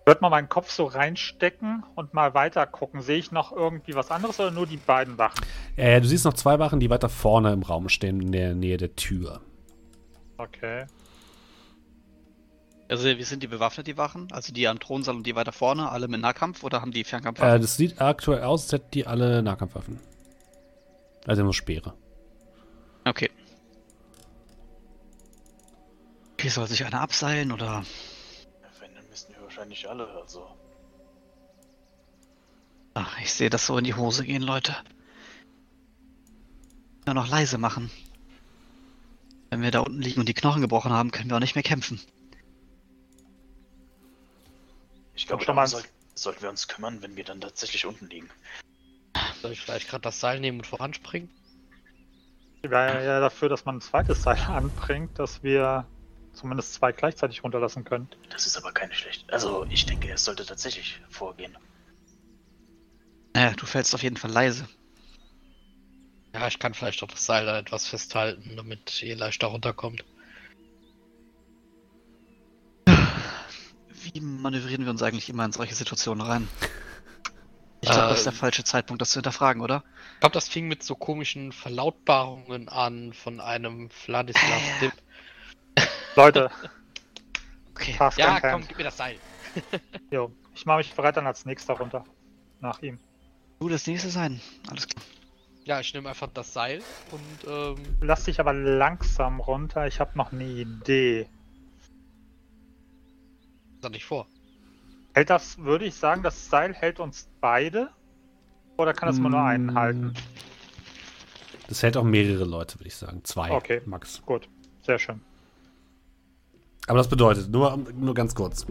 Ich würde mal meinen Kopf so reinstecken und mal weiter gucken. Sehe ich noch irgendwie was anderes oder nur die beiden Wachen? Äh, du siehst noch zwei Wachen, die weiter vorne im Raum stehen, in der Nähe der Tür. Okay. Also, wie sind die bewaffnet, die Wachen? Also die am Thronsaal und die weiter vorne, alle mit Nahkampf oder haben die Fernkampf? Äh, das sieht aktuell aus, als hätten die alle Nahkampfwaffen. Also nur Speere. Okay. Okay, soll sich einer abseilen oder? Wenn, dann müssen wir wahrscheinlich alle, also. Ach, ich sehe das so in die Hose gehen, Leute. Nur noch leise machen. Wenn wir da unten liegen und die Knochen gebrochen haben, können wir auch nicht mehr kämpfen. Ich glaube, schon darum mal- soll, sollten wir uns kümmern, wenn wir dann tatsächlich unten liegen. Soll ich vielleicht gerade das Seil nehmen und voranspringen? Ich wäre ja dafür, dass man ein zweites Seil anbringt, dass wir zumindest zwei gleichzeitig runterlassen können. Das ist aber keine schlechte. Also, ich denke, es sollte tatsächlich vorgehen. Naja, du fällst auf jeden Fall leise. Ja, ich kann vielleicht auch das Seil da etwas festhalten, damit ihr leichter runterkommt. Wie manövrieren wir uns eigentlich immer in solche Situationen rein? Ich glaube, das ist der Ähm. falsche Zeitpunkt, das zu hinterfragen, oder? Ich glaube, das fing mit so komischen Verlautbarungen an von einem Vladislav Äh. Dip. Leute, Okay. Ja, komm, Hand. gib mir das Seil. Jo, ich mache mich bereit dann als nächster runter. Nach ihm. Du das nächste sein. Alles klar. Ja, ich nehme einfach das Seil und ähm, Lass dich aber langsam runter. Ich habe noch eine Idee. sag nicht vor. Hält das, würde ich sagen, das Seil hält uns beide? Oder kann das immer nur einen Mm, halten? Das hält auch mehrere Leute, würde ich sagen. Zwei, Okay. max. Gut, sehr schön. Aber das bedeutet, nur, nur ganz kurz.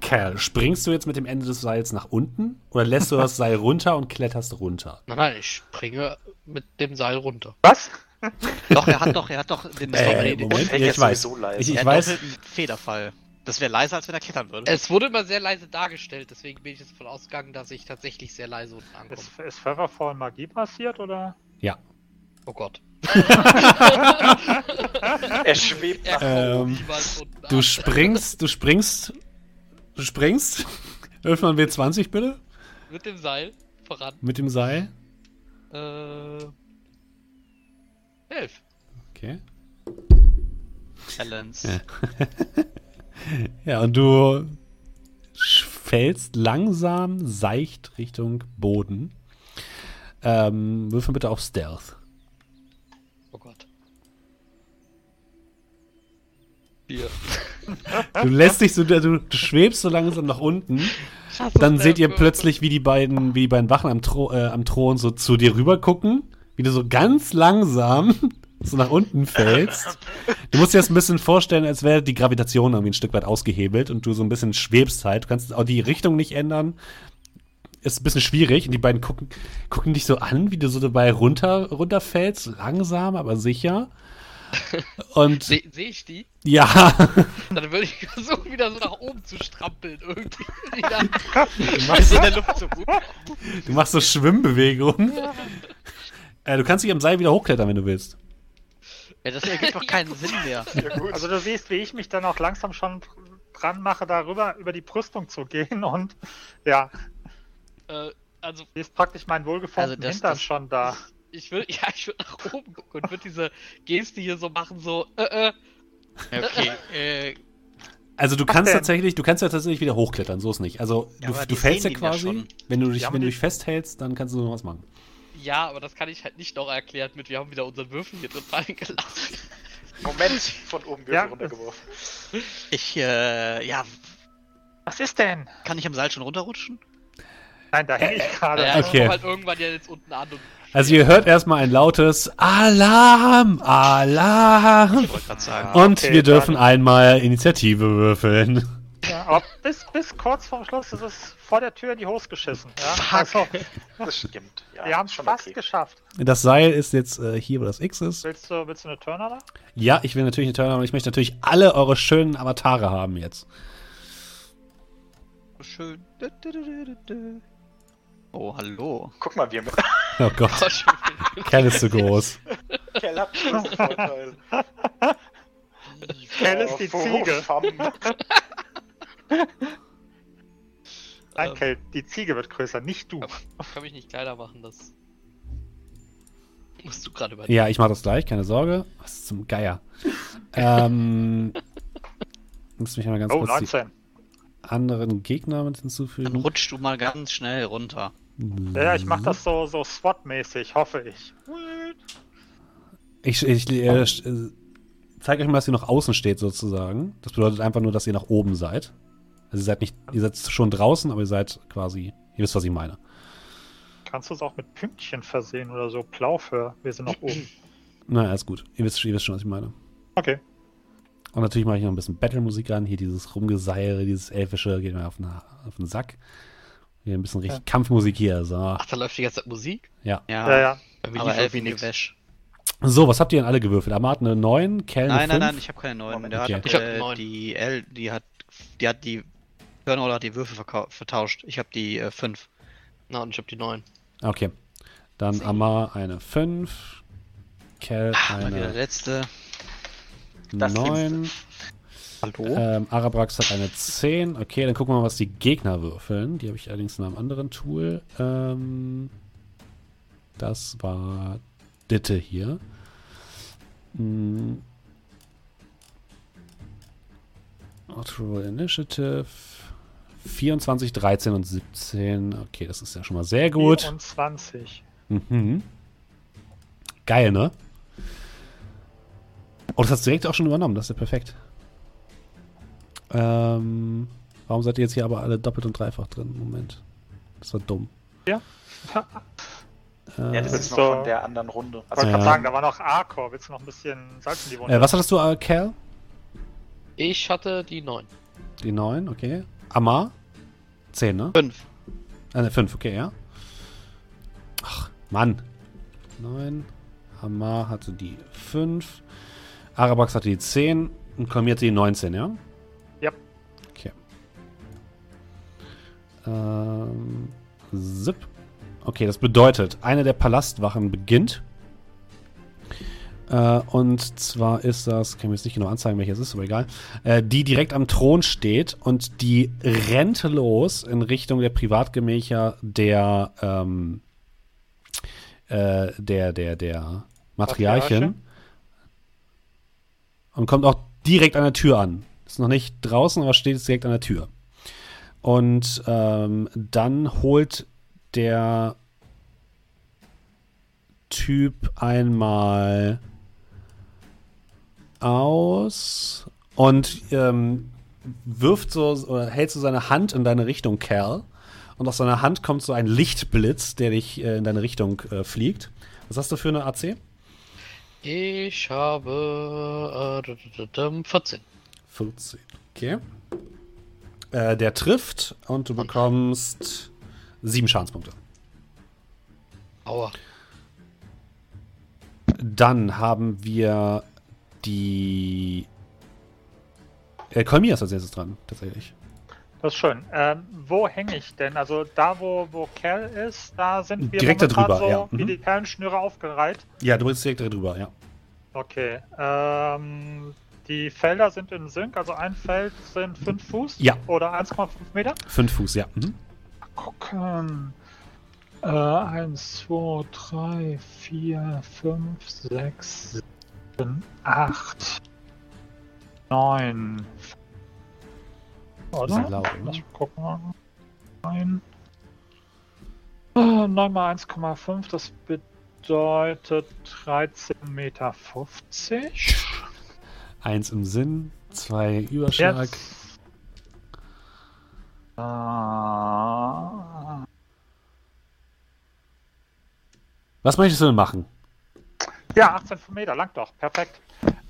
Kerl, springst du jetzt mit dem Ende des Seils nach unten oder lässt du das Seil runter und kletterst runter? Nein, nein, ich springe mit dem Seil runter. Was? Doch, er hat doch, er hat doch den, Äh, den, Moment, ich weiß. Ich, er ich hat weiß, Federfall. Das wäre leiser, als wenn er klettern würde. Es wurde immer sehr leise dargestellt, deswegen bin ich jetzt davon ausgegangen, dass ich tatsächlich sehr leise unten ankomme. Ist, ist Featherfall Magie passiert oder? ja. Oh Gott. Er schwebt nach Ähm, unten Du springst, du springst, du springst. Öffne mal W20 bitte. Mit dem Seil voran. Mit dem Seil. Äh. Elf. Okay. Balance. Ja. Ja, und du fällst langsam, seicht Richtung Boden. Ähm, würfel bitte auf Stealth. Oh Gott. Vier. Du lässt dich so, du, du schwebst so langsam nach unten. Dann seht ihr plötzlich, wie die beiden, wie die beiden Wachen am, Thro äh, am Thron so zu dir rüber gucken, wie du so ganz langsam so nach unten fällst. Du musst dir das ein bisschen vorstellen, als wäre die Gravitation irgendwie ein Stück weit ausgehebelt und du so ein bisschen schwebst halt. Du kannst auch die Richtung nicht ändern. Ist ein bisschen schwierig und die beiden gucken, gucken dich so an, wie du so dabei runter, runterfällst, langsam, aber sicher. Und Sehe seh ich die? Ja, Dann würde ich versuchen, wieder so nach oben zu strampeln. Irgendwie. Wieder. du machst, in der Luft so gut. du machst so Schwimmbewegungen. Äh, du kannst dich am Seil wieder hochklettern, wenn du willst. Ja, das ergibt doch keinen Sinn mehr. Ja, gut. Also du siehst, wie ich mich dann auch langsam schon dran mache, darüber über die Brüstung zu gehen und ja, äh, also, ist praktisch mein wohlgeformten Also das- Hintern das- schon da. ich würde ja, ich würde nach oben gucken und würde diese Geste hier so machen, so, äh, äh. Okay, äh, Also du kannst denn? tatsächlich, du kannst ja tatsächlich wieder hochklettern, so ist nicht. Also Ja, du, du fällst ja ja quasi, schon. wenn du dich, wenn du dich festhältst, dann kannst du noch was machen. Ja, aber das kann ich halt nicht noch erklärt mit, wir haben wieder unseren Würfel hier drin fallen gelassen. Moment, von oben Würfel Ja. runtergeworfen. ich, äh, ja, Was ist denn? kann ich am Seil schon runterrutschen? Nein, da hänge ich gerade. Ja, ich Okay. komme halt irgendwann ja jetzt unten an und. Also ihr hört erstmal ein lautes Alarm, Alarm. Ich wollte gerade sagen. Und okay, wir dürfen dann- einmal Initiative würfeln. Ja, aber bis, bis kurz vorm Schluss ist es vor der Tür in die Hose geschissen. Ja? Fuck. Also, Das stimmt. Ja, wir haben es fast okay. geschafft. Das Seil ist jetzt äh, hier, wo das X ist. Willst du, willst du eine Turner da? Ja, ich will natürlich eine Turn haben. Ich möchte natürlich alle eure schönen Avatare haben jetzt. Schön. Oh, hallo. Guck mal, wir mit Oh Gott. Kerl ist zu groß. Kerl hat einen Vorteil. Kerl ist die Ziege. Nein, Ähm. Kell, die Ziege wird größer, nicht du. Ich kann mich nicht kleiner machen, das. Musst du gerade überlegen. Ja, ich mache das gleich, keine Sorge. Was zum Geier. ähm, muss mich mal ganz Oh, kurz die 19. anderen Gegner mit Dann hinzufügen. rutschst du mal ganz schnell runter. Ja, ich mach das so, so SWAT-mäßig, hoffe ich. Ich, ich äh, äh, zeige euch mal, dass ihr noch außen steht, sozusagen. Das bedeutet einfach nur, dass ihr nach oben seid. Also ihr seid nicht, ihr seid schon draußen, aber ihr seid quasi, ihr wisst, was ich meine. Kannst du es auch mit Pünktchen versehen oder so? Blauför, wir sind noch oben. Na, alles gut. Ihr wisst, ihr wisst schon, was ich meine. Okay. Und natürlich mache ich noch ein bisschen Battle-Musik an. Hier dieses Rumgeseire, dieses Elfische, geht mir auf den, auf den Sack. Hier ein bisschen richtig Ja. Kampfmusik hier. So, Ach, da läuft die ganze Zeit Musik? ja. Ja, Ja, ja. Aber irgendwie wie nix. Wäsch. So, was habt ihr denn alle gewürfelt? Amat eine 9, Kell eine Nein, nein, 5? nein, ich habe keine neuen. Moment, Der okay. hat Ich hab äh, neun. die L, die hat, die hat die Turnover hat die Würfel vertauscht. Ich habe die äh, 5. Na, und ich hab die neun. Okay. Dann Amar eine 5. Kell Ah, mal wieder der eine letzte. Das 9. Hallo? Ähm, Arabrax hat eine 10. Okay, dann gucken wir mal, was die Gegner würfeln. Die habe ich allerdings in einem anderen Tool. Ähm, das war Ditte hier. Hm. Auto Initiative. 24, 13 und 17. Okay, das ist ja schon mal sehr gut. 24. Mhm. Geil, ne? Oh, das hast du direkt auch schon übernommen. Das ist ja perfekt. Ähm, warum seid ihr jetzt hier aber alle doppelt und dreifach drin? Moment. Das war dumm. Ja. Äh, Ja, das ist So. noch von der anderen Runde. Ich Also, gerade Ja. sagen, da war noch Arcor. Willst du noch ein bisschen Salz in die Wunde? äh, was hattest du, äh, Cal? Ich hatte die 9. Die 9, okay. Amar? 10, ne? 5. Äh, ne, 5, okay, ja. Ach, Mann. 9. Amar hatte die 5. Arabax hatte die 10. Und Kolmi hatte die 19, ja? Ja. Ähm, zip. Okay, das bedeutet, eine der Palastwachen beginnt. Äh, und zwar ist das, kann ich mir jetzt nicht genau anzeigen, welches ist, aber egal. Äh, die direkt am Thron steht und die rennt los in Richtung der Privatgemächer der, ähm, äh, der, der, der Matriarchin. Matriarche. Und kommt auch direkt an der Tür an. Ist noch nicht draußen, aber steht jetzt direkt an der Tür. Und ähm, dann holt der Typ einmal aus und ähm, wirft so oder hält so seine Hand in deine Richtung, Kerl. Und aus seiner Hand kommt so ein Lichtblitz, der dich äh, in deine Richtung äh, fliegt. Was hast du für eine AC? Ich habe äh, 14. 14. Okay. Äh, der trifft und du bekommst sieben Schadenspunkte. Aua. Dann haben wir die. Äh, Kolmir ist als erstes dran, tatsächlich. Das ist schön. Ähm, wo hänge ich denn? Also da, wo, wo Kerl ist, da sind wir Direkt da momentan drüber, so ja. wie Mhm. die Perlenschnüre aufgereiht. Ja, du bist direkt drüber, ja. Okay. Ähm, die Felder sind in Sync, also ein Feld sind 5 Fuß Ja. oder 1,5 Meter. Fünf Fuß, ja. Mhm. Gucken. Äh, 1, 2, 3, 4, 5, 6, 7, 8, 9. Oder? Laut, oder? Lass gucken. 9. Äh, 9 mal 1,5, das bedeutet 13,50 Meter. Eins im Sinn, zwei Überschlag. Äh, Was möchtest du denn machen? ja, 18 Meter, lang doch. Perfekt.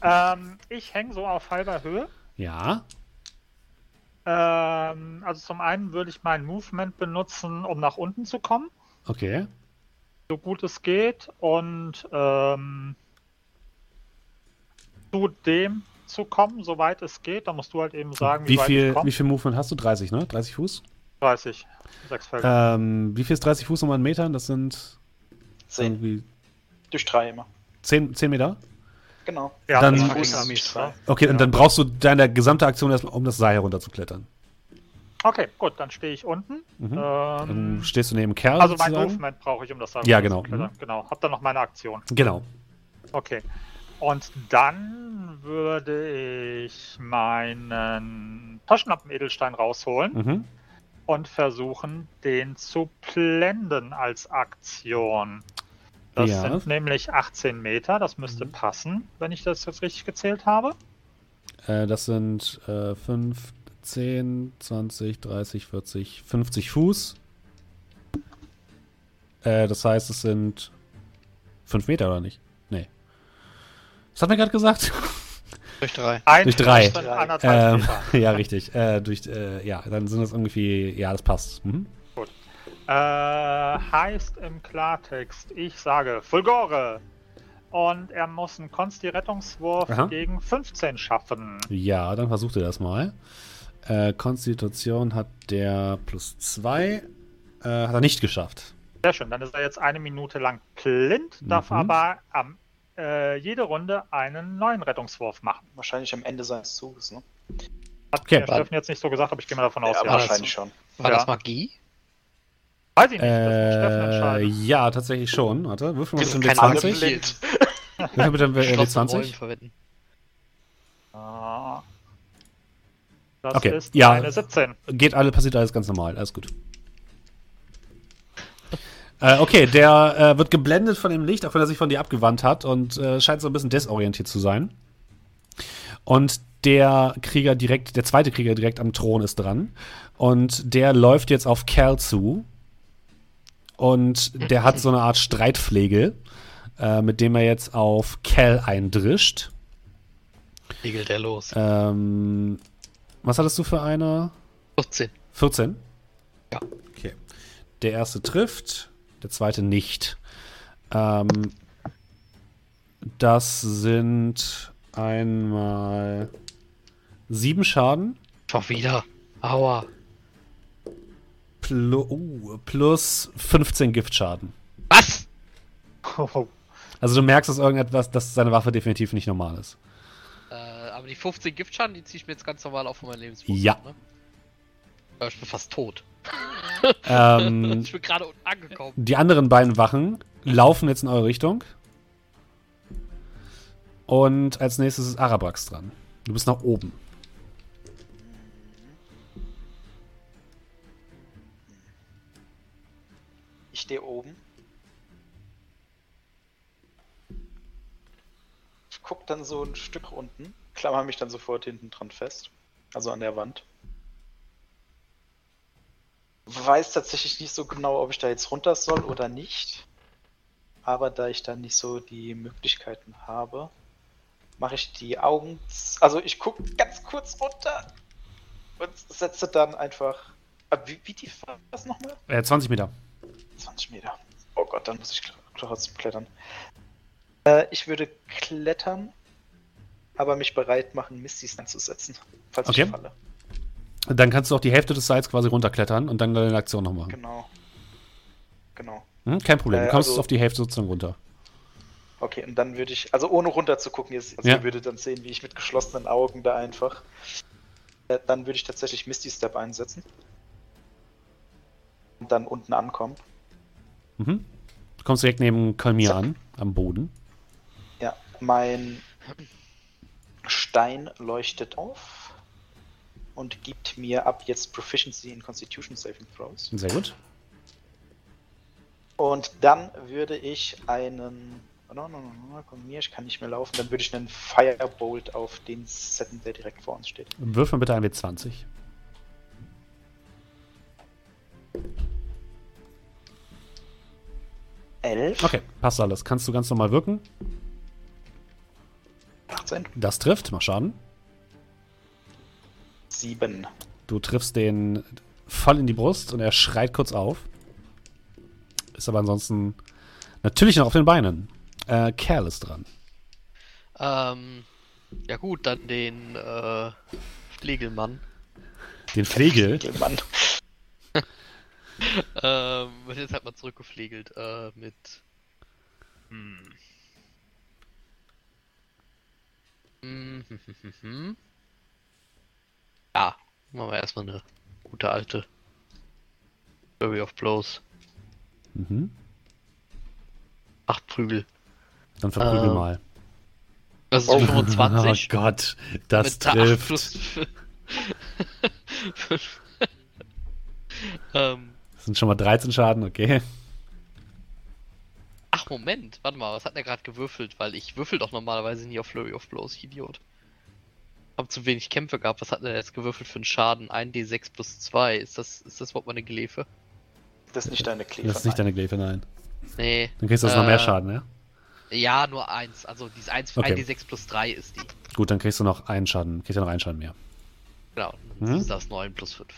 Ähm, ich hänge so auf halber Höhe. Ja. Ähm, also zum einen würde ich mein Movement benutzen, um nach unten zu kommen, Okay. so gut es geht. Und ähm, zu dem zu kommen, soweit es geht. Da musst du halt eben sagen, wie, Wie weit viel, wie viel Movement hast du? 30, ne? 30 Fuß? 30. Sechs Felder. Ähm, wie viel ist 30 Fuß nochmal in Metern? Das sind 10 irgendwie durch 3 immer. 10, 10 Meter? Genau. ja, dann- zwei. Okay, Ja. und dann brauchst du deine gesamte Aktion erstmal, um das Seil herunterzuklettern. Okay, gut, dann stehe ich unten. Mhm. Ähm, Dann stehst du neben Kerl. also mein sozusagen. Movement brauche ich, um das Seil Ja, genau. runterzuklettern. Genau, hab dann noch meine Aktion. Genau. Okay. Und dann würde ich meinen Taschenlampen-Edelstein rausholen Mhm. und versuchen, den zu blenden als Aktion. Das Ja. sind nämlich 18 Meter, das müsste Mhm. passen, wenn ich das jetzt richtig gezählt habe. Äh, das sind äh, 5, 10, 20, 30, 40, 50 Fuß. Äh, das heißt, es sind 5 Meter, oder nicht? Was hat mir gerade gesagt? Durch 3. Ein Durch drei. anderthalb ähm, ja, richtig. Äh, durch, äh, ja, dann sind das irgendwie, ja, das passt. Mhm. Äh, heißt im Klartext, ich sage Fulgore. Und er muss einen Konsti-Rettungswurf gegen 15 schaffen. Ja, dann versucht ihr das mal. Äh, Konstitution hat der plus 2. Äh, hat er nicht geschafft. Sehr schön, dann ist er jetzt eine Minute lang blind, darf Mhm. aber am, äh, jede Runde einen neuen Rettungswurf machen. Wahrscheinlich am Ende seines Zuges, ne? Hat Okay. mir Steffen jetzt nicht so gesagt, aber ich gehe mal davon aus, Ja, ja. wahrscheinlich schon. War Ja. das Magie? Weiß ich nicht, das muss Steffen Äh, entscheiden. ja, tatsächlich schon. Warte, würfel mal Wir einen keine W20. blind. Würfel bitte einen W- Geschlossene Rollen W20. verwenden. Ah. Das Okay, ist ja. eine 17. Geht alle, passiert alles ganz normal, alles gut. Äh, okay, der äh, wird geblendet von dem Licht, auch wenn er sich von dir abgewandt hat und äh, scheint so ein bisschen desorientiert zu sein. Und der Krieger direkt, der zweite Krieger direkt am Thron ist dran. Und der läuft jetzt auf Cal zu. Und der hat so eine Art Streitflegel, äh, mit dem er jetzt auf Cal eindrischt. Regelt er los. Ähm, was hattest du für eine? 14. 14? Ja. Okay. Der erste trifft, der zweite nicht. Ähm, das sind einmal sieben Schaden Schon wieder. Aua. plu uh, plus 15 Giftschaden. Was? Oh, Also du merkst, dass irgendetwas, dass seine Waffe definitiv nicht normal ist. Äh, aber die 15 Giftschaden, die ziehe ich mir jetzt ganz normal auf von meinem Lebenswurf. Ja. Ne? Ich bin fast tot. Ähm, Ich bin gerade unten angekommen. die anderen beiden Wachen laufen jetzt in eure Richtung. Und als nächstes ist Arabrax dran. Du bist nach oben. Ich stehe oben. Ich guck dann so ein Stück unten, klammer mich dann sofort hinten dran fest. Also an der Wand. Weiß tatsächlich nicht so genau, ob ich da jetzt runter soll oder nicht. Aber da ich dann nicht so die Möglichkeiten habe, mache ich die Augen. Also ich gucke ganz kurz runter und setze dann einfach. Ah, Wie, wie tief war das nochmal? Äh, 20 Meter. 20 Meter. Oh Gott, dann muss ich trotzdem klettern. Äh, ich würde klettern, aber mich bereit machen, Mistys einzusetzen, falls Okay. ich falle. Dann kannst du auch die Hälfte des Seils quasi runterklettern und dann deine Aktion noch machen. Genau. Genau. Hm? Kein Problem. Du Äh, kommst also- auf die Hälfte sozusagen runter. Okay, und dann würde ich, also ohne runter zu gucken, jetzt, also Ja. ihr würdet dann sehen, wie ich mit geschlossenen Augen da einfach. Äh, dann würde ich tatsächlich Misty Step einsetzen. Und dann unten ankommen. Mhm. Du kommst direkt neben Kalmir an, am Boden. Ja, mein Stein leuchtet auf und gibt mir ab jetzt Proficiency in Constitution Saving Throws. Sehr gut. Und dann würde ich einen. Oh, no, no, no, no, komm mir, ich kann nicht mehr laufen. Dann würde ich einen Firebolt auf den setzen, der direkt vor uns steht. Wirf mal bitte ein W20. Elf, Okay, passt alles. Kannst du ganz normal wirken. 18, Das trifft, mach Schaden. 7. Du triffst den voll in die Brust und er schreit kurz auf. Ist aber ansonsten natürlich noch auf den Beinen. Äh, Kerl ist dran. Ähm, ja gut, dann den äh, Flegelmann. Den Flegel. Mann. Ähm, jetzt halt mal zurückgeflegelt äh, mit. Hm. Hm, hm, hm, hm, hm. Ja, machen wir erstmal eine gute alte Flurry of Blows. Mhm. Acht Prügel. Dann verprügel Ähm, mal. Das ist Oh. 25. Oh Gott, das mit trifft. plus ähm, Das sind schon mal 13 Schaden, okay. ach, Moment, warte mal, was hat der gerade gewürfelt? Weil ich würfel doch normalerweise nie auf Flurry of Blows, Idiot. Hab zu wenig Kämpfe gehabt, was hat der jetzt gewürfelt für einen Schaden? 1d6 plus 2, ist das, ist das überhaupt meine Gelefe? Das ist nicht deine Kleber. Das ist nicht deine Gläfe, nein. Nee. Dann kriegst du jetzt noch mehr Äh, Schaden, ja? Ja, nur eins. Also dieses 1, Okay. 1d6 plus 3 ist die. Gut, dann kriegst du noch einen Schaden. Kriegst du noch einen Schaden mehr. Genau, Mhm. das ist das 9 plus 5.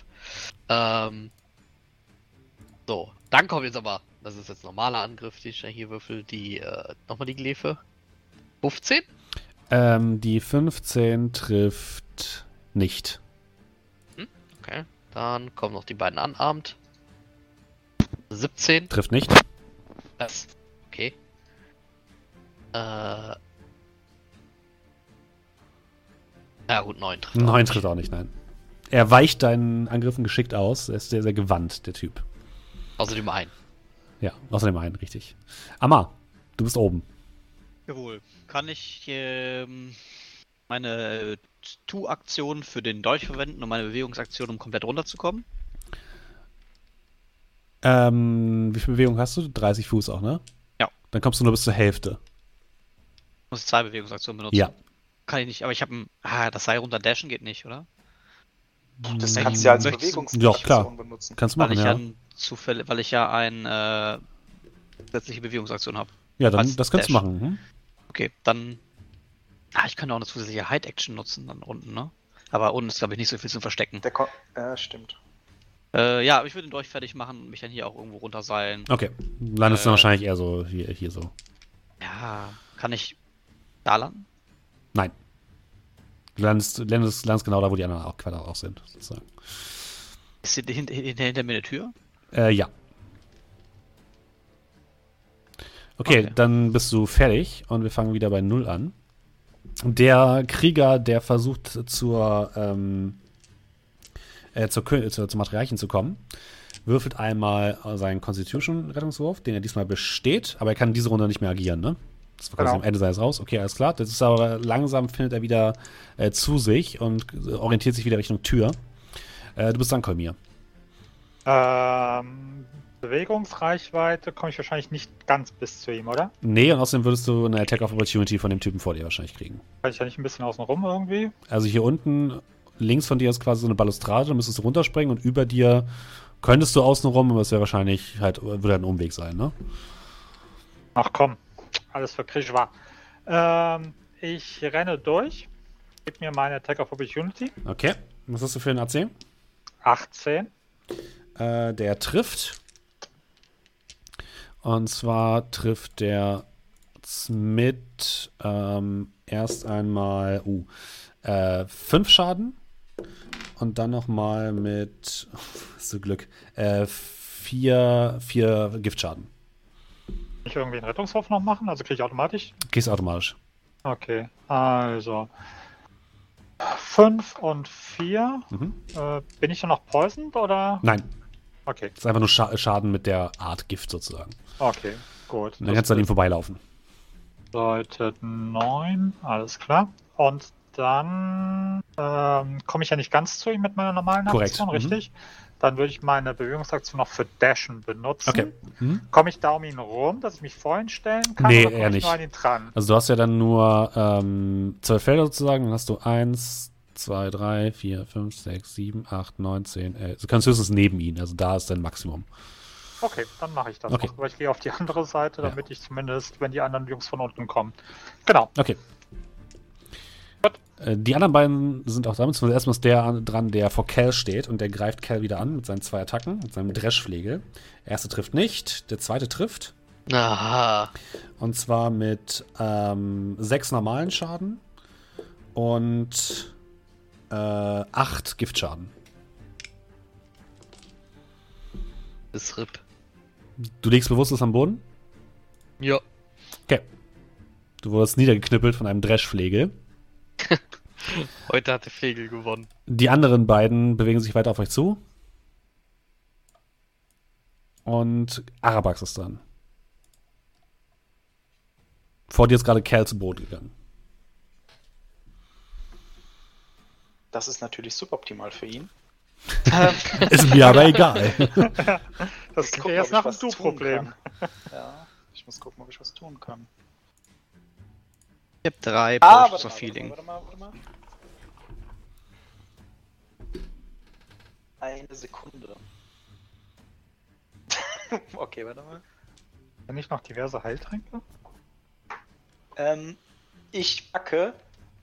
Ähm, so, dann kommt jetzt aber, das ist jetzt normaler Angriff, den ich hier würfel, die, äh, nochmal die Glefe. 15? Ähm, die 15 trifft nicht. Okay, dann kommen noch die beiden unarmed. 17. Trifft nicht. Das, okay. Äh, Ja, gut, 9 trifft. 9 trifft auch nicht, nein. Er weicht deinen Angriffen geschickt aus. Er ist sehr, sehr gewandt, der Typ. Außerdem ein. Ja, außerdem ein, richtig. Amma, du bist oben. Jawohl. Kann ich ähm, meine Tu-Aktion für den Dolch verwenden und meine Bewegungsaktion, um komplett runterzukommen? Ähm, wie viel Bewegung hast du? 30 Fuß auch, ne? Ja. Dann kommst du nur bis zur Hälfte. Muss zwei Bewegungsaktionen benutzen. Ja. Kann ich nicht, aber ich habe ein. Ah, das Seil runter dashen geht nicht, oder? Das kannst du ja als Bewegungsaktion ja, klar. benutzen. Kannst du machen, weil ich ja. ja Zufälle, weil ich ja eine äh, zusätzliche Bewegungsaktion habe. Ja, dann das kannst Dash. du machen. Hm? Okay, dann. Ah, ich könnte auch eine zusätzliche Hide-Action nutzen, dann unten, ne? Aber unten ist, glaube ich, nicht so viel zum Verstecken. Der Ko äh, stimmt. Äh, ja, aber ich würde den Dolch fertig machen und mich dann hier auch irgendwo runterseilen. Okay. Landest äh, du wahrscheinlich eher so hier, hier so. Ja, kann ich da landen? Nein. Du landest, landest, landest genau da, wo die anderen auch, auch sind, sozusagen. Ist hier hinter, hinter, hinter mir eine Tür? Äh, ja. Okay, okay, dann bist du fertig und wir fangen wieder bei Null an. Der Krieger, der versucht zur, ähm, äh, zur, zur, zum Materialchen zu kommen, würfelt einmal seinen Constitution-Rettungswurf, den er diesmal besteht, aber er kann diese Runde nicht mehr agieren, ne? Das war quasi genau. am Ende seines raus. Okay, alles klar. Das ist aber langsam findet er wieder äh, zu sich und orientiert sich wieder Richtung Tür. Äh, du bist dann Kolmir. Ähm, Bewegungsreichweite komme ich wahrscheinlich nicht ganz bis zu ihm, oder? Nee, und außerdem würdest du eine Attack of Opportunity von dem Typen vor dir wahrscheinlich kriegen. Kann ich ja nicht ein bisschen außen rum irgendwie? Also hier unten links von dir ist quasi so eine Balustrade, da müsstest du runterspringen und über dir könntest du außen rum, aber es wäre wahrscheinlich halt, würde ein Umweg sein, ne? Ach komm, alles für Krishwa. Ähm, ich renne durch. Gib mir meine Attack of Opportunity. Okay. Was hast du für einen AC? 18. Äh, der trifft. Und zwar trifft der mit ähm, erst einmal uh, äh, fünf Schaden und dann nochmal mit, so Glück, äh, vier, vier Giftschaden ich irgendwie einen Rettungswurf noch machen? Also kriege ich automatisch? Gehst automatisch. Okay, also 5 und 4. Mhm. Äh, bin ich dann noch poisoned oder? Nein. Okay. Das ist einfach nur Scha Schaden mit der Art Gift sozusagen. Okay, gut. Und dann kannst du an ihm vorbeilaufen. Seite 9, alles klar. Und dann ähm, komme ich ja nicht ganz zu ihm mit meiner normalen Aktion, mhm. richtig? Mhm. Dann würde ich meine Bewegungsaktion noch für Dashen benutzen. Okay. Mhm. Komme ich da um ihn rum, dass ich mich vorhin stellen kann? Nee, eher nicht. Nur an ihn dran? Also du hast ja dann nur ähm, zwölf Felder sozusagen, dann hast du eins, zwei, drei, vier, fünf, sechs, sieben, acht, neun, zehn, elf. Du kannst höchstens neben ihn, also da ist dein Maximum. Okay, dann mache ich das. Okay. Aber ich gehe auf die andere Seite, damit ja. ich zumindest, wenn die anderen Jungs von unten kommen. Genau. Okay. Äh, die anderen beiden sind auch damit. Erstmal ist der dran, der vor Cal steht und der greift Cal wieder an mit seinen zwei Attacken, mit seinem Dreschflegel. Der erste trifft nicht, der zweite trifft. Aha. Und zwar mit ähm, sechs normalen Schaden und äh, acht Giftschaden. Ist RIP. Du liegst bewusstlos am Boden? Ja. Okay. Du wurdest niedergeknüppelt von einem Dreschflegel. Heute hat der Fegel gewonnen. Die anderen beiden bewegen sich weiter auf euch zu. Und Arabax ist dran. Vor dir ist gerade Kerl zu Boot gegangen. Das ist natürlich suboptimal für ihn. ist mir aber egal. das klingt erst nach einem Du-Problem. Ja, ich muss gucken, ob ich was tun kann. Ich hab drei ah, Potions of Feeling. Warte mal, warte mal. Eine Sekunde. okay, warte mal. Kann ich noch diverse Heiltränke? Ähm, ich packe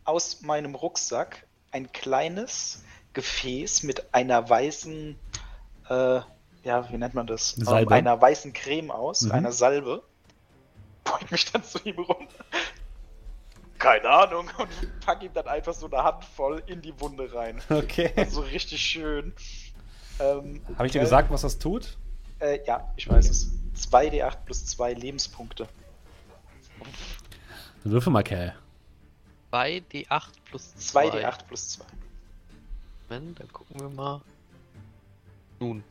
aus meinem Rucksack ein kleines Gefäß mit einer weißen, äh, ja, wie nennt man das? Salbe. Einer weißen Creme aus, mhm. einer Salbe. Beug mich dann zu ihm runter, keine Ahnung, und pack ihm dann einfach so eine Handvoll in die Wunde rein. Okay. Also richtig schön. Ähm, Habe ich dir äh, gesagt, was das tut? Äh, ja, ich weiß es. 2d8 plus 2 Lebenspunkte. Würfel mal, Kerl. 2d8 plus 2. 2d8 plus 2. Moment, dann gucken wir mal. Nun,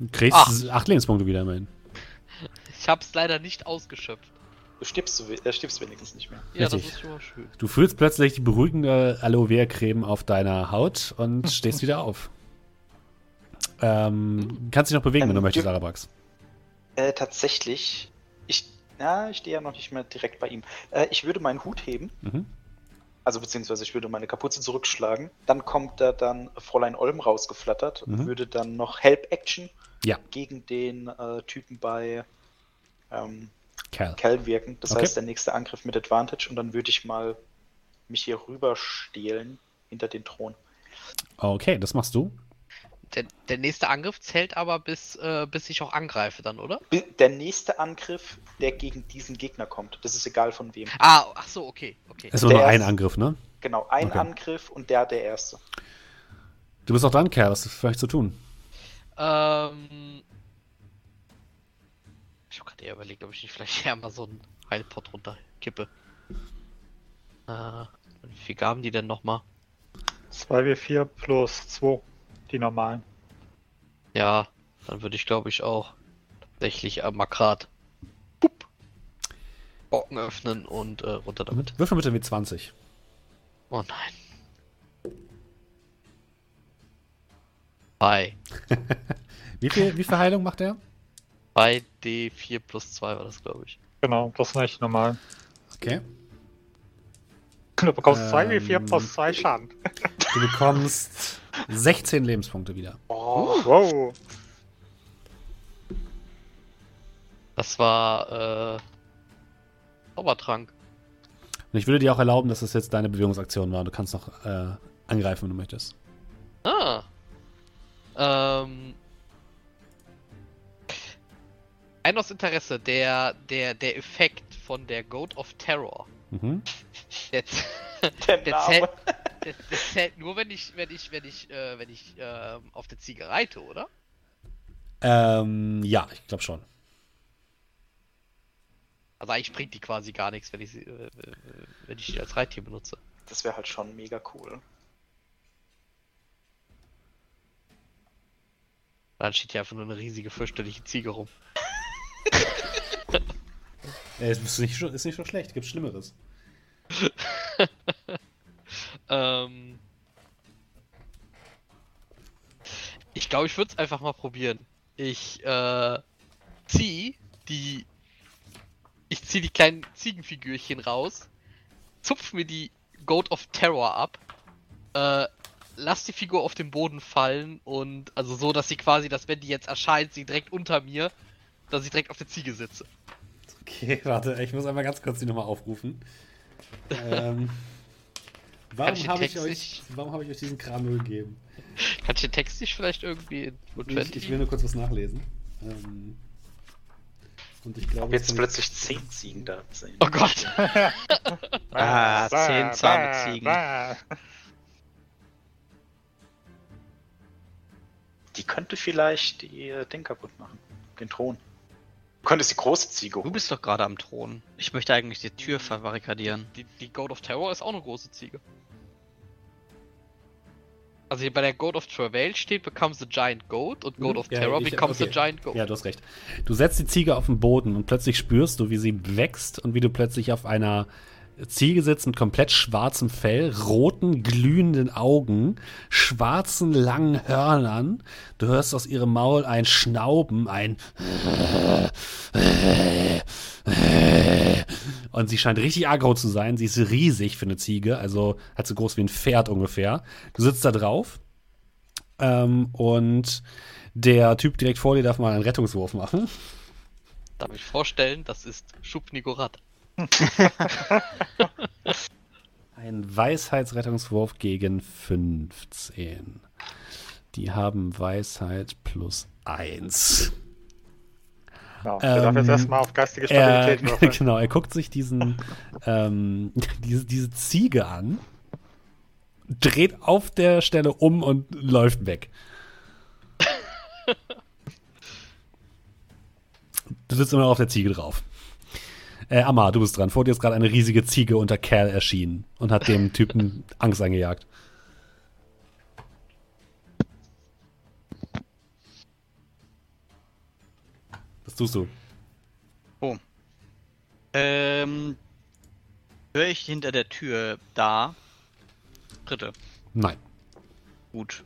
Du kriegst Ach. acht Lebenspunkte wieder immerhin. ich hab's leider nicht ausgeschöpft. Du stirbst, so, we- äh, stirbst wenigstens nicht mehr. Ja, das ist schon mal schön. Du fühlst plötzlich die beruhigende Aloe Vera Creme auf deiner Haut und stehst wieder auf. Ähm, kannst dich noch bewegen, wenn du Ähm, möchtest, Arabax. Äh, tatsächlich, ich, na, ich stehe ja noch nicht mehr direkt bei ihm. Äh, ich würde meinen Hut heben, Mhm. also beziehungsweise ich würde meine Kapuze zurückschlagen. Dann kommt da dann Fräulein Olm rausgeflattert, Mhm. würde dann noch Help Action Ja. gegen den äh, Typen bei ähm, Kerl. Cal wirken. Das Okay. heißt, der nächste Angriff mit Advantage und dann würde ich mal mich hier rüber stehlen hinter den Thron. Okay, das machst du. Der, der nächste Angriff zählt aber bis, äh, bis ich auch angreife dann, oder? Der nächste Angriff, der gegen diesen Gegner kommt, das ist egal von wem. Ah, ach so, okay, okay. Ist nur ein Angriff, ne? Genau, ein Okay. Angriff und der der erste. Du bist auch dran, Kerl. Was ist euch zu tun? Ähm. Ich hab gerade eher überlegt, ob ich nicht vielleicht eher mal so einen Heilpot runterkippe. Äh, wie viel gaben die denn nochmal? 2w4 plus 2, die normalen. Ja, dann würde ich glaube ich auch tatsächlich mal grad Pup. Bocken öffnen und äh, runter damit. Würfel bitte mit 20. Oh nein. Bei. Wie viel, wie viel Heilung macht er? Bei D4 plus 2 war das, glaube ich. Genau, das ist nicht normal. Okay. Du bekommst Ähm, 2w4 plus 2 Schaden. Du bekommst 16 Lebenspunkte wieder. Oh, Wow. Das war äh, Zaubertrank. Und ich würde dir auch erlauben, dass das jetzt deine Bewegungsaktion war. Du kannst noch äh, angreifen, wenn du möchtest. Ah. Ähm. Ein aus Interesse, der, der, der Effekt von der Goat of Terror. Mhm. Der, der der, Name. zählt, der zählt nur, wenn ich, wenn ich, wenn ich, äh, wenn ich ähm, auf der Ziege reite, oder? Ähm, ja, ich glaube schon. Also eigentlich bringt die quasi gar nichts, wenn ich sie, äh, äh, wenn ich die als Reittier benutze. Das wäre halt schon mega cool. Dann steht hier einfach nur eine riesige fürchterliche Ziege rum. Äh, ist, nicht, so- ist nicht so schlecht, gibt Schlimmeres. Ähm, ich glaube, ich würde es einfach mal probieren. Ich äh, zieh die. Ich zieh die kleinen Ziegenfigürchen raus, zupf mir die Goat of Terror ab, äh, lass die Figur auf den Boden fallen und also so, dass sie quasi, dass wenn die jetzt erscheint, sie direkt unter mir, dass ich direkt auf der Ziege sitze. Okay, warte, ich muss einmal ganz kurz die Nummer aufrufen. ähm, warum habe ich, euch, warum hab ich euch diesen Kram nur gegeben? Kann ich den Text nicht vielleicht irgendwie in Ich, ich will nur kurz was nachlesen. Ähm, und ich glaube, Jetzt plötzlich 10 Ziegen da sehen. Oh Gott. Ah, zehn zahme Ziegen. Die könnte vielleicht die, äh, Ding kaputt machen. Den Thron. Du könntest die große Ziege Du holen. bist doch gerade am Thron. Ich möchte eigentlich die Tür verbarrikadieren. Die, die Goat of Terror ist auch eine große Ziege. Also hier bei der Goat of Travail steht becomes a giant goat und Goat Mhm. of Ja, Terror ich- becomes okay. a giant goat. Ja, du hast recht. Du setzt die Ziege auf den Boden und plötzlich spürst du, wie sie wächst und wie du plötzlich auf einer Ziege sitzt mit komplett schwarzem Fell, roten, glühenden Augen, schwarzen, langen Hörnern. Du hörst aus ihrem Maul ein Schnauben, ein und sie scheint richtig aggro zu sein. Sie ist riesig für eine Ziege, also hat so groß wie ein Pferd ungefähr. Du sitzt da drauf ähm, und der Typ direkt vor dir darf mal einen Rettungswurf machen. Darf ich vorstellen, das ist Schubnigorat. Ein Weisheitsrettungswurf gegen 15. Die haben Weisheit plus 1. Genau. Der darf jetzt Ähm, erstmal auf geistige Er, Stabilität würfeln. genau, er guckt sich diesen, ähm, diese, diese Ziege an, dreht auf der Stelle um und läuft weg. Du sitzt immer noch auf der Ziege drauf. Äh, Amar, du bist dran. Vor dir ist gerade eine riesige Ziege unter Kerl erschienen und hat dem Typen Angst eingejagt. Was tust du? Oh. Ähm. Höre ich hinter der Tür da? Dritte. Nein. Gut.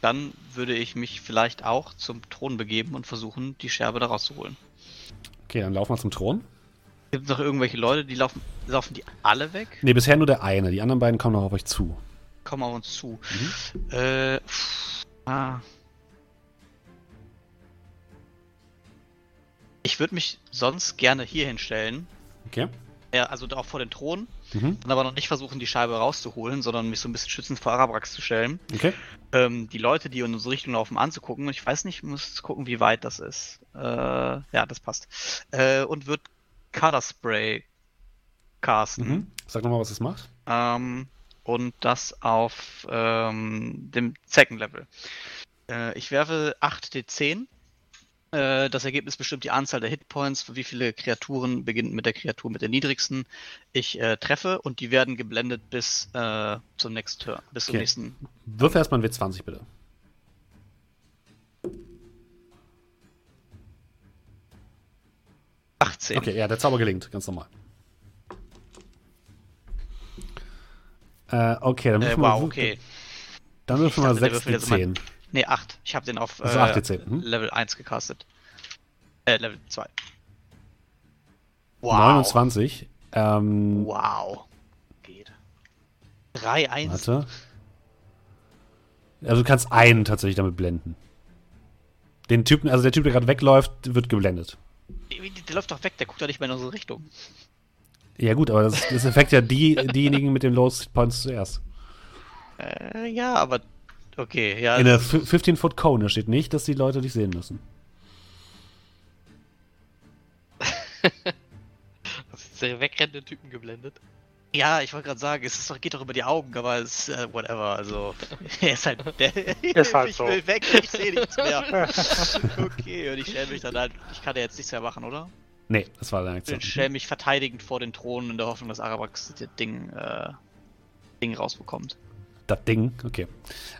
Dann würde ich mich vielleicht auch zum Thron begeben und versuchen, die Scherbe da rauszuholen. Okay, dann laufen wir zum Thron. Gibt es noch irgendwelche Leute, die laufen, laufen die alle weg? Ne, bisher nur der eine. Die anderen beiden kommen noch auf euch zu. Kommen auf uns zu. Äh, pff, ah. Ich würde mich sonst gerne hier hinstellen. Okay. Ja, also auch vor den Thron. Mhm. Dann aber noch nicht versuchen, die Scheibe rauszuholen, sondern mich so ein bisschen schützend vor Arabrax zu stellen. Okay. Ähm, die Leute, die in unsere Richtung laufen, anzugucken. Ich weiß nicht, muss gucken, wie weit das ist. Äh, ja, das passt. Äh, und wird Color Spray casten. Mhm. Sag nochmal, was es macht. Ähm, und das auf ähm, dem Second Level. Äh, ich werfe 8d10. Äh, das Ergebnis bestimmt die Anzahl der Hitpoints, für wie viele Kreaturen beginnt mit der Kreatur mit der niedrigsten. Ich äh, treffe und die werden geblendet bis äh, zum nächsten Turn, bis zum Okay. nächsten. Wirf erstmal ein W20, bitte. Achtzehn. Okay, ja, der Zauber gelingt, ganz normal. Äh, okay, dann Äh, würfeln wir wow, okay. Dann würfeln wir dachte, der 6 würfelt jetzt D10. Nee, 8. Ich habe den auf Also äh, 8 D10, hm? Level 1 gecastet. Äh, Level 2. Wow. 29. Ähm, Wow. Geht. 3, 1. warte. Also du kannst einen tatsächlich damit blenden. Den Typen, also der Typ, der gerade wegläuft, wird geblendet. Der, läuft doch weg, der guckt doch nicht mehr in unsere Richtung. Ja gut, aber das, das effekt ja die, diejenigen mit den Lowest Points zuerst. Äh, ja, aber. Okay, ja. In der 15-Foot Cone steht nicht, dass die Leute dich sehen müssen. Hast du den wegrennenden Typen geblendet? Ja, ich wollte gerade sagen, es ist doch, geht doch über die Augen, aber es ist äh, whatever. Also, er ist halt. Der, Ist halt ich so. will weg, ich sehe nichts mehr. okay, und ich stelle mich dann halt. Ich kann ja jetzt nichts mehr machen, oder? Nee, das war deine Ich Aktion. stelle mich verteidigend vor den Thron in der Hoffnung, dass Arabax das Ding, äh, Ding rausbekommt. Das Ding, okay.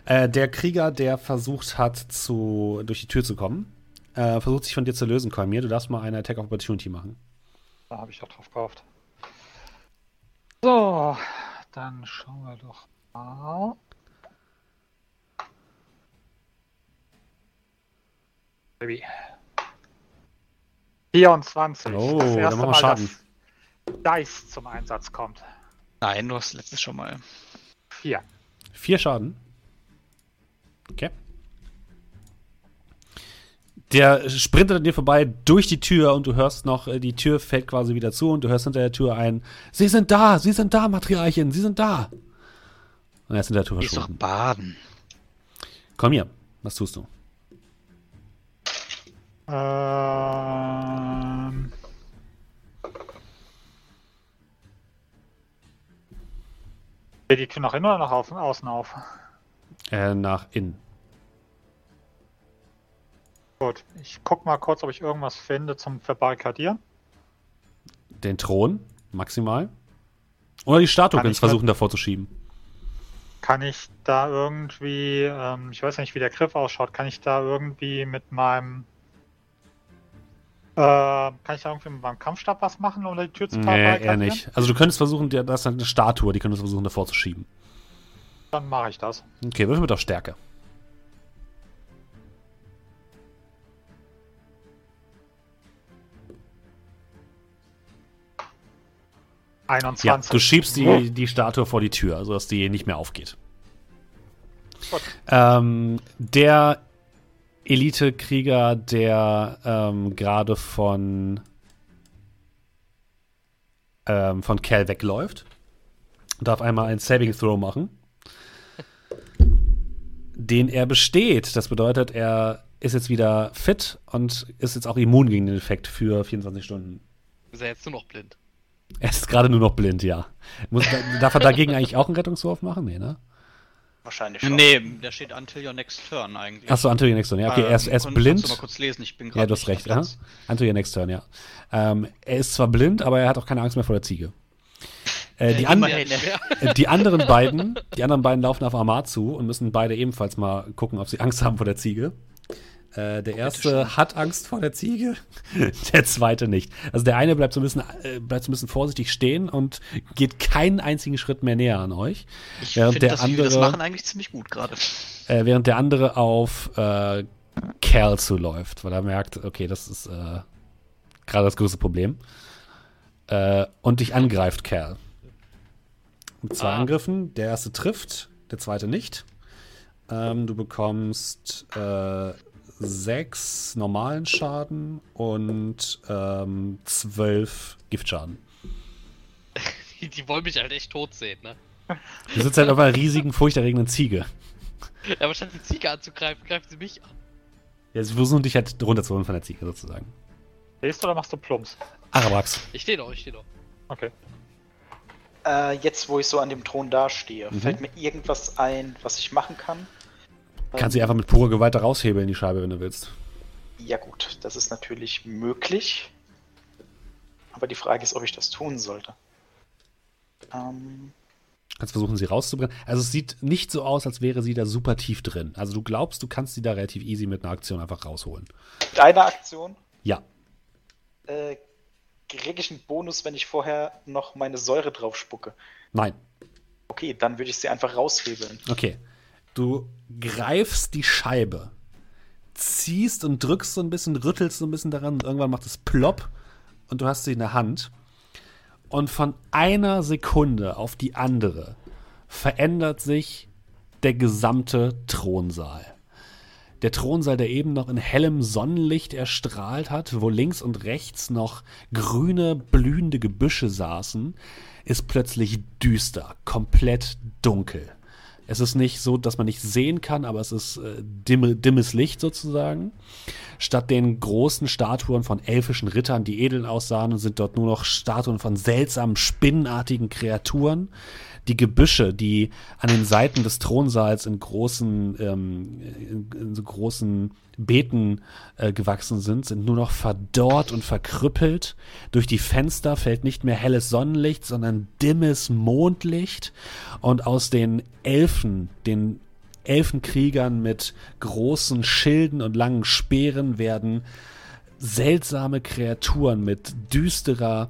Äh, der Krieger, der versucht hat, zu, durch die Tür zu kommen, äh, versucht sich von dir zu lösen, Kolmir. Du darfst mal eine Attack of Opportunity machen. Da habe ich auch drauf gehofft. So, dann schauen wir doch mal. Baby. 24. Oh, das dann erste machen wir Mal, Schaden. dass Dice zum Einsatz kommt. Nein, du hast letztes schon mal. 4. Vier Schaden. Okay. Der sprintet an dir vorbei durch die Tür und du hörst noch, äh, die Tür fällt quasi wieder zu und du hörst hinter der Tür ein, Sie sind da, Sie sind da, Matriarchin, Sie sind da. Und er ist hinter der Tür Die ist doch verschwunden. baden. Komm hier, was tust du? Ähm. Geht die Tür nach innen oder nach außen, außen auf? Äh, nach innen. Gut, ich guck mal kurz, ob ich irgendwas finde zum Verbarrikadieren. Den Thron, maximal. Oder die Statue Kann kannst versuchen, davor zu schieben. Kann ich da irgendwie, ähm, ich weiß nicht, wie der Griff ausschaut, kann ich da irgendwie mit meinem, äh, kann ich da irgendwie mit meinem Kampfstab was machen, um die Tür zu Nee, eher verbarrikadieren? nicht. Also du könntest versuchen, das ist eine Statue, die könntest du versuchen, davor zu schieben. Dann mache ich das. Okay, würfel mit auf Stärke. 21. Ja, du schiebst die, die Statue vor die Tür, sodass die nicht mehr aufgeht. Ähm, der Elite-Krieger, der ähm, gerade von, ähm, von Cal wegläuft, darf einmal einen Saving Throw machen. Den er besteht. Das bedeutet, er ist jetzt wieder fit und ist jetzt auch immun gegen den Effekt für 24 Stunden. Ist er jetzt nur noch blind? Er ist gerade nur noch blind, ja. Muss, darf er dagegen eigentlich auch einen Rettungswurf machen? Nee, ne? Wahrscheinlich schon. Nee, der steht until your next turn eigentlich. Achso, Until Your Next Turn. Ja, okay, Ähm, er ist, er ist kon- blind. Kannst du mal kurz lesen, ich bin gerade Ja, du hast recht. Ja. Until Your Next Turn, ja. Ähm, er ist zwar blind, aber er hat auch keine Angst mehr vor der Ziege. Äh, die, Ja, an, äh, die anderen beiden, die anderen beiden laufen auf Amar zu und müssen beide ebenfalls mal gucken, ob sie Angst haben vor der Ziege. Äh, der erste hat Angst vor der Ziege, der zweite nicht. Also der eine bleibt so ein bisschen, äh, bleibt so ein bisschen vorsichtig stehen und geht keinen einzigen Schritt mehr näher an euch. Ich Während finde der wir das andere- machen, eigentlich ziemlich gut gerade. Äh, während der andere auf äh, Cal zuläuft, weil er merkt, okay, das ist äh, gerade das größte Problem. Äh, und dich angreift, Cal. Mit zwei Ah. Angriffen. Der erste trifft, der zweite nicht. Ähm, du bekommst äh, sechs normalen Schaden und ähm, zwölf Giftschaden. Die, die wollen mich halt echt tot sehen, ne? Du sitzt halt auf einer riesigen, furchterregenden Ziege. Ja, aber statt die Ziege anzugreifen, greifen sie mich an. Ja, sie versuchen dich halt runterzuholen von der Ziege sozusagen. Stehst du oder machst du Plumps? Arabrax. Ich stehe doch, ich stehe doch. Okay. Äh, jetzt, wo ich so an dem Thron dastehe, Mhm. fällt mir irgendwas ein, was ich machen kann? Kannst sie einfach mit purer Gewalt raushebeln, die Scheibe, wenn du willst. Ja gut, das ist natürlich möglich. Aber die Frage ist, ob ich das tun sollte. Ähm, Kannst versuchen, sie rauszubrennen. Also es sieht nicht so aus, als wäre sie da super tief drin. Also du glaubst, du kannst sie da relativ easy mit einer Aktion einfach rausholen. mit einer Aktion Ja. äh, kriege ich einen Bonus, wenn ich vorher noch meine Säure drauf spucke. Nein. Okay, dann würde ich sie einfach raushebeln. Okay. Du greifst die Scheibe, ziehst und drückst so ein bisschen, rüttelst so ein bisschen daran und irgendwann macht es plopp und du hast sie in der Hand. Und von einer Sekunde auf die andere verändert sich der gesamte Thronsaal. Der Thronsaal, der eben noch in hellem Sonnenlicht erstrahlt hat, wo links und rechts noch grüne, blühende Gebüsche saßen, ist plötzlich düster, komplett dunkel. Es ist nicht so, dass man nicht sehen kann, aber es ist äh, dimme, dimmes Licht sozusagen. Statt den großen Statuen von elfischen Rittern, die edel aussahen, sind dort nur noch Statuen von seltsamen, spinnenartigen Kreaturen. Die Gebüsche, die an den Seiten des Thronsaals in großen, ähm, in, in so großen Beeten äh, gewachsen sind, sind nur noch verdorrt und verkrüppelt. Durch die Fenster fällt nicht mehr helles Sonnenlicht, sondern dimmes Mondlicht. Und aus den Elfen, den Elfenkriegern mit großen Schilden und langen Speeren werden seltsame Kreaturen mit düsterer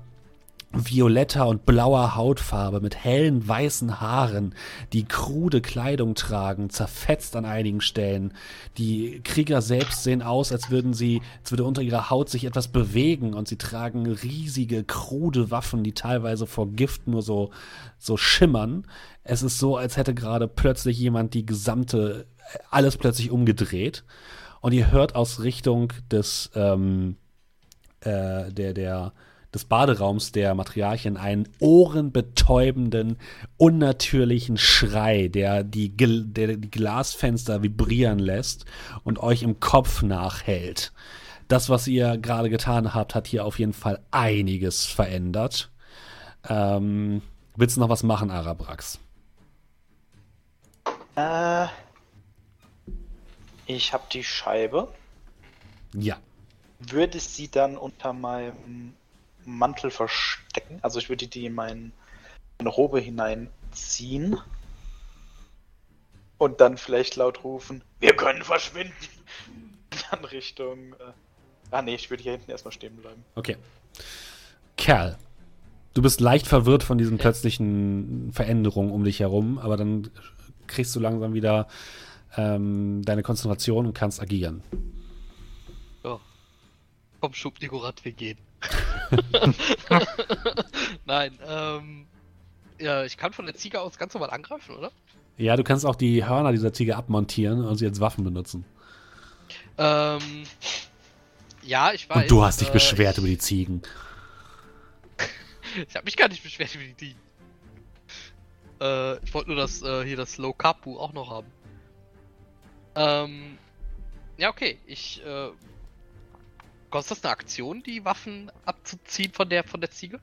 violetter und blauer Hautfarbe mit hellen weißen Haaren, die krude Kleidung tragen, zerfetzt an einigen Stellen. Die Krieger selbst sehen aus, als würden sie, als würde unter ihrer Haut sich etwas bewegen und sie tragen riesige, krude Waffen, die teilweise vor Gift nur so, so schimmern. Es ist so, als hätte gerade plötzlich jemand die gesamte, alles plötzlich umgedreht. Und ihr hört aus Richtung des, ähm, äh, der, der, des Baderaums der Matriarchin einen ohrenbetäubenden, unnatürlichen Schrei, der die, der die Glasfenster vibrieren lässt und euch im Kopf nachhält. Das, was ihr gerade getan habt, hat hier auf jeden Fall einiges verändert. Ähm, willst du noch was machen, Arabrax? Äh, ich habe die Scheibe. Ja. Würde sie dann unter meinem Mantel verstecken? Also ich würde die in mein, meine Robe hineinziehen. Und dann vielleicht laut rufen, wir können verschwinden. Dann Richtung... Äh, ah nee, ich würde hier hinten erstmal stehen bleiben. Okay. Kerl, du bist leicht verwirrt von diesen plötzlichen Veränderungen um dich herum, aber dann kriegst du langsam wieder ähm, deine Konzentration und kannst agieren. Ja. Komm, schub Nikorat, wir gehen. Nein, ähm. Ja, ich kann von der Ziege aus ganz normal angreifen, oder? Ja, du kannst auch die Hörner dieser Ziege abmontieren und sie als Waffen benutzen. Ähm. Ja, ich weiß. und du hast dich äh, beschwert ich, über die Ziegen. Ich habe mich gar nicht beschwert über die Ziegen. Äh, ich wollte nur das, äh, hier das Low Buch auch noch haben. Ähm. Ja, okay. Ich, äh. Kostet das eine Aktion, die Waffen abzuziehen von der, von der Ziege?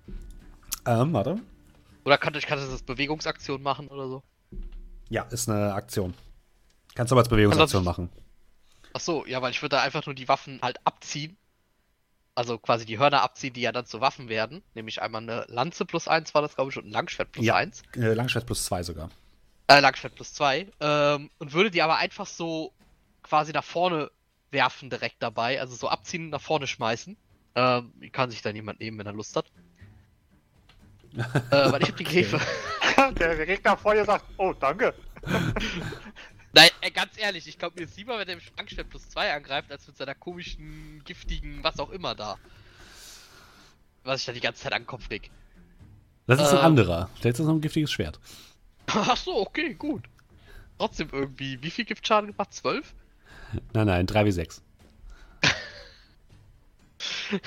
Ähm, warte. Oder kann ich, kann das als Bewegungsaktion machen oder so? Ja, ist eine Aktion. Kannst du aber als Bewegungsaktion machen. Ach so, ja, weil ich würde da einfach nur die Waffen halt abziehen. Also quasi die Hörner abziehen, die ja dann zu Waffen werden. Nämlich einmal eine Lanze plus 1 war das, glaube ich, und ein Langschwert plus Ja. 1. Äh, Langschwert plus zwei sogar. Äh, Langschwert plus 2. Ähm, und würde die aber einfach so quasi nach vorne werfen direkt dabei. Also so abziehen und nach vorne schmeißen. Ähm, kann sich dann jemand nehmen, wenn er Lust hat. äh, weil ich hab die Okay. Der Gegner vor dir sagt, oh, danke. Nein, ganz ehrlich, ich glaube mir ist lieber, wenn der mit Langschwert plus 2 angreift, als mit seiner komischen, giftigen, was auch immer da. Was ich da die ganze Zeit an den Kopf leg. Das ist ein Ähm. anderer. Stellst du noch ein giftiges Schwert? Ach so, okay, gut. Trotzdem irgendwie, wie viel Giftschaden gemacht? 12? Nein, nein, 3 wie 6.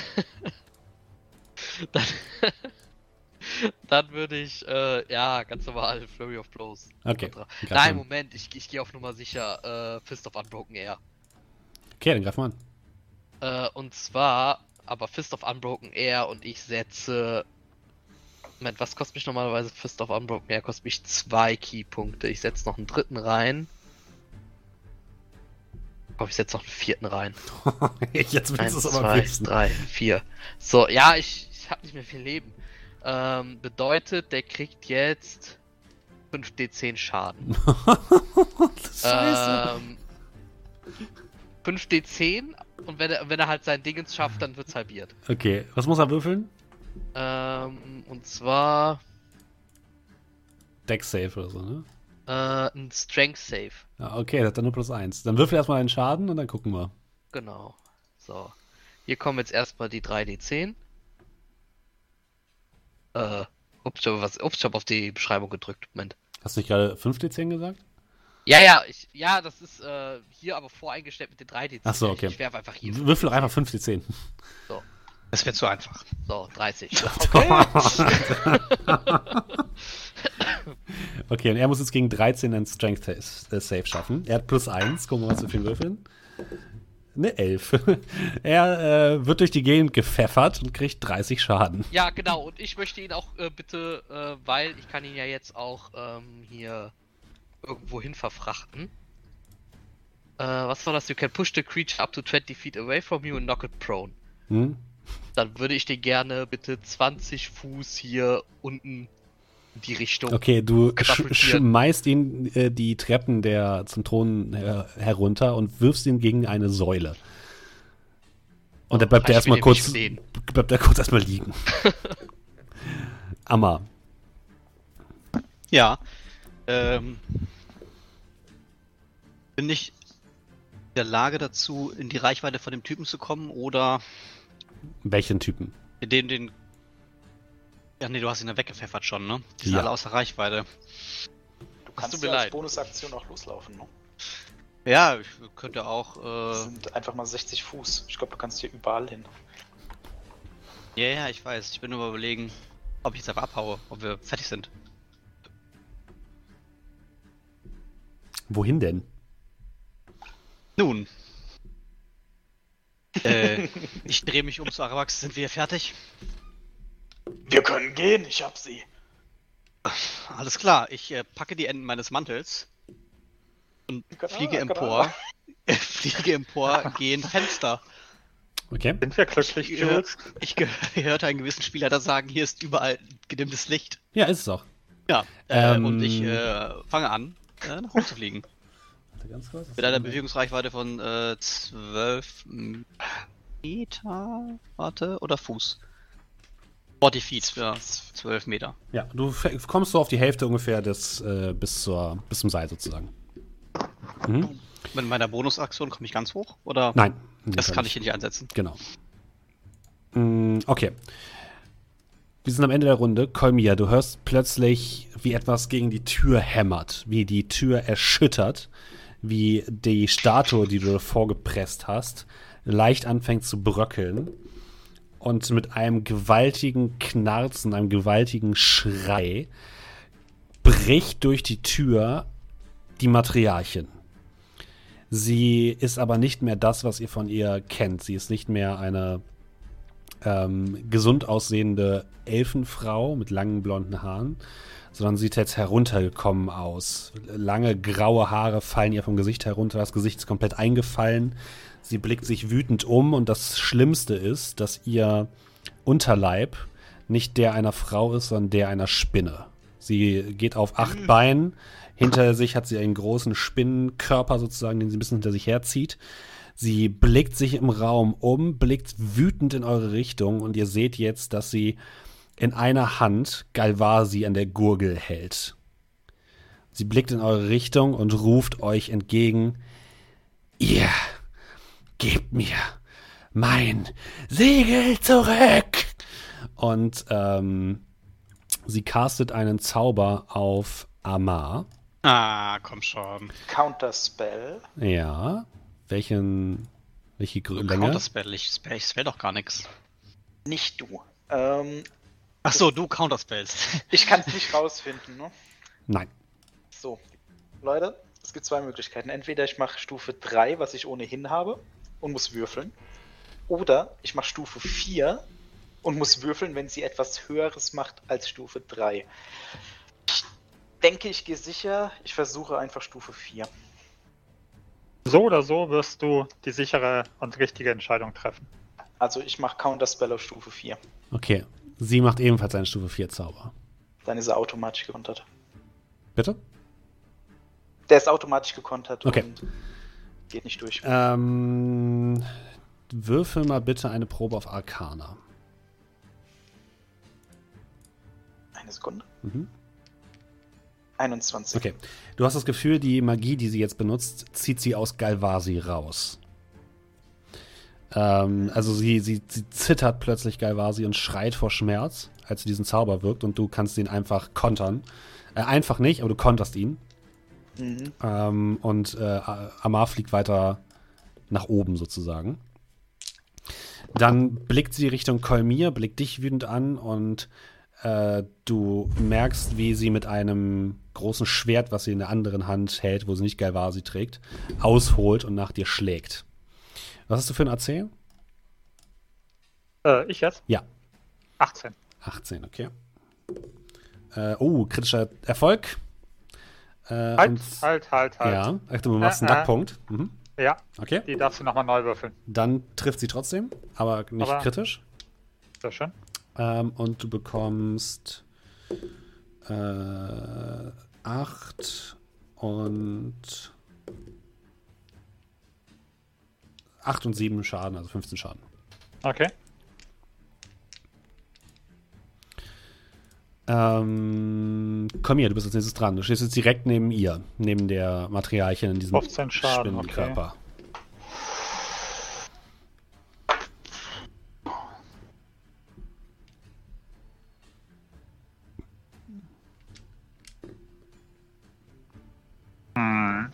Dann, dann würde ich, äh, ja, ganz normal Flurry of Blows. Okay. Nein. Moment, ich, ich gehe auf Nummer sicher, äh, Fist of Unbroken Air. Okay, dann greif mal an. Äh, und zwar, aber Fist of Unbroken Air und ich setze. Moment, was kostet mich normalerweise Fist of Unbroken Air? Kostet mich zwei Keypunkte. Ich setze noch einen dritten rein. Ich glaube, ich setze noch einen vierten rein. Jetzt willst Eins, es aber zwei, wissen. drei, vier. So, ja, ich, ich habe nicht mehr viel Leben. Ähm, bedeutet, der kriegt jetzt 5d10 Schaden. Scheiße. Ähm, 5d10 und wenn er, wenn er halt sein Dingens schafft, dann wird's halbiert. Okay, was muss er würfeln? Ähm, und zwar Deck Save oder so, ne? Äh, ein Strength Save. Ja, okay, das hat dann nur plus 1. Dann würfel erstmal einen Schaden und dann gucken wir. Genau. So. Hier kommen jetzt erstmal die 3d10. Äh, ups, ich habe was, ups, ich hab auf die Beschreibung gedrückt. Moment. Hast du nicht gerade 5d10 gesagt? Ja, ja, ich, ja, das ist äh, hier aber voreingestellt mit den 3d10. Ach so, okay. Ich, ich werfe einfach hier. Würfel doch einfach 5d10. Das wäre zu einfach. So, 30. Okay, und er muss jetzt gegen 13 einen Strength äh, Save schaffen. Er hat plus 1. Gucken wir mal, was wir für ihn würfeln. Eine 11. er äh, wird durch die Gegend gepfeffert und kriegt 30 Schaden. Ja, genau. Und ich möchte ihn auch äh, bitte, äh, weil ich kann ihn ja jetzt auch ähm, hier irgendwo hin verfrachten. Äh, was war das? You can push the creature up to 20 feet away from you and knock it prone. Hm? Dann würde ich den gerne bitte 20 Fuß hier unten die Richtung. Okay, du sch schmeißt ihn äh, die Treppen der zum Thron her herunter und wirfst ihn gegen eine Säule. Und dann bleibt er erstmal kurz, bleibt er kurz erstmal liegen. Amma. Ja. Ähm, bin ich in der Lage dazu, in die Reichweite von dem Typen zu kommen oder Welchen Typen? den, den. Ja, nee, du hast ihn ja weggepfeffert schon, ne? Die sind Ja. alle außer Reichweite. Du kannst ja als. Bonusaktion auch loslaufen. Ne? Ja, ich könnte auch. Das Äh, sind einfach mal 60 Fuß. Ich glaube, du kannst hier überall hin. ja, ja, ich weiß. Ich bin nur mal überlegen, ob ich jetzt einfach abhaue, ob wir fertig sind. Wohin denn? Nun. äh, ich drehe mich um zu Arawax. Sind wir fertig? Wir können gehen, ich hab sie. Alles klar. Ich äh, packe die Enden meines Mantels und Genau, fliege genau. empor. fliege empor, gehe ins Fenster. Okay. Sind wir glücklich, Ich, äh, Jules? ich ge- hörte einen gewissen Spieler sagen, hier ist überall gedimmtes Licht. Ja, ist es auch. Ja, äh, Ähm. und ich äh, fange an, äh, nach oben zu fliegen. Warte ganz kurz. Mit einer Bewegungsreichweite von äh, 12 Meter, warte, oder Fuß. 40 Feet, ja, 12 Meter. Ja, du kommst so auf die Hälfte ungefähr des, äh, bis, zur, bis zum Seil sozusagen. Mhm. Mit meiner Bonusaktion komme ich ganz hoch, oder? Nein. Das kann ich hier nicht einsetzen. Genau. Mm, Okay. Wir sind am Ende der Runde. Kolmia, du hörst plötzlich, wie etwas gegen die Tür hämmert, wie die Tür erschüttert, wie die Statue, die du davor gepresst hast, leicht anfängt zu bröckeln und mit einem gewaltigen Knarzen, einem gewaltigen Schrei bricht durch die Tür die Matriarchin. Sie ist aber nicht mehr das, was ihr von ihr kennt. Sie ist nicht mehr eine ähm, gesund aussehende Elfenfrau mit langen blonden Haaren, sondern sieht jetzt heruntergekommen aus. Lange graue Haare fallen ihr vom Gesicht herunter, das Gesicht ist komplett eingefallen. Sie blickt sich wütend um und das Schlimmste ist, dass ihr Unterleib nicht der einer Frau ist, sondern der einer Spinne. Sie geht auf acht mhm. Beinen. Hinter sich hat sie einen großen Spinnenkörper sozusagen, den sie ein bisschen hinter sich herzieht. Sie blickt sich im Raum um, blickt wütend in eure Richtung und ihr seht jetzt, dass sie in einer Hand Galvasi an der Gurgel hält. Sie blickt in eure Richtung und ruft euch entgegen: Ihr gebt mir mein Segel zurück! Und ähm, sie castet einen Zauber auf Amar. Ah, komm schon. Counterspell. Ja. Welchen. Welche Länge? Counterspell, ich spell, ich spell doch gar nichts. Nicht du. Ähm, Ach so, du Counterspellst. Ich kann es nicht rausfinden, ne? Nein. So, Leute, es gibt zwei Möglichkeiten. Entweder ich mache Stufe 3, was ich ohnehin habe, und muss würfeln. Oder ich mache Stufe 4 und muss würfeln, wenn sie etwas Höheres macht als Stufe 3. Ich denke, ich gehe sicher. Ich versuche einfach Stufe 4. So oder so wirst du die sichere und richtige Entscheidung treffen. Also ich mache Counterspell auf Stufe 4. Okay. Sie macht ebenfalls einen Stufe 4 Zauber. Dann ist er automatisch gekontert. Bitte? Der ist automatisch gekontert okay. Geht nicht durch. Ähm, würfel mal bitte eine Probe auf Arcana. Eine Sekunde. Mhm. 21. Okay. Du hast das Gefühl, die Magie, die sie jetzt benutzt, zieht sie aus Galvasi raus. Ähm, also sie, sie, sie zittert plötzlich Galvasi und schreit vor Schmerz, als sie diesen Zauber wirkt und du kannst ihn einfach kontern. Äh, einfach nicht, aber du konterst ihn. Mhm. Ähm, und äh, Amar fliegt weiter nach oben sozusagen. Dann blickt sie Richtung Kolmir, blickt dich wütend an und äh, du merkst, wie sie mit einem großen Schwert, was sie in der anderen Hand hält, wo sie nicht Galvasi trägt, ausholt und nach dir schlägt. Was hast du für ein AC? Äh, ich jetzt? Ja. 18. 18, okay. Äh, oh, kritischer Erfolg. Äh, halt, halt, halt, halt. Ja, ach, du machst einen äh, Nackpunkt. Mhm. Ja. Okay. Die darfst du nochmal neu würfeln. Dann trifft sie trotzdem, aber nicht aber kritisch. Sehr schön. Ähm, und du bekommst äh, 8 und 8 und 7 Schaden, also 15 Schaden. Okay. Ähm, komm hier, du bist als nächstes dran. Du stehst jetzt direkt neben ihr, neben der Materialchen in diesem Spinnenkörper. Okay. Hm.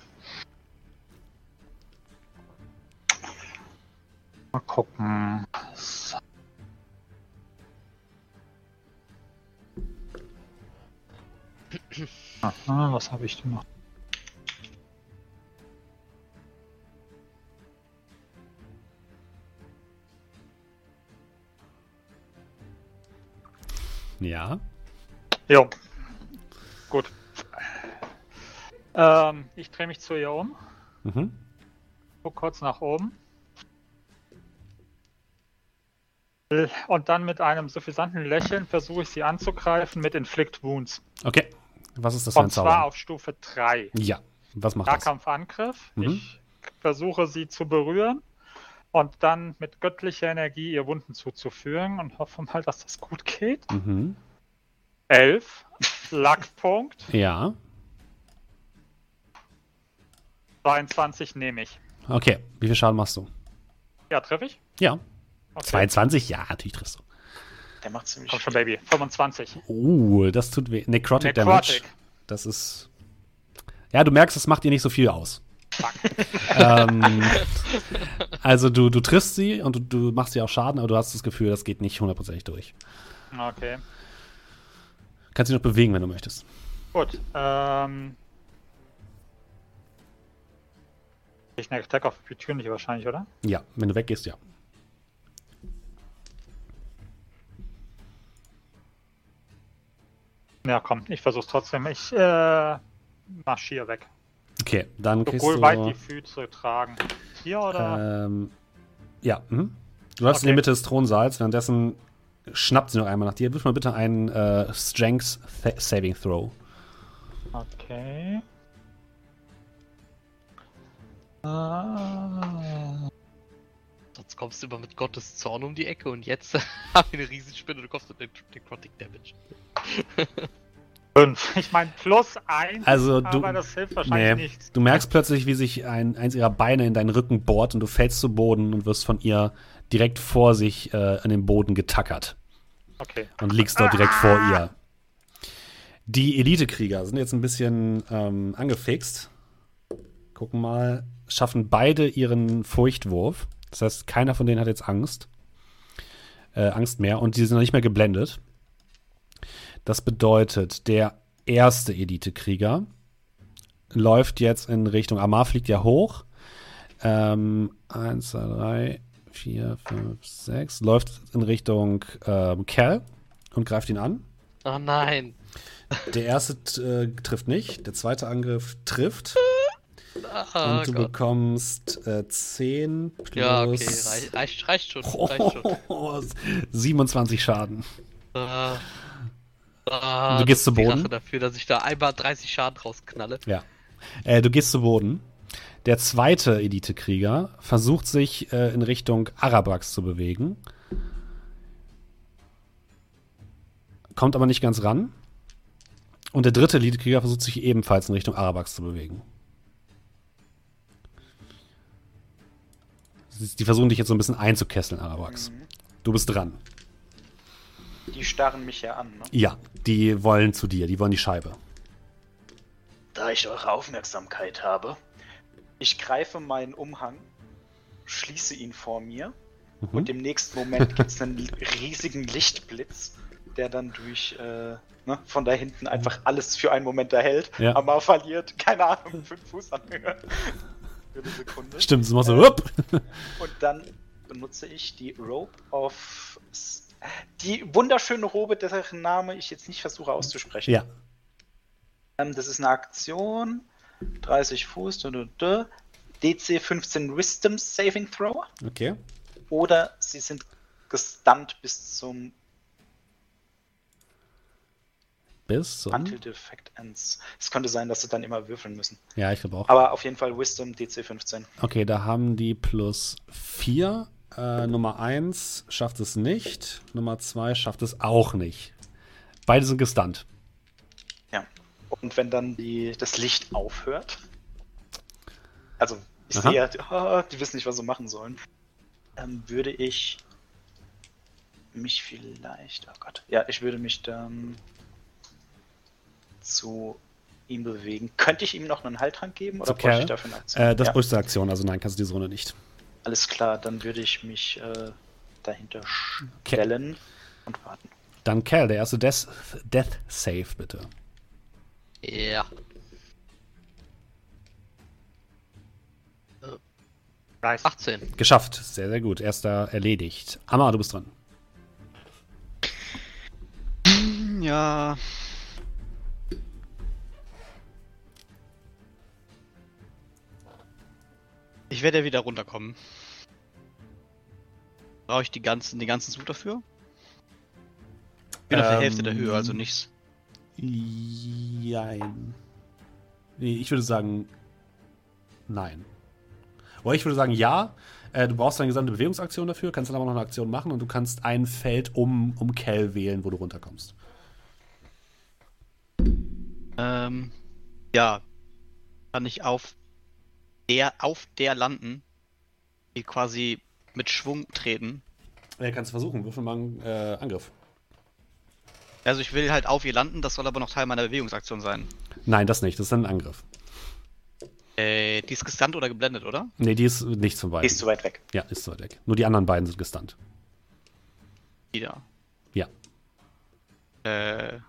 Mal gucken. Aha, was habe ich denn noch? Ja. Jo. Gut. Ähm, ich drehe mich zu ihr um. Mhm. Guck kurz nach oben. Und dann mit einem suffisanten Lächeln versuche ich sie anzugreifen mit Inflict Wounds. Okay. Was ist das für ein Zauber? Und zwar auf Stufe 3. Ja. Was macht Nahkampfangriff. Mhm. Ich versuche sie zu berühren und dann mit göttlicher Energie ihr Wunden zuzuführen und hoffe mal, dass das gut geht. Mhm. 11. Lackpunkt. Ja. 22 nehme ich. Okay. Wie viel Schaden machst du? Ja, treffe ich? Ja. Okay. 22? Ja, natürlich triffst du. Der macht ziemlich Komm schon, Baby. 25. Uh, das tut weh. Necrotic, Necrotic. Damage. Das ist. Ja, du merkst, es macht dir nicht so viel aus. ähm, also du, du triffst sie und du, du machst ihr auch Schaden, aber du hast das Gefühl, das geht nicht hundertprozentig durch. Okay. Kannst dich noch bewegen, wenn du möchtest. Gut. Ähm. Ich eine Attack auf Opportunity wahrscheinlich, oder? Ja, wenn du weggehst, ja. Ja, komm, ich versuch's trotzdem. Ich äh, marschiere weg. Okay, dann kriegst Obwohl du... weit die Füße tragen. Hier oder? Ähm, ja, mhm. Du in Okay. die Mitte des Thronsaals, währenddessen schnappt sie noch einmal nach dir. Wirf mal bitte einen äh, Strength Th Saving Throw. Okay. Ah, Sonst kommst du immer mit Gottes Zorn um die Ecke und jetzt haben wir eine Riesenspinne und du kommst mit dem Necrotic Damage. fünf. Ich meine, plus eins, Also, du- aber das hilft wahrscheinlich Nee. nichts. Du merkst plötzlich, wie sich ein, eins ihrer Beine in deinen Rücken bohrt und du fällst zu Boden und wirst von ihr direkt vor sich äh, an den Boden getackert Okay. und liegst dort direkt vor ihr. Die Elitekrieger sind jetzt ein bisschen ähm, angefixt. Gucken mal, schaffen beide ihren Furchtwurf. Das heißt, keiner von denen hat jetzt Angst. Äh, Angst mehr und die sind noch nicht mehr geblendet. Das bedeutet, der erste Elitekrieger läuft jetzt in Richtung. Amar fliegt ja hoch. Ähm, eins, zwei, drei, vier, fünf, sechs. Läuft in Richtung ähm, Cal und greift ihn an. Oh nein. Der erste äh, trifft nicht, der zweite Angriff trifft. Ah, und du Gott. bekommst äh, 10 plus Ja, okay, reicht, reicht, reicht schon. Reicht schon. 27 Schaden. Ah. Ah, Du gehst zu Boden? Rache dafür, dass ich da einmal 30 Schaden rausknalle. Ja. Äh, du gehst zu Boden. Der zweite Elitekrieger versucht sich äh, in Richtung Arabax zu bewegen. Kommt aber nicht ganz ran. Und der dritte Elitekrieger versucht sich ebenfalls in Richtung Arabax zu bewegen. Die versuchen dich jetzt so ein bisschen einzukesseln, Arabax. Mhm. Du bist dran. Die starren mich ja an, ne? Ja, die wollen zu dir, die wollen die Scheibe. Da ich eure Aufmerksamkeit habe, ich greife meinen Umhang, schließe ihn vor mir Mhm. und im nächsten Moment gibt es einen riesigen Lichtblitz, der dann durch äh, ne, von da hinten einfach alles für einen Moment erhält. Ja. Aber verliert, keine Ahnung, fünf Fuß an Höhe. Für eine Sekunde. Stimmt, es macht so. Hup. Und dann benutze ich die Rope of. Die wunderschöne Robe, deren Name ich jetzt nicht versuche auszusprechen. Ja, Ähm, das ist eine Aktion. 30 Fuß. Du, du, du. DC 15 Wisdom Saving Throw. okay. Oder sie sind gestunt bis zum Bis zum. Until the Effect ends. Es könnte sein, dass sie dann immer würfeln müssen. Ja, ich glaube auch. Aber auf jeden Fall Wisdom DC 15. Okay, da haben die plus 4. Äh, Nummer 1 schafft es nicht. Nummer 2 schafft es auch nicht. Beide sind gestunt. Ja. Und wenn dann die, das Licht aufhört, also ich Aha. sehe, ah, die wissen nicht, was sie machen sollen, ähm, würde ich mich vielleicht, oh Gott, ja, ich würde mich dann zu ihm bewegen. Könnte ich ihm noch einen Heiltrank geben oder Kerl? ich dafür eine Aktion? Äh, das ja, bräuchte Aktion, also nein, kannst du diese Runde nicht. alles klar, dann würde ich mich äh, dahinter stellen und warten. Dann Cal, der erste Death, Death Save, bitte. Ja. 30. 18. Geschafft. Sehr, sehr gut. Erster erledigt. Amma, du bist dran. Ja. Ich werde ja wieder runterkommen. Brauche ich die ganzen, den ganzen Zug dafür? Bin auf der Ähm, Hälfte der Höhe, also nichts. Jein. Nee, ich würde sagen, nein. Oder ich würde sagen, ja. Äh, du brauchst eine gesamte Bewegungsaktion dafür, kannst dann aber noch eine Aktion machen und du kannst ein Feld um, um Cal wählen, wo du runterkommst. Ähm, ja. Kann ich auf der, auf der landen, die quasi mit Schwung treten. Äh, kannst du versuchen, würfel mal einen äh, Angriff. Also ich will halt auf ihr landen, das soll aber noch Teil meiner Bewegungsaktion sein. Nein, das nicht, das ist ein Angriff. Äh, die ist gestunt oder geblendet, oder? Nee, die ist nichts von Die beiden. ist zu weit weg. ja, ist zu weit weg. Nur die anderen beiden sind gestunt. Wieder. Ja. Äh.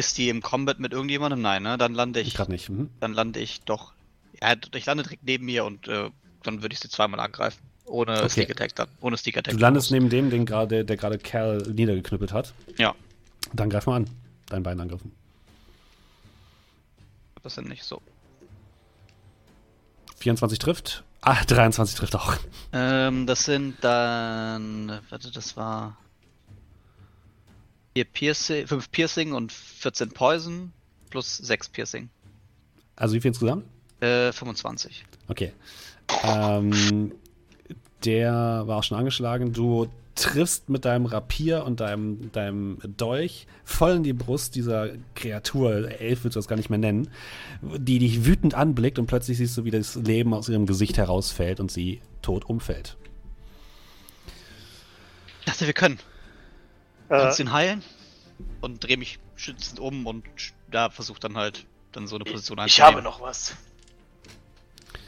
Ist die im Combat mit irgendjemandem? Nein, ne? Dann lande ich. Gerade nicht. Mhm. Dann lande ich doch. Ja, ich lande direkt neben mir und äh, dann würde ich sie zweimal angreifen. Ohne Okay. Sneak Attack dann. Ohne Sneak Attack. Du landest neben dem, den gerade, der gerade Kerl niedergeknüppelt hat. Ja. Dann greif mal an. Deinen beiden Angriffen. Das sind nicht so. 24 trifft. Ah, 23 trifft auch. Ähm, das sind dann. Warte, das war. 4 Piercing, 5 Piercing und 14 Poison plus 6 Piercing. Also wie viel insgesamt? Äh, 25. Okay. Ähm, der war auch schon angeschlagen. Du triffst mit deinem Rapier und deinem, deinem Dolch voll in die Brust dieser Kreatur, Elf willst du das gar nicht mehr nennen, die dich wütend anblickt und plötzlich siehst du, wie das Leben aus ihrem Gesicht herausfällt und sie tot umfällt. Ich dachte, wir können. Äh, Kannst ihn heilen? Und drehe mich schützend um und da versucht dann halt dann so eine Position Ich, ich habe noch was.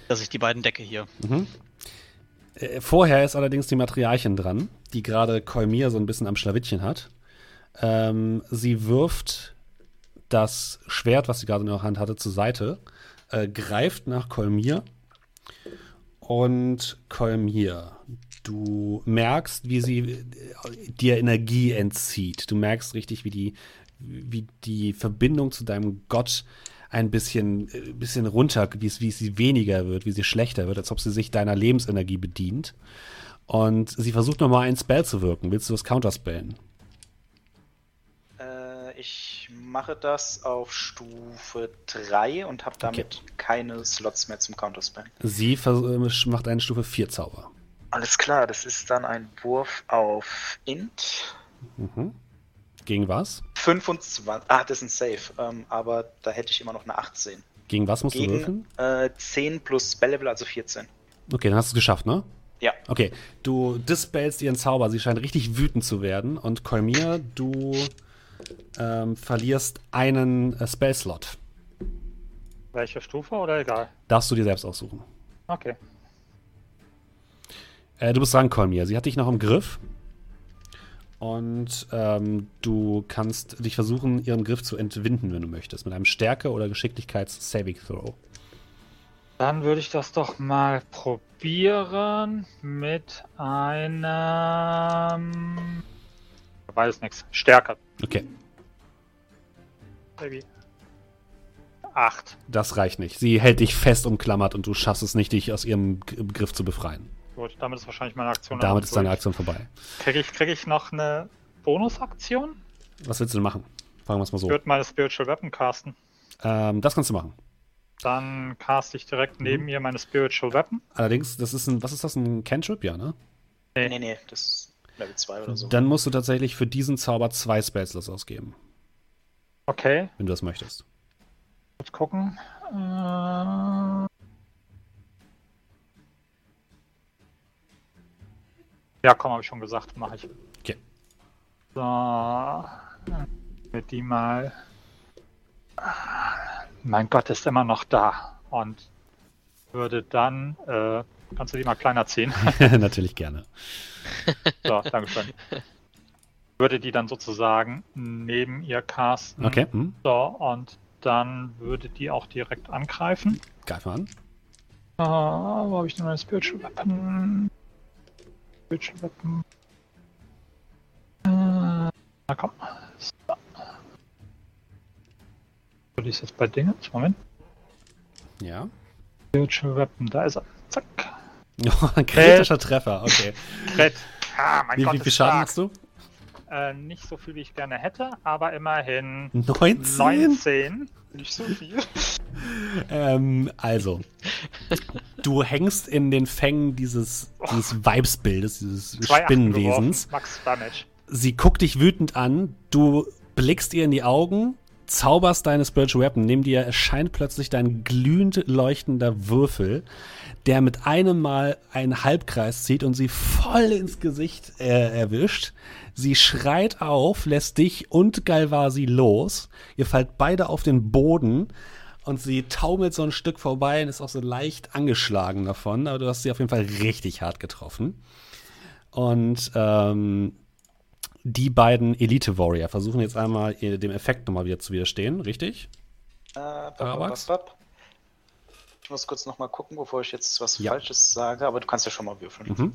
Dass ich die beiden decke hier. Mhm. Äh, Vorher ist allerdings die Matriarchin dran, die gerade Kolmir so ein bisschen am Schlawittchen hat. Ähm, sie wirft das Schwert, was sie gerade in der Hand hatte, zur Seite, äh, greift nach Kolmir und Kolmir. Du merkst, wie sie äh, dir Energie entzieht. Du merkst richtig, wie die, wie die Verbindung zu deinem Gott ein bisschen, äh, bisschen runter, wie, es, wie sie weniger wird, wie sie schlechter wird, als ob sie sich deiner Lebensenergie bedient. Und sie versucht nochmal einen Spell zu wirken. Willst du das counterspellen? Äh, ich mache das auf Stufe 3 und habe damit keine Slots mehr zum Counterspell. Sie äh, macht einen Stufe 4 Zauber. Alles klar, das ist dann ein Wurf auf Int. Mhm. Gegen was? 25. Ah, das ist ein Save. Ähm, aber da hätte ich immer noch eine 18. Gegen was musst du würfeln? Gegen äh, 10 plus Spell-Level, also 14. Okay, dann hast du es geschafft, ne? Ja. Okay, du dispellst ihren Zauber. Sie scheint richtig wütend zu werden. Und Kolmir, du ähm, verlierst einen äh, Spellslot. welche Stufe oder egal? Darfst du dir selbst aussuchen. Okay. Äh, du bist dran, Kolmir. Sie hat dich noch im Griff. Und ähm, du kannst dich versuchen, ihren Griff zu entwinden, wenn du möchtest. Mit einem Stärke- oder Geschicklichkeits-Saving-Throw. Dann würde ich das doch mal probieren mit einem. Weiß nichts. Stärker. Okay, Baby. Acht. das reicht nicht. Sie hält dich fest umklammert und du schaffst es nicht, dich aus ihrem Griff zu befreien. Gut, damit ist wahrscheinlich meine Aktion. Damit ist deine. Aktion vorbei. Kriege ich, krieg ich noch eine Bonusaktion? Was willst du denn machen? Fragen wir es mal so. Ich würde meine Spiritual Weapon casten. Ähm, das kannst du machen. Dann cast ich direkt Mhm. neben ihr meine Spiritual Weapon. Allerdings, das ist ein, was ist das, ein Cantrip? Ja, ne? Nee. Nee, nee, das ist Level 2 oder so. Dann musst du tatsächlich für diesen Zauber zwei Spellslots ausgeben, Okay, wenn du das möchtest. kurz gucken. Äh... Ja, komm, habe ich schon gesagt, mache ich. Okay. So, wird die mal. Mein Gott, ist immer noch da. Und würde dann. Äh, kannst du die mal kleiner ziehen? Natürlich gerne. So, Dankeschön. Würde die dann sozusagen neben ihr casten. Okay, hm. So, und dann würde die auch direkt angreifen. greif mal an. Ah, wo habe ich denn meine Spiritual Weapon? Weapon. Äh, na komm. So. So, die ist jetzt bei Dingen. Moment. Ja. Weapon, da ist er. Zack. ein kritischer Treffer, okay. Red. Ah, mein Wie, Gott, wie viel Schaden machst du? Äh, nicht so viel, wie ich gerne hätte, aber immerhin 19? 19. Nicht so viel. Ähm, also, du hängst in den Fängen dieses, dieses Weibsbildes, dieses Spinnenwesens. Max Damage. Sie guckt dich wütend an, du blickst ihr in die Augen, zauberst deine Spiritual Weapon, neben dir erscheint plötzlich dein glühend leuchtender Würfel, der mit einem Mal einen Halbkreis zieht und sie voll ins Gesicht äh, erwischt. Sie schreit auf, lässt dich und Galvasi los. Ihr fallt beide auf den Boden und sie taumelt so ein Stück vorbei und ist auch so leicht angeschlagen davon, aber du hast sie auf jeden Fall richtig hart getroffen. Und ähm, die beiden Elite Warrior versuchen jetzt einmal dem Effekt nochmal wieder zu widerstehen, richtig? Äh, bap, bap. Ich muss kurz nochmal gucken, bevor ich jetzt was Ja. Falsches sage, aber du kannst ja schon mal würfeln. Mhm.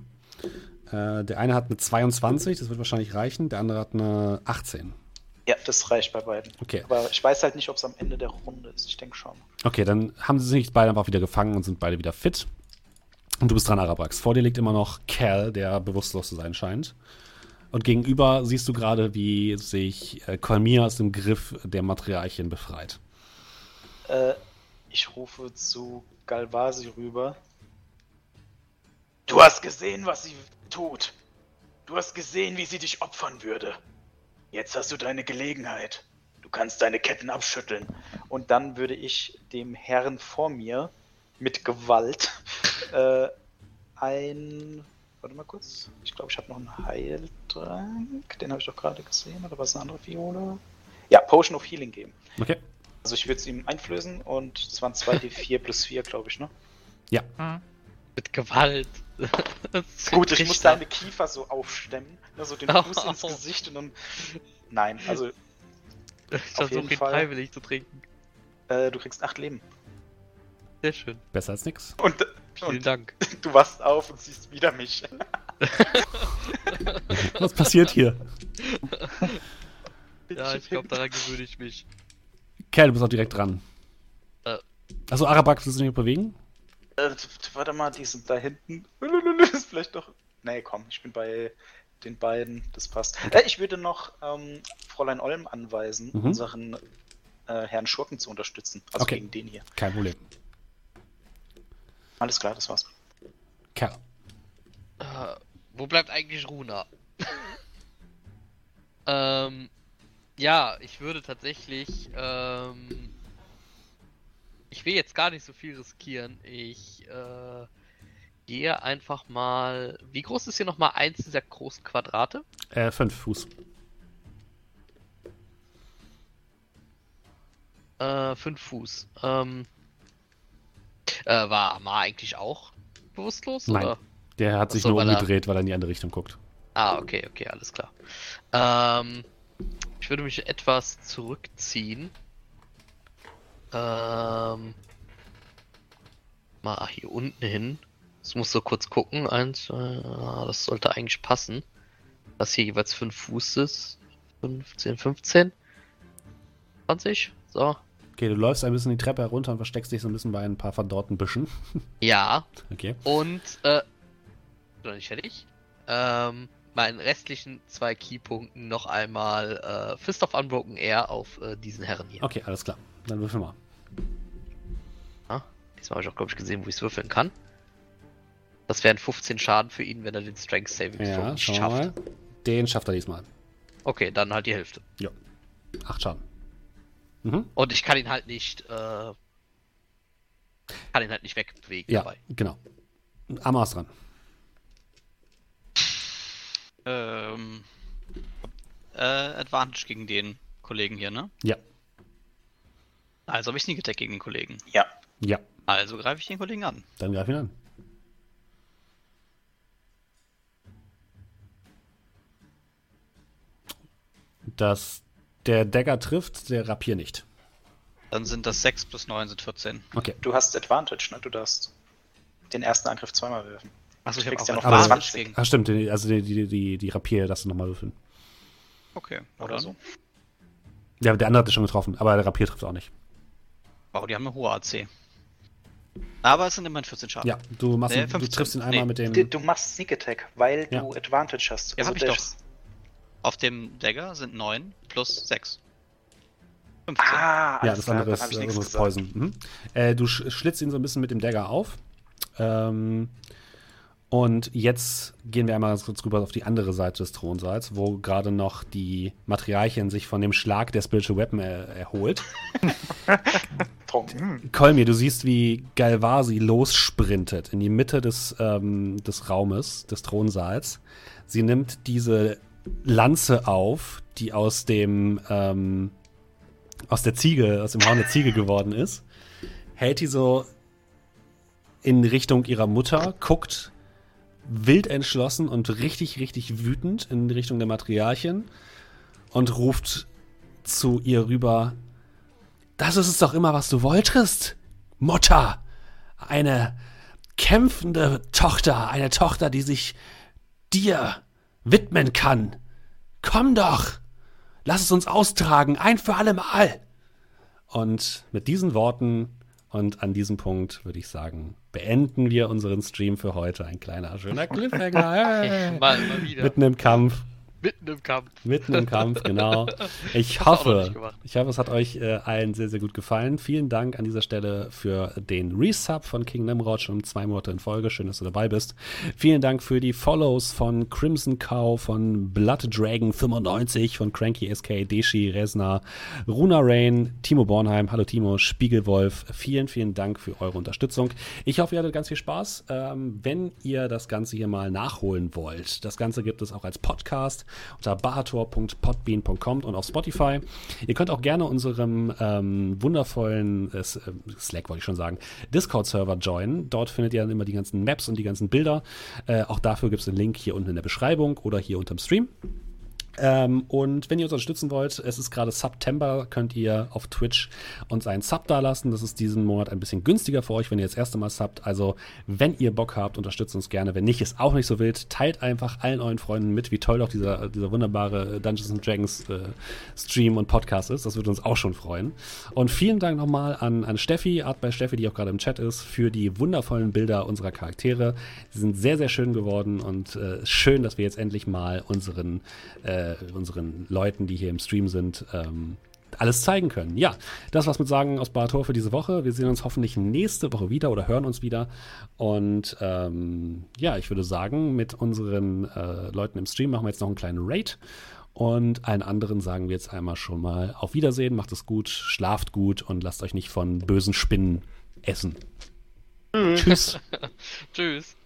Äh, der eine hat eine 22, das wird wahrscheinlich reichen. Der andere hat eine 18. Ja, das reicht bei beiden. Okay. Aber ich weiß halt nicht, ob es am Ende der Runde ist. Ich denke schon. Okay, dann haben sie sich beide einfach wieder gefangen und sind beide wieder fit. Und du bist dran, Arabrax. Vor dir liegt immer noch Cal, der bewusstlos zu sein scheint. Und gegenüber siehst du gerade, wie sich äh, Kolmir aus dem Griff der Materialien befreit. Äh, ich rufe zu Galvasi rüber. Du hast gesehen, was sie tut. Du hast gesehen, wie sie dich opfern würde. Jetzt hast du deine Gelegenheit. Du kannst deine Ketten abschütteln. Und dann würde ich dem Herrn vor mir mit Gewalt äh, ein. Warte mal kurz. Ich glaube, ich habe noch einen Heiltrank. Den habe ich doch gerade gesehen. Oder was eine andere Fiole? Ja, Potion of Healing geben. Okay? Also ich würde es ihm einflößen und das waren 2d4 plus 4, glaube ich, ne? Ja. Mit Gewalt. Gut, ich muss deine Kiefer so aufstemmen, ne, so den Oh. Fuß ins Gesicht und dann... Nein, also Ich versuche ihn Fall. freiwillig zu trinken. äh, du kriegst 8 Leben. Sehr schön. Besser als nix. Und, Vielen und Dank. du wachst auf und siehst wieder mich. Was passiert hier? Ja, ich glaube, daran gewöhne ich mich. Cal, du bist auch direkt dran. Äh. Also Arabrax willst du dich bewegen? Äh, warte mal, die sind da hinten. ist vielleicht doch... Nee, komm, ich bin bei den beiden, das passt. Äh, ich würde noch ähm, Fräulein Olm anweisen, Mhm. unseren äh, Herrn Schurken zu unterstützen. Also Okay. gegen den hier. Kein Problem. Alles klar, das war's. Cal. Äh, wo bleibt eigentlich Runa? ähm, ja, ich würde tatsächlich, ähm, ich will jetzt gar nicht so viel riskieren. Ich, äh, gehe einfach mal, wie groß ist hier nochmal eins dieser großen Quadrate? Äh, fünf Fuß. Äh, fünf Fuß. Ähm, äh, war Amar eigentlich auch bewusstlos? Nein. Oder? Der hat sich so, nur weil er- umgedreht, weil er in die andere Richtung guckt. Ah, okay, okay, alles klar. Ähm, ich würde mich etwas zurückziehen. Ähm, mal hier unten hin. Das muss so kurz gucken. Eins, zwei, ah, das sollte eigentlich passen. Das hier jeweils 5 Fuß ist. 15, 15. 20. So. Okay, du läufst ein bisschen die Treppe herunter und versteckst dich so ein bisschen bei ein paar verdorrten Büschen. Ja. Okay. Und, äh, noch nicht fertig. Ähm, meinen restlichen zwei Keypunkten noch einmal äh, Fist of Unbroken Air auf äh, diesen Herren hier. Okay, alles klar. Dann würfel mal. Diesmal habe ich auch, glaube ich, gesehen, wo ich es würfeln kann. Das wären 15 Schaden für ihn, wenn er den Strength Saving Ja, nicht wir schafft. mal. Den schafft er diesmal. Okay, dann halt die Hälfte. Acht Schaden. Mhm. Und ich kann ihn halt nicht, äh, kann ihn halt nicht wegbewegen Ja, dabei. genau. Amar ist dran. Ähm, äh, Advantage gegen den Kollegen hier, ne? Ja. Also habe ich Sneak Attack gegen den Kollegen. Ja. Ja, Also greife ich den Kollegen an. dann greif ihn an. Dass der Dagger trifft, der Rapier nicht. Dann sind das 6 plus 9 sind 14. Okay. Du hast Advantage, ne? Du darfst den ersten Angriff zweimal werfen. Achso, ich habe kriegst auch ja noch Advantage 20. gegen. Ach stimmt, also die, die, die, die Rapier darfst du nochmal würfeln. Okay, Oder so. Ja, der andere hat schon getroffen, aber der Rapier trifft auch nicht. Wow, die haben eine hohe AC. Aber es sind immerhin 14 Schaden. Ja, du, machst Nee, ihn, du 15. triffst ihn einmal Nee. mit dem. Du, du machst Sneak Attack, weil Ja. du Advantage hast. Ja, hab ich doch. Auf dem Dagger sind 9 plus 6. 15. Ah, Ja, das klar, andere ist hab äh. Poison. Mhm. Äh, du sch schlitzt ihn so ein bisschen mit dem Dagger auf. Ähm, und jetzt gehen wir einmal ganz kurz rüber auf die andere Seite des Thronsaals, wo gerade noch die Materialien sich von dem Schlag der Spiritual Weapon er erholt. Tom. Kolmir, du siehst, wie Galvasi lossprintet in die Mitte des, ähm, des Raumes, des Thronsaals. Sie nimmt diese Lanze auf, die aus dem ähm, aus der Ziege, aus dem Horn der Ziege geworden ist, hält die so in Richtung ihrer Mutter, guckt wild entschlossen und richtig, richtig wütend in Richtung der Materialien und ruft zu ihr rüber, das ist es doch immer, was du wolltest, Mutter. eine kämpfende Tochter, eine Tochter, die sich dir widmen kann. Komm doch, lass es uns austragen, ein für alle Mal. Und mit diesen Worten und an diesem Punkt würde ich sagen, beenden wir unseren Stream für heute. Ein kleiner, schöner Cliffhanger. Mal, mal wieder. Mitten im Kampf. Mitten im Kampf. Mitten im Kampf, genau. Ich hoffe, ich hoffe, es hat euch äh, allen sehr, sehr gut gefallen. Vielen Dank an dieser Stelle für den Resub von King Nimrod schon zwei Monate in Folge. Schön, dass du dabei bist. Vielen Dank für die Follows von Crimson Cow, von Blood Dragon 95, von Cranky SK, Deshi, Resna, Runa Rain, Timo Bornheim, hallo Timo, Spiegelwolf. Vielen, vielen Dank für eure Unterstützung. Ich hoffe, ihr hattet ganz viel Spaß. Ähm, wenn ihr das Ganze hier mal nachholen wollt, das Ganze gibt es auch als Podcast unter bahator.podbean.com und auf Spotify. Ihr könnt auch gerne unserem ähm, wundervollen äh, Slack, wollte ich schon sagen, Discord-Server joinen. Dort findet ihr dann immer die ganzen Maps und die ganzen Bilder. Äh, auch dafür gibt es einen Link hier unten in der Beschreibung oder hier unterm Stream. Ähm, und wenn ihr uns unterstützen wollt, es ist gerade September, könnt ihr auf Twitch uns einen Sub dalassen. Das ist diesen Monat ein bisschen günstiger für euch, wenn ihr das erste Mal subt. Also, wenn ihr Bock habt, unterstützt uns gerne. Wenn nicht, ist auch nicht so wild. Teilt einfach allen euren Freunden mit, wie toll doch dieser, dieser wunderbare Dungeons Dragons äh, Stream und Podcast ist. Das würde uns auch schon freuen. Und vielen Dank nochmal an, an Steffi, Art bei Steffi, die auch gerade im Chat ist, für die wundervollen Bilder unserer Charaktere. Sie sind sehr, sehr schön geworden und äh, schön, dass wir jetzt endlich mal unseren äh, äh, unseren Leuten, die hier im Stream sind, ähm, alles zeigen können. Ja, das war's mit Sagen aus Barator für diese Woche. Wir sehen uns hoffentlich nächste Woche wieder oder hören uns wieder. Und ähm, ja, ich würde sagen, mit unseren äh, Leuten im Stream machen wir jetzt noch einen kleinen Raid. Und allen anderen sagen wir jetzt einmal schon mal auf Wiedersehen, macht es gut, schlaft gut und lasst euch nicht von bösen Spinnen essen. Tschüss. Tschüss. Tschüss.